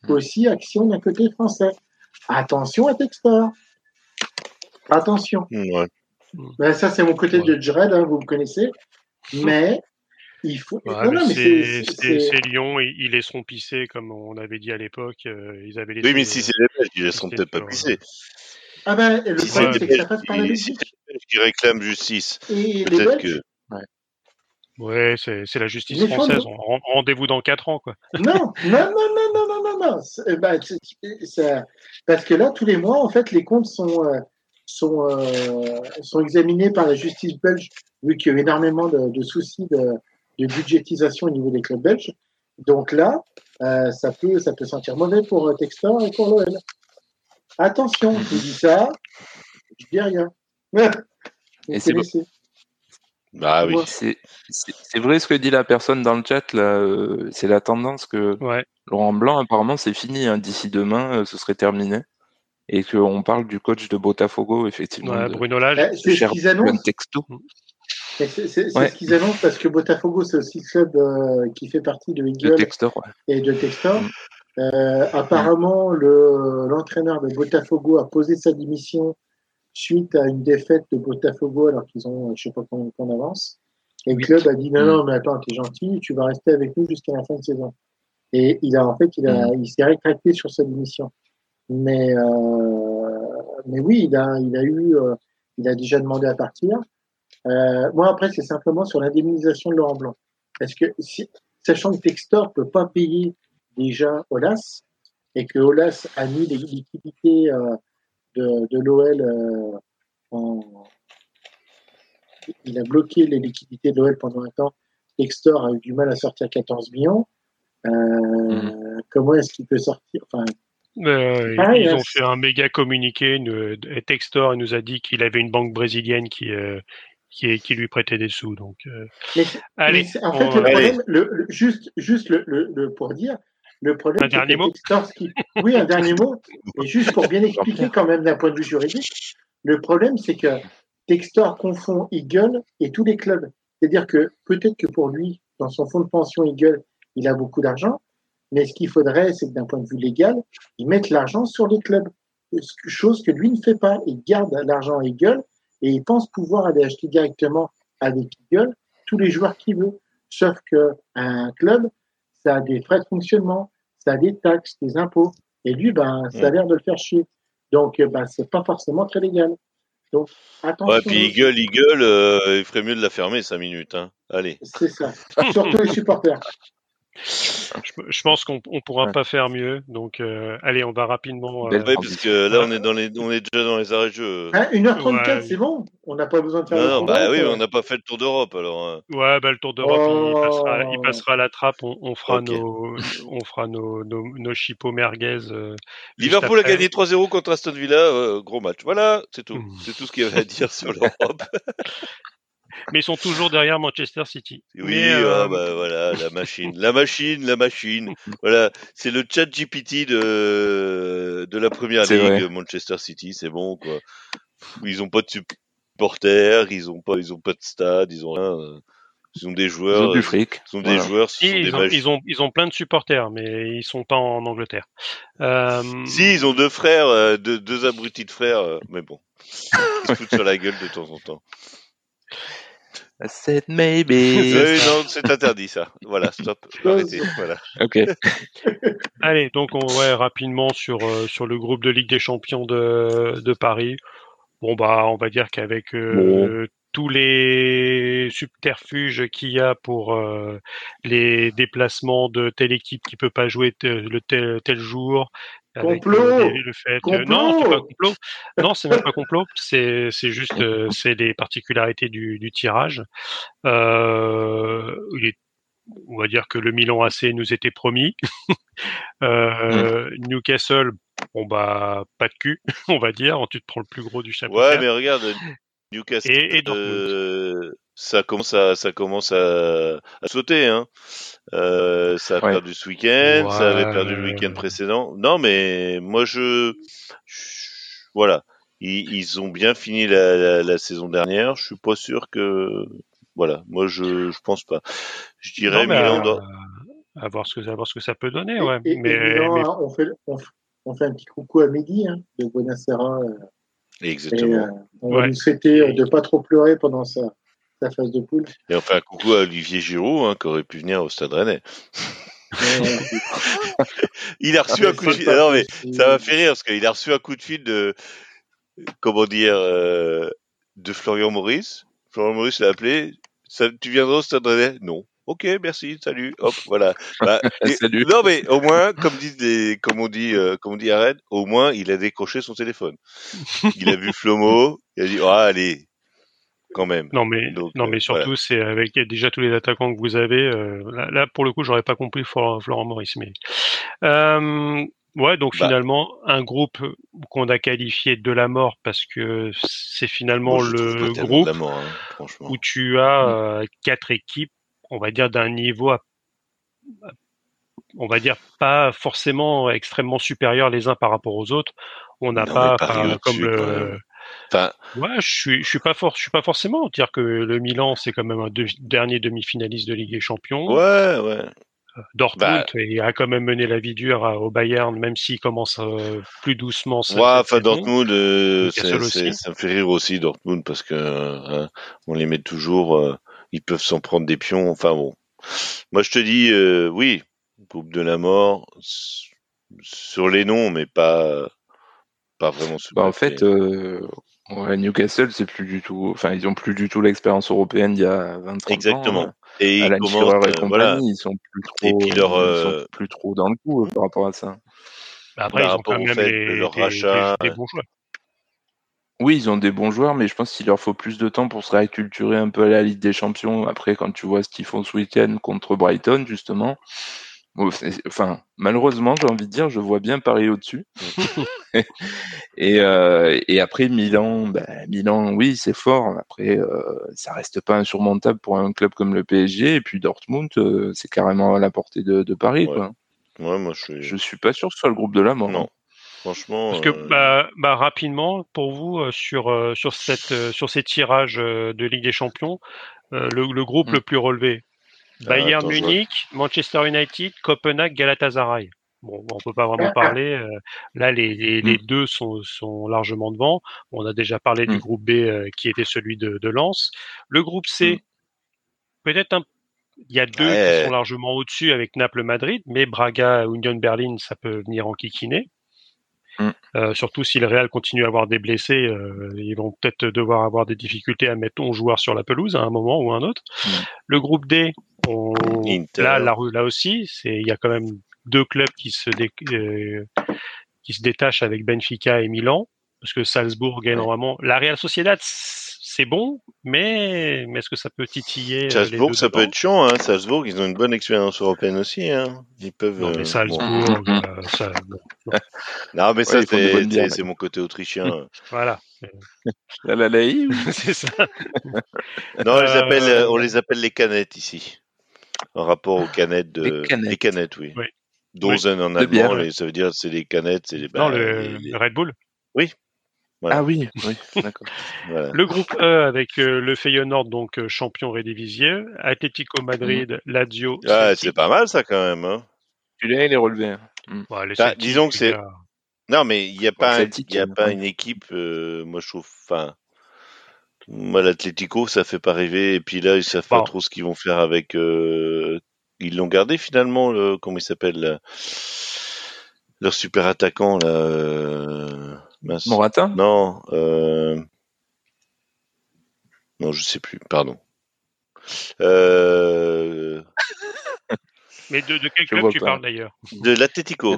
aussi action d'un côté français. Attention à Textor. Attention. Ouais. Ben, ça, c'est mon côté de Jared, hein, vous me connaissez. Mais il faut. c'est Lyon, ils, ils laisseront pisser, comme on avait dit à l'époque. Euh, ils avaient oui, mais si c'est les Belges, ils laisseront peut-être pas pisser. Ah ben, le problème, c'est que ça passe par la Belgique. Si qui réclament justice. Et les Belges, que... Ouais, c'est la justice française. Rendez-vous dans 4 ans, quoi. Non, non, non, non, non, non, non, non. Eh ben, parce que là, tous les mois, en fait, les comptes sont, euh, sont, euh, sont examinés par la justice belge, vu qu'il y a énormément de, de soucis de, de, budgétisation au niveau des clubs belges. Donc là, euh, ça, peut, ça peut sentir mauvais pour Textor et pour l'OL. Attention, je dis ça, je dis rien. *laughs* Et c'est bah oui. C'est vrai ce que dit la personne dans le chat, là. Euh, c'est la tendance que Laurent Blanc, apparemment, c'est fini. Hein. D'ici demain, euh, ce serait terminé. Et qu'on parle du coach de Botafogo, effectivement. Bruno Lage. Eh, c'est ce qu'ils annoncent. Texto. C'est ce qu'ils annoncent parce que Botafogo, c'est aussi le club euh, qui fait partie de Eagle et de Textor. Mm. apparemment, l'entraîneur de Botafogo a posé sa démission suite à une défaite de Botafogo alors qu'ils ont je sais pas combien de temps d'avance. Et le club a dit non, non, mm. mais attends, t'es gentil, tu vas rester avec nous jusqu'à la fin de saison. Et il a en fait, il, a, mm. il s'est rétracté sur sa démission. Mais, euh, mais oui, il a, il a eu, euh, il a déjà demandé à partir. Euh, moi, après, c'est simplement sur l'indemnisation de Laurent Blanc. Parce que, si, sachant que Textor peut pas payer déjà Olas, et que Olas a mis des liquidités de, l'OL euh, il a bloqué les liquidités de l'OL pendant un temps. Textor a eu du mal à sortir 14 millions. Euh, mm. Comment est-ce qu'il peut sortir enfin, euh, ils hein, ont fait un méga communiqué. Textor nous a dit qu'il avait une banque brésilienne qui, qui, qui, lui prêtait des sous. Donc, allez. en fait, le problème, juste, juste le, pour dire, le problème, un dernier mot Oui, un dernier mot. *laughs* Et juste pour bien expliquer quand même d'un point de vue juridique, le problème, c'est que Textor confond Eagle et tous les clubs. C'est-à-dire que peut-être que pour lui, dans son fonds de pension Eagle, il a beaucoup d'argent, mais ce qu'il faudrait, c'est que d'un point de vue légal, il mette l'argent sur les clubs. Chose que lui ne fait pas. Il garde l'argent à Eagle et il pense pouvoir aller acheter directement avec Eagle tous les joueurs qu'il veut. Sauf qu'un club, ça a des frais de fonctionnement, ça a des taxes, des impôts. Et lui, ben, ça a l'air de le faire chier. Donc, ben, c'est pas forcément très légal. Donc, attention. Ouais, puis Eagle, Eagle, euh, il ferait mieux de la fermer 5 minutes. Hein. Allez. C'est ça. Surtout les supporters. *laughs* Je, pense qu'on ne pourra pas faire mieux. Donc, euh, allez, on va rapidement. Euh... parce que là, on est, dans les, on est déjà dans les arrêts jeux. Hein, 1h34, c'est bon? On n'a pas besoin de faire. Non, non bah oui, on n'a pas fait le tour d'Europe alors. Hein. Ouais, bah, le tour d'Europe, il, oh. passera, il, passera, à la trappe. On, on fera nos, on fera nos, nos, nos chipots merguez. Euh, Liverpool a gagné 3-0 contre Aston Villa. Euh, gros match. Voilà, c'est tout. Mmh. C'est tout ce qu'il y avait à dire sur l'Europe. *laughs* mais ils sont toujours derrière Manchester City. Oui, ah, bah, voilà, la machine, la machine, la machine. Voilà, c'est le chat GPT de de la première ligue, Manchester City, c'est bon quoi. Ils ont pas de supporters, ils ont pas, ils ont pas de stade, ils ont rien. Ils ont des joueurs. Ils ont du fric. Ils ont des joueurs. ils, ont, ils, ont, ils, ont, plein de supporters, mais ils sont pas en Angleterre. Euh... Si, ils ont deux frères, euh, deux, deux, abrutis de frères, euh, mais bon, ils se foutent sur la gueule de temps en temps. I said maybe. *laughs* non, c'est interdit ça. Voilà, stop. *laughs* Arrêtez. Voilà. Ok. *laughs* Allez, donc on ouais rapidement sur euh, sur le groupe de Ligue des Champions de de Paris. Bon bah on va dire qu'avec euh, tous les subterfuges qu'il y a pour euh, les déplacements de telle équipe qui peut pas jouer le tel, tel jour. Complot. Le, fait, non, c'est pas complot. Non, c'est même pas complot. C'est c'est juste euh, c'est les particularités du, du tirage. Euh, il est on va dire que le Milan AC nous était promis. *laughs* euh, mmh. Newcastle, bon bah pas de cul, *laughs* on va dire. Tu te prends le plus gros du chapitre. Ouais, mais regarde, Newcastle, et, et euh, ça commence à ça commence à, à sauter. Hein. Euh, ça a ouais. perdu ce week-end, ouais. ça avait perdu le week-end précédent. Non, mais moi je, je voilà, ils, ils, ont bien fini la, la, la, saison dernière. Je suis pas sûr que voilà, moi je je pense pas. Je dirais non, mais Milan à, doit... à, voir ce que à voir ce que ça peut donner. Ouais. Et, mais, et Milan, mais... on fait on, on, fait un petit coucou à Mehdi hein, de Bonacera. Euh, Exactement. Et, euh, on va ouais. lui souhaiter de pas trop pleurer pendant sa, sa phase de poule. Et on fait un coucou à Olivier Giroud, hein, qui aurait pu venir au Stade Rennais. *laughs* il a reçu un coup de fil. Non, mais ça m'a fait rire parce qu'il a reçu un coup de fil de, comment dire, euh, de Florian Maurice. Florian Maurice l'a appelé. Ça, tu viendras au Stade Rennais? Non. Ok, merci, salut. Hop, voilà. Bah, *laughs* et, salut. Non, mais au moins, comme disent des, comme on dit, euh, comme on dit à Rennes, au moins, il a décroché son téléphone. Il a vu Flomo, il a dit, oh, allez, quand même. Non, mais, Donc, non, mais surtout, voilà. c'est avec déjà tous les attaquants que vous avez. Euh, là, là, pour le coup, j'aurais pas compris Florent, Maurice, mais. Euh, ouais, donc bah. finalement, un groupe qu'on a qualifié de la mort parce que c'est finalement Moi, le groupe mort, hein, où tu as mmh. quatre équipes on va dire d'un niveau à, on va dire pas forcément extrêmement supérieur les uns par rapport aux autres. On n'a pas, pas comme le. Enfin... Ouais, je suis, je suis pas fort, je suis pas forcément dire que le Milan c'est quand même un de, dernier demi-finaliste de Ligue des Champions. Ouais, ouais. Dortmund bah, a quand même mené la vie dure au Bayern, même s'il commence euh, plus doucement. Ouais, enfin Dortmund, euh, ça me fait rire aussi Dortmund parce que hein, on les met toujours. Euh, ils peuvent s'en prendre des pions. Enfin bon, moi je te dis euh, oui, groupe de la mort sur les noms, mais pas pas vraiment. Bah, en fait, euh, ouais, Newcastle, c'est plus du tout. Enfin, ils ont plus du tout l'expérience européenne d'il y a 20 ans. Exactement. Hein. Et à ils commencent, et compagnie, voilà. ils sont plus trop. Et puis leur, ils sont plus trop dans le coup euh, par rapport à ça. Bah après, ils ont quand même fait, les, leur des, rachat. des, des bons joueurs. Oui, ils ont des bons joueurs, mais je pense qu'il leur faut plus de temps pour se réacculturer un peu à la Ligue des Champions. Après, quand tu vois ce qu'ils font ce week-end contre Brighton, justement, enfin, malheureusement, j'ai envie de dire, je vois bien Paris au-dessus. *laughs* et, euh, et après, Milan, ben, Milan, oui, c'est fort. Après, euh, ça reste pas insurmontable pour un club comme le PSG. Et puis Dortmund, euh, c'est carrément à la portée de, de Paris. Ouais. Quoi. Ouais, moi, je suis... je suis pas sûr que ce soit le groupe de la mort. Non. Franchement, Parce que euh... bah, bah, rapidement pour vous sur sur cette sur ces tirages de Ligue des Champions, le, le, groupe mmh. le plus relevé Bayern attends, Munich, Manchester United, Copenhague, Galatasaray. Bon, on peut pas vraiment parler. là, les, les, mmh. les, deux sont, sont largement devant. On a déjà parlé mmh. du groupe B qui était celui de, de Lens. Le groupe C, peut-être un il y a deux ouais. qui sont largement au-dessus avec Naples-Madrid, mais Braga, Union Berlin, ça peut venir en kikiner. Mm. Euh, surtout si le Real continue à avoir des blessés, euh, ils vont peut-être devoir avoir des difficultés à mettre 11 joueurs sur la pelouse à un moment ou à un autre. Mm. Le groupe D, on... là, là, là aussi, il y a quand même deux clubs qui se dé... euh, qui se détachent avec Benfica et Milan, parce que Salzbourg est normalement la Real Sociedad c'est bon, mais, mais est-ce que ça peut titiller Salzbourg, ça peut être chiant. Hein. Salzbourg, ils ont une bonne expérience européenne aussi. Hein. Ils peuvent. Non, mais Salzbourg, bon. euh, ça, *laughs* bon, non. non. mais ça, ouais, c'est mon côté autrichien. *laughs* voilà. La la laï, *laughs* c'est ça. non, on les, appelle, euh... on les appelle les canettes ici. En rapport aux canettes de. Les canettes, les canettes oui. oui. Dozen oui. en allemand, ça veut dire c'est les canettes, c'est les. Non, bah, le, les, le Red Bull. Oui. Ah oui, oui, d'accord. Le groupe E avec le Feyenoord, donc champion rédivisier, Atlético Madrid, mm. Lazio. Ah, c'est pas mal ça quand même. Hein. Celui-là, il est relevé. Mm. Bah, disons que c'est. Non, mais il n'y a pas, y a hein. pas une équipe, moi je trouve. Enfin, moi, l'Atlético, ça fait pas rêver. Et puis là, ils savent pas trop ce qu'ils vont faire avec. Ils l'ont gardé finalement, le... comment il s'appelle Leur super attaquant, là. Morata Non. Euh... Non, je sais plus. Pardon. Euh... *laughs* Mais de, de quel club tu parles d'ailleurs? De l'Atletico.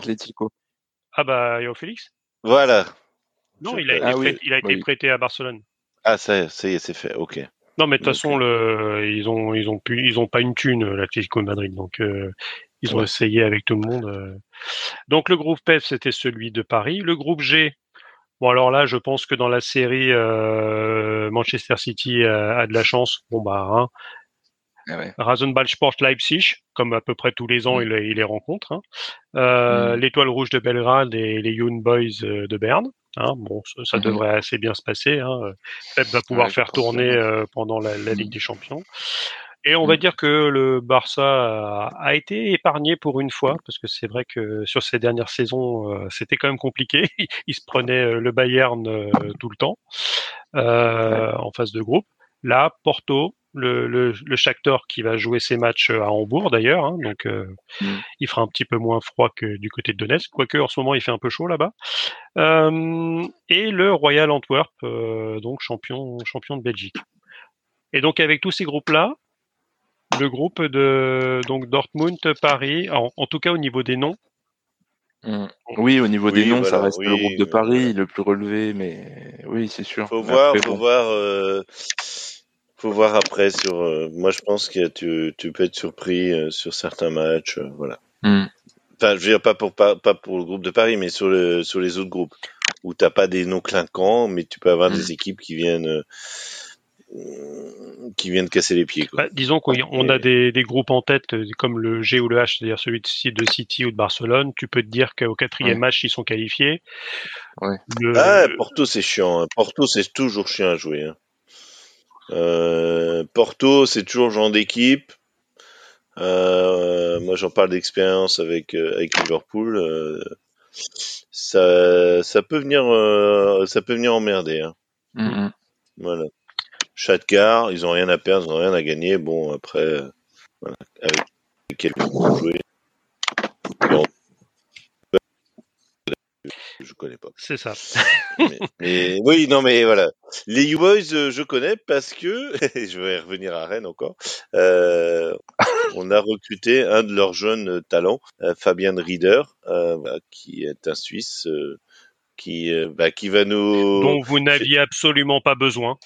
Ah bah, Yo Félix? Voilà. Non, il a, été, ah prêté, il a été prêté à Barcelone. Ah, ça, ça y est, c'est fait. Ok. Non, mais de toute façon, le, ils ont, ils ont pu, ils ont pas une thune, l'Atlético de Madrid. Donc, euh, ils ont essayé avec tout le monde. Euh. Donc, le groupe F, c'était celui de Paris. Le groupe G, Bon alors là, je pense que dans la série euh, Manchester City a, de la chance. Bon bah, hein. Ah Rasenballsport Leipzig, comme à peu près tous les ans, mm. il, les rencontre. Hein. Euh, mm. L'Étoile Rouge de Belgrade et les Young Boys euh, de Berne. Hein. Bon, ça, mm-hmm. devrait assez bien se passer. Hein. Pep va pouvoir faire tourner pendant la, Ligue des Champions. Et on va mm. dire que le Barça a, été épargné pour une fois, parce que c'est vrai que sur ces dernières saisons, euh, c'était quand même compliqué. *laughs* Il se prenait euh, le Bayern euh, tout le temps en phase de groupe. Là, Porto, le, le, le Shakhtar qui va jouer ses matchs à Hambourg d'ailleurs, hein, donc mm. il fera un petit peu moins froid que du côté de Donetsk, quoique en ce moment il fait un peu chaud là-bas. et le Royal Antwerp, donc champion champion de Belgique. Et donc avec tous ces groupes-là, le groupe de donc Dortmund, Paris, en, tout cas au niveau des noms. Mmh. Oui, au niveau des noms, ça reste le groupe de Paris, le plus relevé, mais oui, c'est sûr. Faut voir, faut voir, euh, faut voir après sur. Euh, moi, je pense que tu, tu peux être surpris euh, sur certains matchs, voilà. Mmh. Enfin, je veux dire pas pour pas, pas pour le groupe de Paris, mais sur le sur les autres groupes où t'as pas des noms clinquants, mais tu peux avoir mmh. des équipes qui viennent qui viennent casser les pieds. Bah, disons qu'on a des, groupes en tête euh, comme le G ou le H, c'est-à-dire celui de City ou de Barcelone. Tu peux te dire qu'au quatrième match, ils sont qualifiés. Ah, Porto, c'est chiant. Hein. Porto, c'est toujours chiant à jouer. Hein. Euh, Porto, c'est toujours genre d'équipe. Euh, moi, j'en parle d'expérience avec avec Liverpool. ça, ça peut venir, ça peut venir emmerder. Hein. Mm-hmm. Voilà. Chatgar, ils ont rien à perdre, ils ont rien à gagner. Bon, après, voilà, avec quelques jouer. Je connais pas. C'est ça. mais, oui, non, mais voilà. Les U-Boys, euh, je connais parce que, *laughs* je vais revenir à Rennes encore, euh, on a recruté un de leurs jeunes talents, euh, Fabien Rieder, qui est un Suisse, qui, bah, qui va nous... Dont vous n'aviez absolument pas besoin.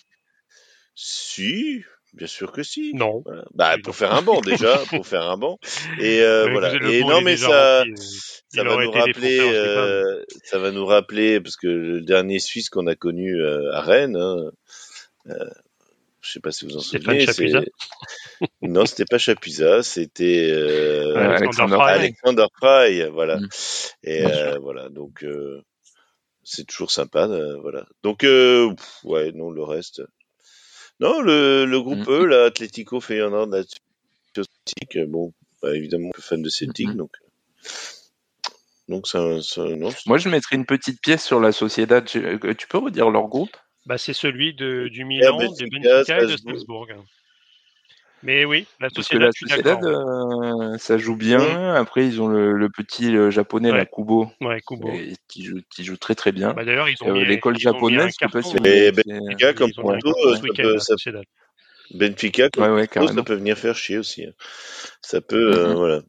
Si, bien sûr que si. Non. Bah *laughs* pour faire un banc déjà, pour faire un banc. Et euh, voilà. Et non mais ça, euh, ça va nous rappeler, euh, ça va nous rappeler parce que le dernier Suisse qu'on a connu euh, à Rennes. Hein, euh, je sais pas si vous en souvenez. *laughs* non, c'était pas Chapuisat, c'était euh, Alexander, Alexander Fry, voilà. Mm. Et voilà, donc c'est toujours sympa, voilà. Donc ouais, non, le reste, non, le, le groupe mmh. E, là, Atlético Feyenoord, la Celtic, bon, bah, évidemment, un peu fan de Celtic, mmh. donc. Donc ça, ça non, Moi, je mettrais une petite pièce sur la Sociedad. Tu, euh, peux redire leur groupe? Bah, C'est celui de, du Milan, de Benfica et de Strasbourg. Mais oui, la Sociedad, euh, ça joue bien. Après, ils ont le, petit japonais, la Kubo, ouais, Kubo. qui, joue, qui joue très très bien. Bah, D'ailleurs, ils ont euh, l'école japonaise. Et Benfica, comme Porto, ça peut, Benfica, comme ouais, ça peut venir faire chier aussi. Hein. Ça peut, euh, mm-hmm. voilà.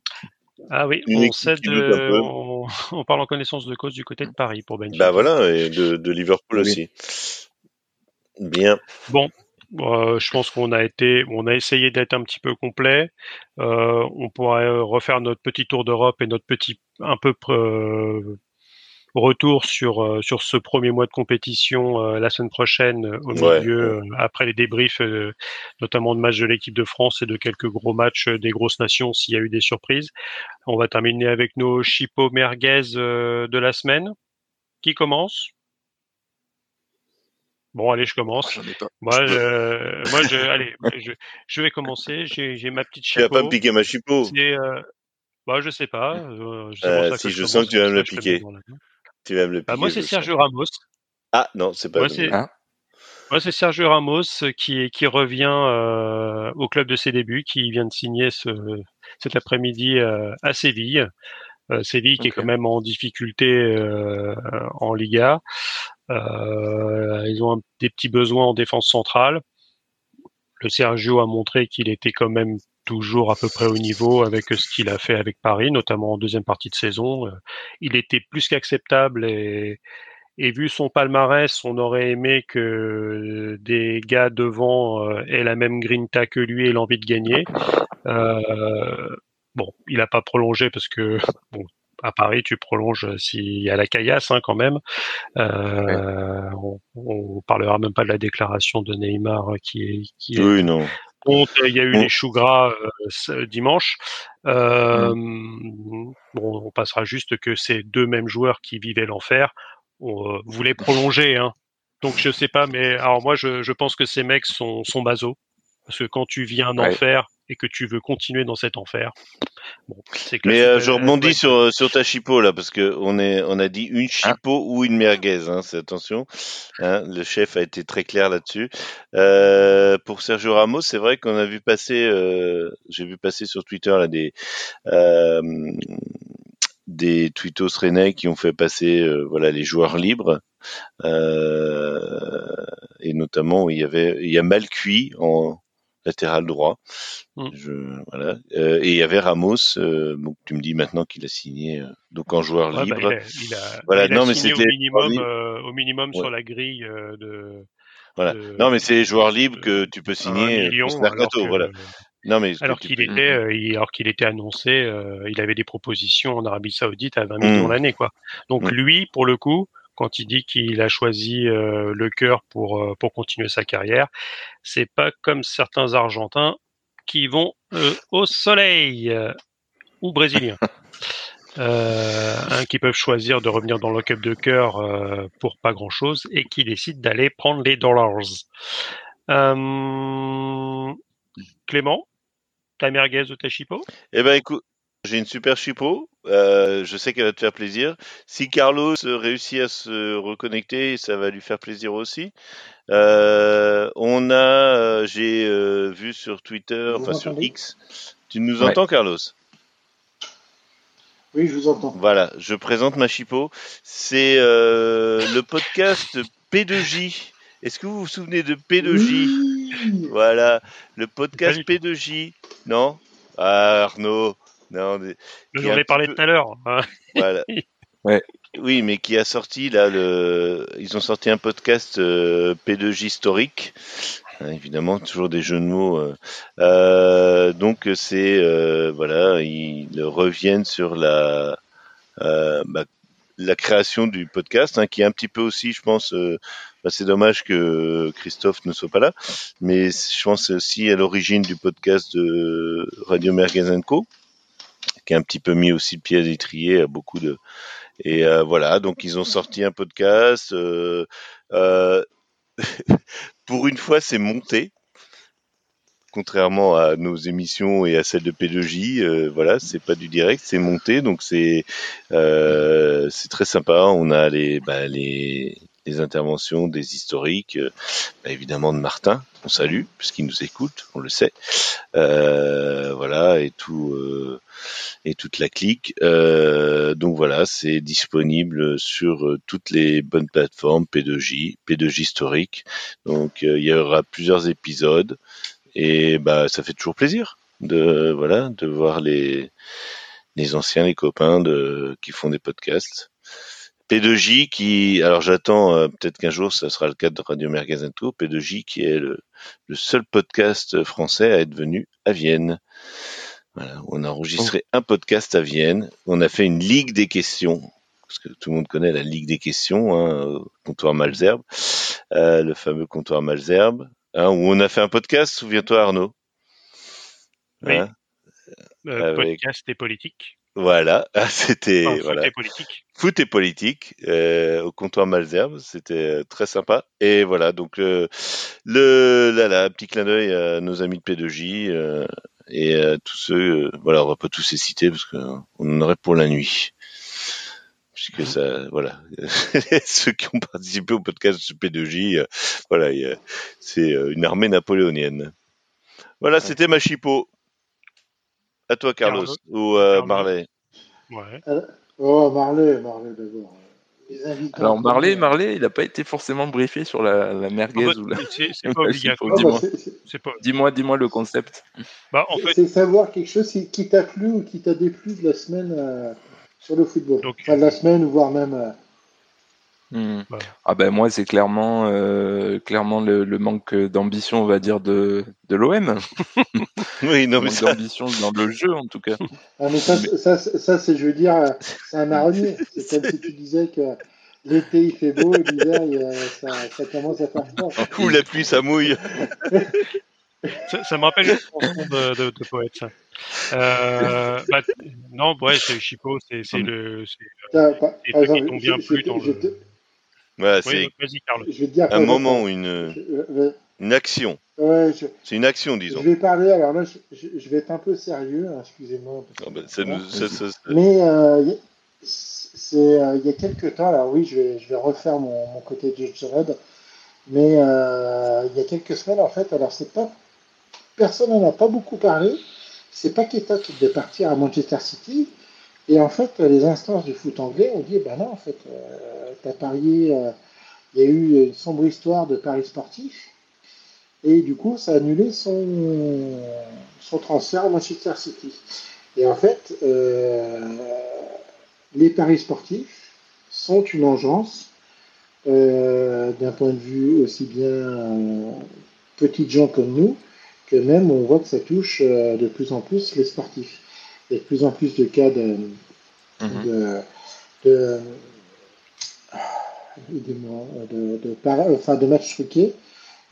Ah oui, on, cède, on, *laughs* on, parle en connaissance de cause du côté de Paris pour Benfica. Bah voilà, et de, de Liverpool aussi. Bien. Bon, euh, je pense qu'on a été, on a essayé d'être un petit peu complet. Euh, on pourrait refaire notre petit tour d'Europe et notre petit un peu euh, retour sur sur ce premier mois de compétition la semaine prochaine au milieu après les débriefs notamment de matchs de l'équipe de France et de quelques gros matchs des grosses nations s'il y a eu des surprises. On va terminer avec nos chipos merguez de la semaine. Qui commence Bon, allez, je commence. Moi, je, moi, je, allez, *laughs* je, je vais commencer. J'ai ma petite chipot. Tu vas pas me piquer ma chipot. C'est, euh, bah, je sais pas. Euh, euh, si je, sens que tu vas me le piquer. Tu vas me le piquer. Bah, moi, c'est Sergio Ramos. Ah non, c'est pas. Moi, c'est hein? C'est Sergio Ramos qui, qui revient euh, au club de ses débuts, qui vient de signer ce, cet après-midi euh, à Séville. Euh, Séville qui est quand même en difficulté euh, en Liga. Euh, ils ont des petits besoins en défense centrale. Le Sergio a montré qu'il était quand même toujours à peu près au niveau avec ce qu'il a fait avec Paris, notamment en deuxième partie de saison. Il était plus qu'acceptable et, et vu son palmarès, on aurait aimé que des gars devant aient la même grinta que lui et l'envie de gagner. Euh, bon, il n'a pas prolongé parce que bon, à Paris, tu prolonges s'il y a la caillasse hein, quand même. Euh, on, on, parlera même pas de la déclaration de Neymar qui est qui est oui, non. Il y a eu les choux gras euh, dimanche. Euh, bon, on passera juste que ces deux mêmes joueurs qui vivaient l'enfer voulaient prolonger. Hein. Donc je sais pas, mais alors moi je, je pense que ces mecs sont, sont basos. Parce que quand tu viens d'en faire et que tu veux continuer dans cet enfer. Bon, Mais euh, je rebondis sur, sur ta chipot là, parce que on, est, on a dit une ah. chipot ou une merguez, hein, attention. Hein, le chef a été très clair là-dessus. Euh, pour Sergio Ramos, c'est vrai qu'on a vu passer, euh, j'ai vu passer sur Twitter là des euh, des tweetos rennais qui ont fait passer euh, voilà les joueurs libres euh, et notamment il y avait il y a Malcuit en latéral droit. Mm. Je, voilà. Euh, et il y avait Ramos. Euh, donc tu me dis maintenant qu'il a signé euh, donc en joueur bah, libre. il a, voilà. non mais c'était au minimum, au minimum sur la grille de. Voilà. non mais c'est joueur libre que tu peux signer million, mercato. Voilà. Non, mais alors qu'il était, alors qu'il était annoncé, il avait des propositions en Arabie Saoudite à 20 millions mm. l'année, quoi. Donc mm. lui, pour le coup, quand il dit qu'il a choisi euh, le cœur pour euh, pour continuer sa carrière. C'est pas comme certains Argentins qui vont euh, au soleil ou brésiliens. *laughs* qui peuvent choisir de revenir dans le club de cœur pour pas grand chose et qui décident d'aller prendre les dollars. Clément, ta merguez ou ta chipot Eh ben écoute, j'ai une super chipot. Euh, je sais qu'elle va te faire plaisir. Si Carlos réussit à se reconnecter, ça va lui faire plaisir aussi. Euh, on a, euh, j'ai euh, vu sur Twitter, enfin sur X. Tu nous entends, Carlos? Oui, je vous entends. Voilà, je présente ma chipot. C'est le podcast P2J. Est-ce que vous vous souvenez de P2J Voilà, le podcast P2J. Non? Ah, Arnaud. Non, J'en ai parlé tout à l'heure. Hein. Voilà. *laughs* Oui, mais qui a sorti là le. Ils ont sorti un podcast euh, P2J historique. Hein, évidemment, toujours des jeux de mots. Euh, euh, donc c'est voilà, ils reviennent sur la bah, la création du podcast, hein, qui est un petit peu aussi, je pense. Bah, c'est dommage que Christophe ne soit pas là, mais je pense aussi à l'origine du podcast de Radio Merguez Co qui a un petit peu mis aussi le pied à l'étrier à beaucoup de. Et euh, voilà, donc ils ont sorti un podcast. Euh, euh, *laughs* pour une fois, c'est monté contrairement à nos émissions et à celles de P2J, euh, voilà, c'est pas du direct, c'est monté, donc c'est très sympa. On a les bah, les les interventions des historiques, euh, bah, évidemment de Martin, on salue puisqu'il nous écoute, on le sait, euh, voilà et tout euh, et toute la clique. donc voilà, c'est disponible sur toutes les bonnes plateformes P2J, P2J historique. Donc il y aura plusieurs épisodes et bah ça fait toujours plaisir de voilà de voir les les anciens, les copains de qui font des podcasts. P2J qui, alors j'attends euh, peut-être qu'un jour ça sera le cas de Radio Merguez Tour, P2J qui est le, le, seul podcast français à être venu à Vienne. Voilà, on a enregistré un podcast à Vienne. On a fait une ligue des questions, parce que tout le monde connaît la ligue des questions, hein, comptoir Malzerbe, euh, le fameux comptoir Malzerbe, hein, où on a fait un podcast. Souviens-toi Arnaud? Oui. Hein, euh, podcast et politique. Voilà, *laughs* c'était Enfin, voilà. foot et politique. Foot et politique euh, au comptoir Malzerbe, c'était euh, très sympa. Et voilà, donc le, le là, là, petit clin d'œil à nos amis de P2J euh, et à tous ceux. euh, voilà, on va pas tous les citer parce qu'on en aurait pour la nuit. Puisque ça, voilà, *laughs* ceux qui ont participé au podcast de P2J, euh, voilà, c'est euh, une armée napoléonienne. Voilà, c'était ma chipot. À toi, Carlos, Carlos. ou euh. Marley. Ouais. Oh, Marley, Marley d'abord. Invités Alors en Marley. Marley, il n'a pas été forcément briefé sur la, la merguez Ah bah, ou la. c'est *laughs* pas obligatoire. Ah, bah, dis-moi. Dis-moi, le concept. Bah, en fait, C'est savoir quelque chose qui qui t'a plu ou qui t'a déplu de la semaine euh, sur le football. Donc, enfin, de la semaine, ou voire même. Ouais. Ah ben moi c'est clairement euh, clairement le, le manque d'ambition on va dire de, de l'OM. *laughs* Oui, non, Le mais manque ça, d'ambition dans le jeu en tout cas. Ah, mais ça, c'est- ça, c'est- ça, c'est, je veux dire, c'est un marronnier. C'est comme si tu disais que l'été il fait beau et l'hiver il, ça, ça commence à faire froid. *laughs* ou la pluie, ça mouille. *laughs* ça, ça me rappelle une chanson de, de, de poète, ça. Euh, bah, non, ouais, c'est Chipo, c'est c'est le. c'est- T'as- par- Et par ceux qui exemple, t'ont je, bien je plu te- dans le- Voilà, Oui, c'est je un moment ou une, je- euh, une action. ouais, je, C'est une action, je disons. vais parler. Alors là, je, je- je vais être un peu sérieux. hein, excusez-moi. Ah Mais euh, y- c'est euh, il y a quelques temps, alors oui, je vais, je vais refaire mon, mon côté Judge Red, mais euh, il y a quelques semaines, en fait, alors c'est pas, personne n'en a pas beaucoup parlé, c'est Paqueta qui devait partir à Manchester City, et en fait, les instances du foot anglais ont dit, ben non, en fait, euh, t'as parié, euh, il y a eu une sombre histoire de paris sportif, et du coup, ça a annulé son, son transfert à Manchester City. Et en fait, euh, les paris sportifs sont une engeance d'un point de vue aussi bien petites gens comme nous, que même on voit que ça touche de plus en plus les sportifs. Il y a de plus en plus de cas de, Mhm. de, de, aidez-moi, de, de, para- enfin, de matchs truqués,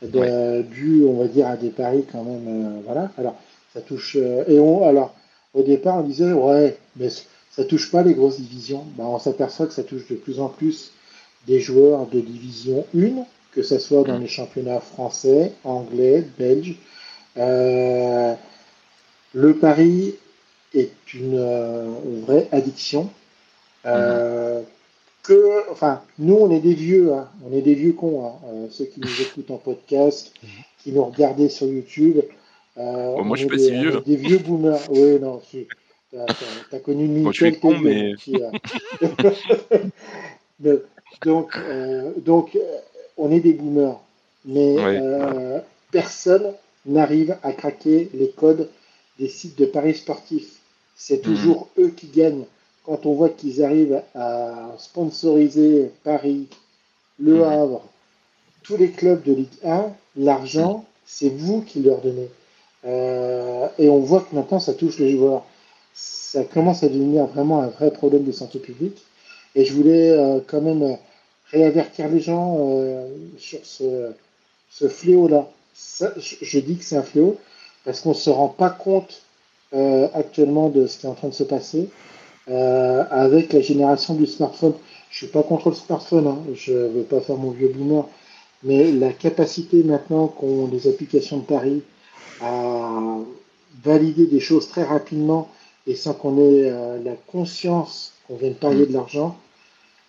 de, dû, on va dire, à des paris quand même. euh, voilà. Alors, ça touche. euh, et on, alors, au départ, on disait, ouais, mais ça touche pas les grosses divisions. Ben, on s'aperçoit que ça touche de plus en plus des joueurs de division 1, que ce soit dans Mm. les championnats français, anglais, belges. Euh, le pari est une euh, vraie addiction. Euh, que, enfin, nous, on est des vieux, hein, on est des vieux cons, hein, euh, ceux qui nous écoutent en podcast, qui nous regardaient sur YouTube. Euh, Bon, moi, je suis pas des, si vieux. Des vieux boomers. Oui, non, tu as, connu une suis Minitel, con, mais- qui, euh, donc, donc, on est des boomers. Mais Ouais. personne n'arrive à craquer les codes des sites de paris sportifs. C'est toujours eux qui gagnent. Quand on voit qu'ils arrivent à sponsoriser Paris, Le Mhm. Havre, tous les clubs de Ligue 1, l'argent, c'est vous qui leur donnez. Euh, et on voit que maintenant, ça touche les joueurs. Ça commence à devenir vraiment un vrai problème de santé publique. Et je voulais euh, quand même réavertir les gens euh, sur ce, ce fléau-là. Je, je dis que c'est un fléau parce qu'on ne se rend pas compte euh, actuellement de ce qui est en train de se passer euh, avec la génération du smartphone. Je suis pas contre le smartphone, hein, je ne veux pas faire mon vieux boomer, mais la capacité maintenant qu'ont les applications de Paris à valider des choses très rapidement et sans qu'on ait euh, la conscience qu'on vient de parier de l'argent,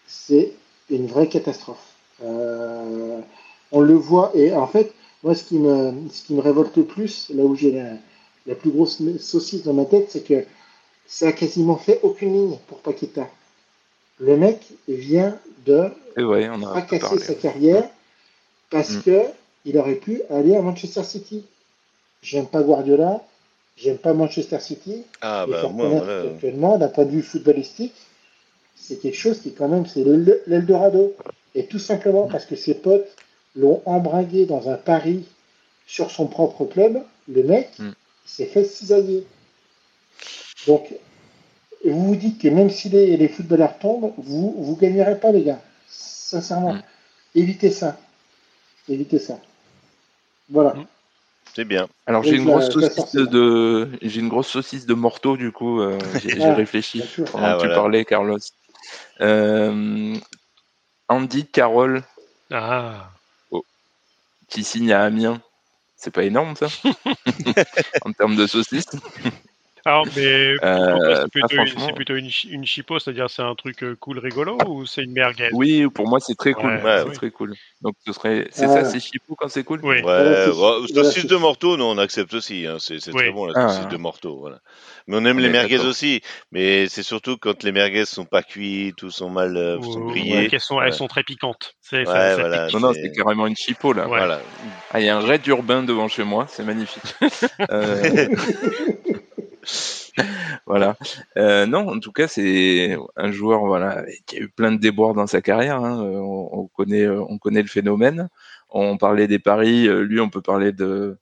c'est une vraie catastrophe. On le voit, et en fait, moi, ce qui me, ce qui me révolte le plus, là où j'ai la, la plus grosse saucisse dans ma tête, c'est que ça a quasiment fait aucune ligne pour Paqueta. Le mec vient de Et ouais, on a pas fracasser parlé. sa carrière parce Mm. que il aurait pu aller à Manchester City. J'aime pas Guardiola, j'aime pas Manchester City. Ah bah moi, voilà. qu'actuellement, d'un point de vue footballistique, c'est quelque chose qui quand même, c'est le- l'Eldorado. Et tout simplement parce que ses potes l'ont embringué dans un pari sur son propre club, le mec Mm. S'est fait cisailler. Donc, vous vous dites que même si les, les footballeurs tombent, vous vous gagnerez pas, les gars. Sincèrement. Mm. Évitez ça. Évitez ça. Voilà. Mm. C'est bien. Alors j'ai une grosse saucisse de j'ai une grosse saucisse de morteau du coup euh, *laughs* j'ai ah, réfléchi pendant ah, que tu parlais Carlos. Euh, Andy Carroll ah. Oh, qui signe à Amiens. C'est pas énorme ça *laughs* en termes de saucisse. Alors, mais euh, c'est plutôt, une, une, chipo, c'est-à-dire c'est un truc euh, cool, rigolo, ou c'est une merguez? Oui, pour moi c'est très cool. Ouais, c'est très cool. Donc ce serait, c'est ça, c'est chipo quand c'est cool? Oui. Ouais, saucisse de morteau, nous on accepte aussi. Hein. C'est très bon la saucisse ah. de morteau, voilà. Mais on aime les merguez aussi. Mais c'est surtout quand les merguez sont pas cuites ou sont mal euh, sont grillées. Elles sont, elles sont très piquantes. C'est, voilà, non, non, c'est carrément une chipo là. Voilà. Ah, il y a un raid urbain devant chez moi, c'est magnifique. *laughs* euh... *laughs* voilà. Euh, non, en tout cas, c'est un joueur voilà qui a eu plein de déboires dans sa carrière. Hein. On, connaît, on connaît le phénomène. On parlait des paris, lui, on peut parler de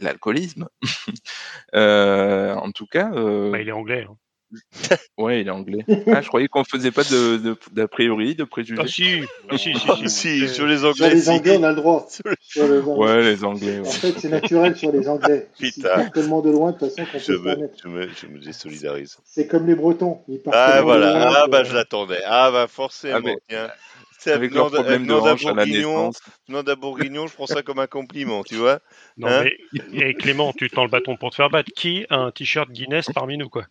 l'alcoolisme. *laughs* euh, en tout cas, euh... bah, il est anglais. Hein. *laughs* Ouais, il est anglais. Ah, je croyais qu'on faisait pas de, d'a priori, de préjugés. Ah si, ah, si, si, si, sur les anglais. Sur les anglais, on a le droit. *laughs* Sur les anglais. Ouais, les anglais. En fait, c'est naturel sur les anglais. *laughs* Putain. Ils tellement de loin, de toute façon, qu'on je peut me, je me, je me désolidarise. C'est comme les Bretons. Ils ah, voilà. ah, bah, je l'attendais. Ah, bah, forcément. Ah, mais... tiens. C'est avec leur problème de hanche à la naissance. Non, Bourguignon, je prends ça comme un compliment, tu vois. Non, hein mais et Clément, tu tends le bâton pour te faire battre. Qui a un t-shirt Guinness parmi nous, quoi?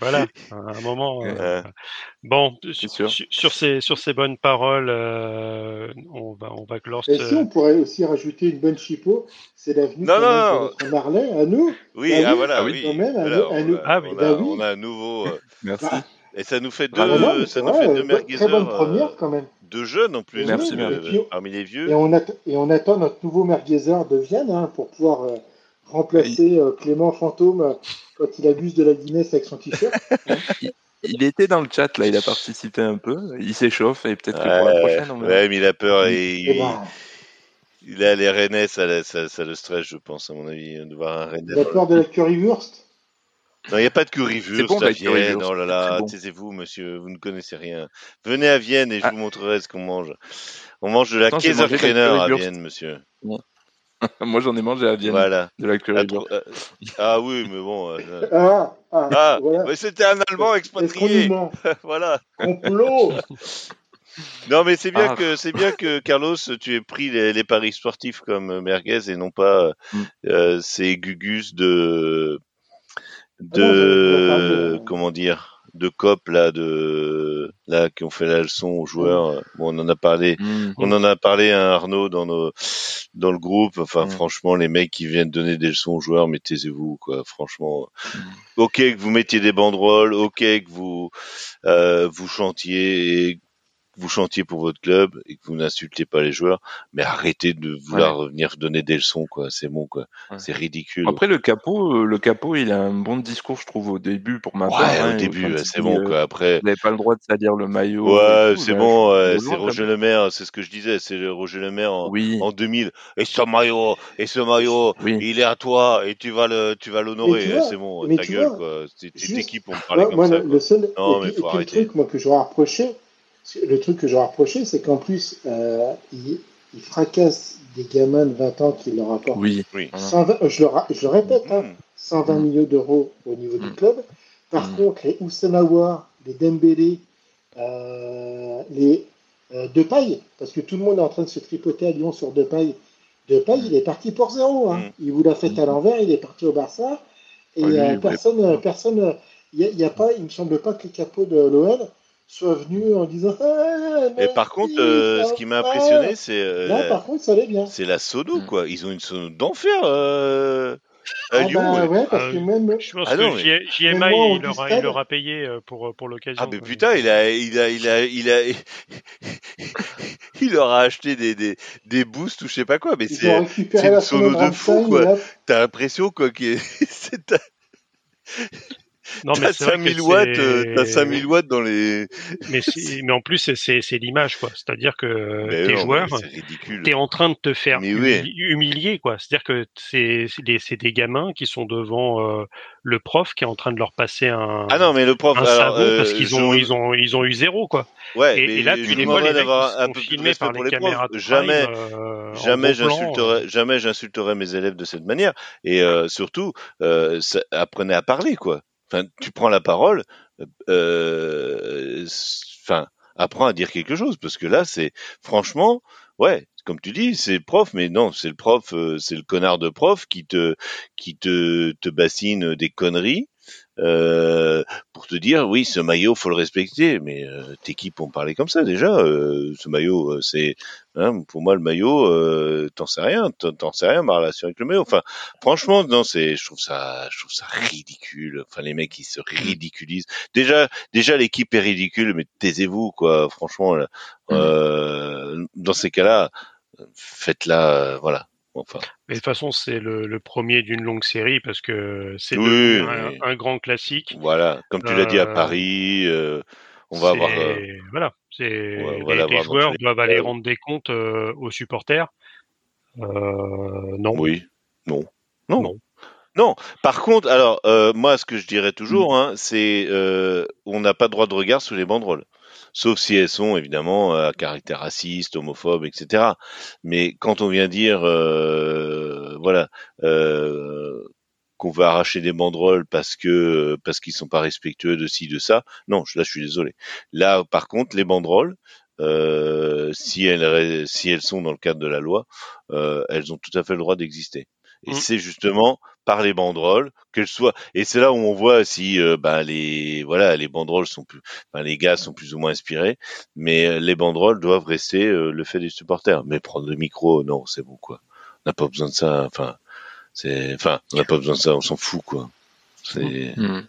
Voilà, *laughs* à un moment. Euh, bon, sur, sur, ces, sur ces bonnes paroles, euh, on, va, on va clore. Et si on pourrait aussi rajouter une bonne chipot, c'est l'avenue de notre Marley, à nous. Oui, ah, voilà, oui. Même, à, nous. Ah, oui. On, a, on a un nouveau. Euh, Merci. Et ça nous fait deux, ah, ça nous fait deux merguezers. Très bonne première quand même. Deux jeunes en plus, Merci, parmi les vieux. Et on, attend, et on attend notre nouveau merguezer de Vienne hein, pour pouvoir remplacer euh, Clément Fantôme euh, quand il abuse de la Guinness avec son t-shirt. il était dans le chat là, il a participé un peu, il s'échauffe et peut-être que pour la prochaine. On ouais, mais il a peur et il, ben, il a les Rennais, ça, ça, ça, le stresse, je pense, à mon avis, de voir un Rennais. Il a peur de la currywurst? Non, il n'y a pas de currywurst bon, à Vienne. Oh là là, taisez-vous, monsieur, vous ne connaissez rien. Venez à Vienne et je ah. vous montrerai ce qu'on mange. On mange de la Kaiserkreiner à Vienne, monsieur. *laughs* Moi, j'en ai mangé à Vienne. Voilà. De la euh, ah oui, mais bon. Euh, ah, ah, ah voilà. c'était un Allemand expatrié. *laughs* voilà. Complot. Non, mais c'est bien ah. que c'est bien que Carlos, tu aies pris les, paris sportifs comme merguez et non pas mm. euh, ces gugus de de comment dire de cop là de là qui ont fait la leçon aux joueurs. Bon, on en a parlé, mmh. on en a parlé à Arnaud dans nos dans le groupe. Enfin, mmh. franchement, les mecs qui viennent donner des leçons aux joueurs, mais taisez-vous quoi. Franchement, mmh. ok que vous mettiez des banderoles, ok que vous euh, vous chantiez et vous chantiez pour votre club et que vous n'insultez pas les joueurs, mais arrêtez de vouloir venir donner des leçons, quoi. C'est bon, quoi. C'est ridicule. Après, le capot, euh, le capot, il a un bon discours, je trouve, au début, pour ma part. Ouais, au hein, début, c'est bon, quoi. Après. Vous n'avez pas le droit de salir le maillot. Ouais, c'est bon, c'est Roger Le Maire, c'est ce que je disais, c'est Roger Le Maire en, en 2000. Et ce maillot, et ce maillot, il est à toi, et tu vas le, tu vas l'honorer. C'est bon, ta gueule, quoi. C'est équipe pour me parler comme ça. Le seul, non, mais faut arrêter. truc, moi, que j'aurais reproché, le truc que j'aurais reproché, c'est qu'en plus, euh, il, il, fracasse des gamins de 20 ans qui leur apportent oui, oui. 120, je, le, je le répète, hein, 120 mm. millions d'euros au niveau du mm. club. Par mm. contre, les Oussamawa, les Dembélé, euh, les euh, Depay, parce que tout le monde est en train de se tripoter à Lyon sur Depay. Depay, il est parti pour zéro. Hein. Il vous l'a fait à l'envers, il est parti au Barça. Et euh, personne, personne, il n'y a, a, pas, il me semble pas que les capots de l'OL soit venu en disant ah, mais par contre euh, ce qui m'a impressionné c'est euh, là par contre ça allait bien. c'est la sono mm. quoi. Ils ont une sono d'enfer euh, à ah Lyon bah, ouais, parce que même je pense ah non, que JMI il, leur a, il leur a payé pour pour l'occasion. Ah mais putain il a il a il a il a *laughs* il leur a acheté des des des boosts ou je sais pas quoi mais c'est une sono de fou quoi. t'as l'impression quoi que *laughs* c'est non, mais t'as 5000 watts, t'as 5000 watts dans les. mais, *laughs* mais en plus, c'est l'image, quoi. C'est-à-dire que tes joueurs, t'es en train de te faire humilier, quoi. C'est-à-dire que c'est des, gamins qui sont devant le prof qui est en train de leur passer un. Ah non, mais le prof, alors, parce qu'ils ont, ils ont, ils ont eu zéro, quoi. Ouais, et, là, tu les vois, les mecs un peu filmés par les, caméras. Jamais, jamais j'insulterai, jamais j'insulterai mes élèves de cette manière. Et surtout, apprenez à parler, quoi. Enfin, tu prends la parole, enfin, apprends à dire quelque chose, parce que là, c'est franchement, ouais, comme tu dis, c'est le prof, mais non, c'est le prof, c'est le connard de prof qui te, qui te, te bassine des conneries. euh, pour te dire oui ce maillot faut le respecter mais euh, tes équipes ont parlé comme ça déjà euh, ce maillot euh, c'est hein, pour moi le maillot euh, t'en sais rien t'en sais rien ma relation avec le maillot. Enfin franchement non c'est je trouve ça je trouve ça ridicule. Enfin les mecs ils se ridiculisent. Déjà déjà l'équipe est ridicule mais taisez-vous quoi. Franchement mmh. dans ces cas-là faites-la voilà Enfin. Mais de toute façon, c'est le, premier d'une longue série parce que c'est un, grand classique. Voilà, comme tu l'as dit à euh, Paris, euh, on va avoir. Euh, voilà, c'est les, joueurs doivent aller rendre des comptes aux supporters. non. Oui. Non. Non. non. Non. Par contre, alors moi, ce que je dirais toujours, mmh. hein, c'est on n'a pas de droit de regard sous les banderoles sauf si elles sont évidemment à caractère raciste, homophobe, etc. Mais quand on vient dire, euh, voilà, euh, qu'on veut arracher des banderoles parce que parce qu'ils sont pas respectueux de ci de ça, non, là je suis désolé. Là, par contre, les banderoles, euh, si elles si elles sont dans le cadre de la loi, elles ont tout à fait le droit d'exister. Et mmh. c'est justement par les banderoles qu'elles soient. Et c'est là où on voit si euh, ben, les voilà les banderoles sont plus, ben, les gars sont plus ou moins inspirés, mais euh, les banderoles doivent rester euh, le fait des supporters. Mais prendre le micro, non, c'est bon quoi. On n'a pas besoin de ça. Enfin, c'est, enfin, on n'a pas besoin de ça. On s'en fout quoi. C'est. Mmh.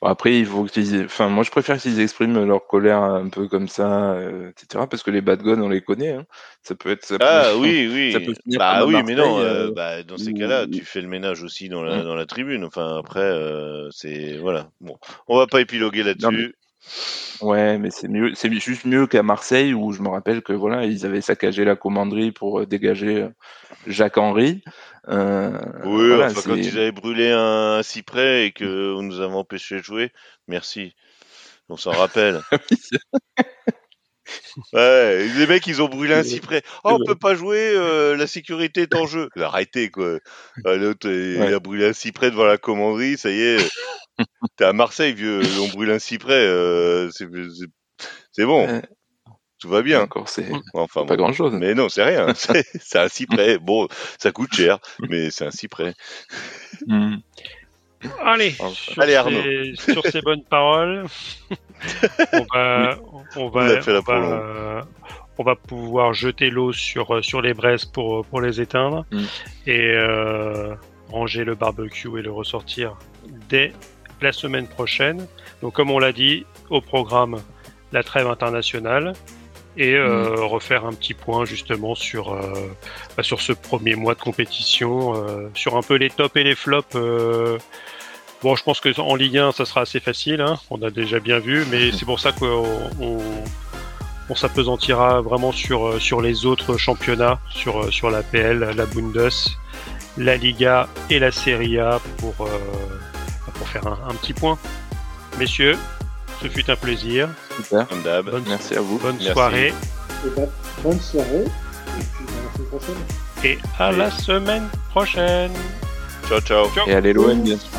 Bon, après, il faut qu'ils, enfin, moi, je préfère qu'ils expriment leur colère un peu comme ça, euh, etc. Parce que les bad guns, on les connaît. Hein. Ça peut être. Ça ah *laughs* oui, oui. Ça peut bah oui, mais non. Euh, euh, bah, dans ces cas-là, tu fais le ménage aussi dans la, mmh. dans la tribune. Enfin, après, c'est voilà. Bon, on va pas épiloguer là-dessus. Ouais, mais c'est mieux, c'est juste mieux qu'à Marseille où je me rappelle que voilà, ils avaient saccagé la commanderie pour dégager Jacques Henry. Euh, oui, enfin, quand ils avaient brûlé un cyprès et que nous avons empêché de jouer, merci. On s'en rappelle. *laughs* *laughs* ouais, les mecs, ils ont brûlé un cyprès. Oh, on peut pas jouer, euh, la sécurité est en jeu. Arrêtez, quoi. L'autre, il a brûlé un cyprès devant la commanderie, ça y est. *laughs* T'es à Marseille, vieux, on brûle un cyprès, euh, c'est bon tout va bien. Encore, c'est enfin, pas grand chose. Mais non, c'est rien. *laughs* c'est un cyprès. Bon, ça coûte cher, mais c'est un cyprès. Hmm. Allez, sur, Allez ces, sur, ces, bonnes paroles, *laughs* on va, on va, on va, on va, pouvoir jeter l'eau sur, sur les braises pour, pour les éteindre hmm. et euh, ranger le barbecue et le ressortir dès la semaine prochaine. Donc, comme on l'a dit, au programme, la trêve internationale, et euh, mm. refaire un petit point justement sur euh, bah, sur ce premier mois de compétition, euh, sur un peu les tops et les flops. bon, je pense que en Ligue 1, ça sera assez facile. Hein, on a déjà bien vu, mais *laughs* c'est pour ça qu'on on, s'apesantira vraiment sur sur les autres championnats, sur sur la PL, la Bundes, la Liga et la Serie A pour pour faire un petit point. Messieurs, ce fut un plaisir. Super. Bonne, Merci à vous. Bonne soirée. bonne soirée. Et à la semaine prochaine. Et à la semaine prochaine. Ciao, ciao. Et allez loin, bien sûr.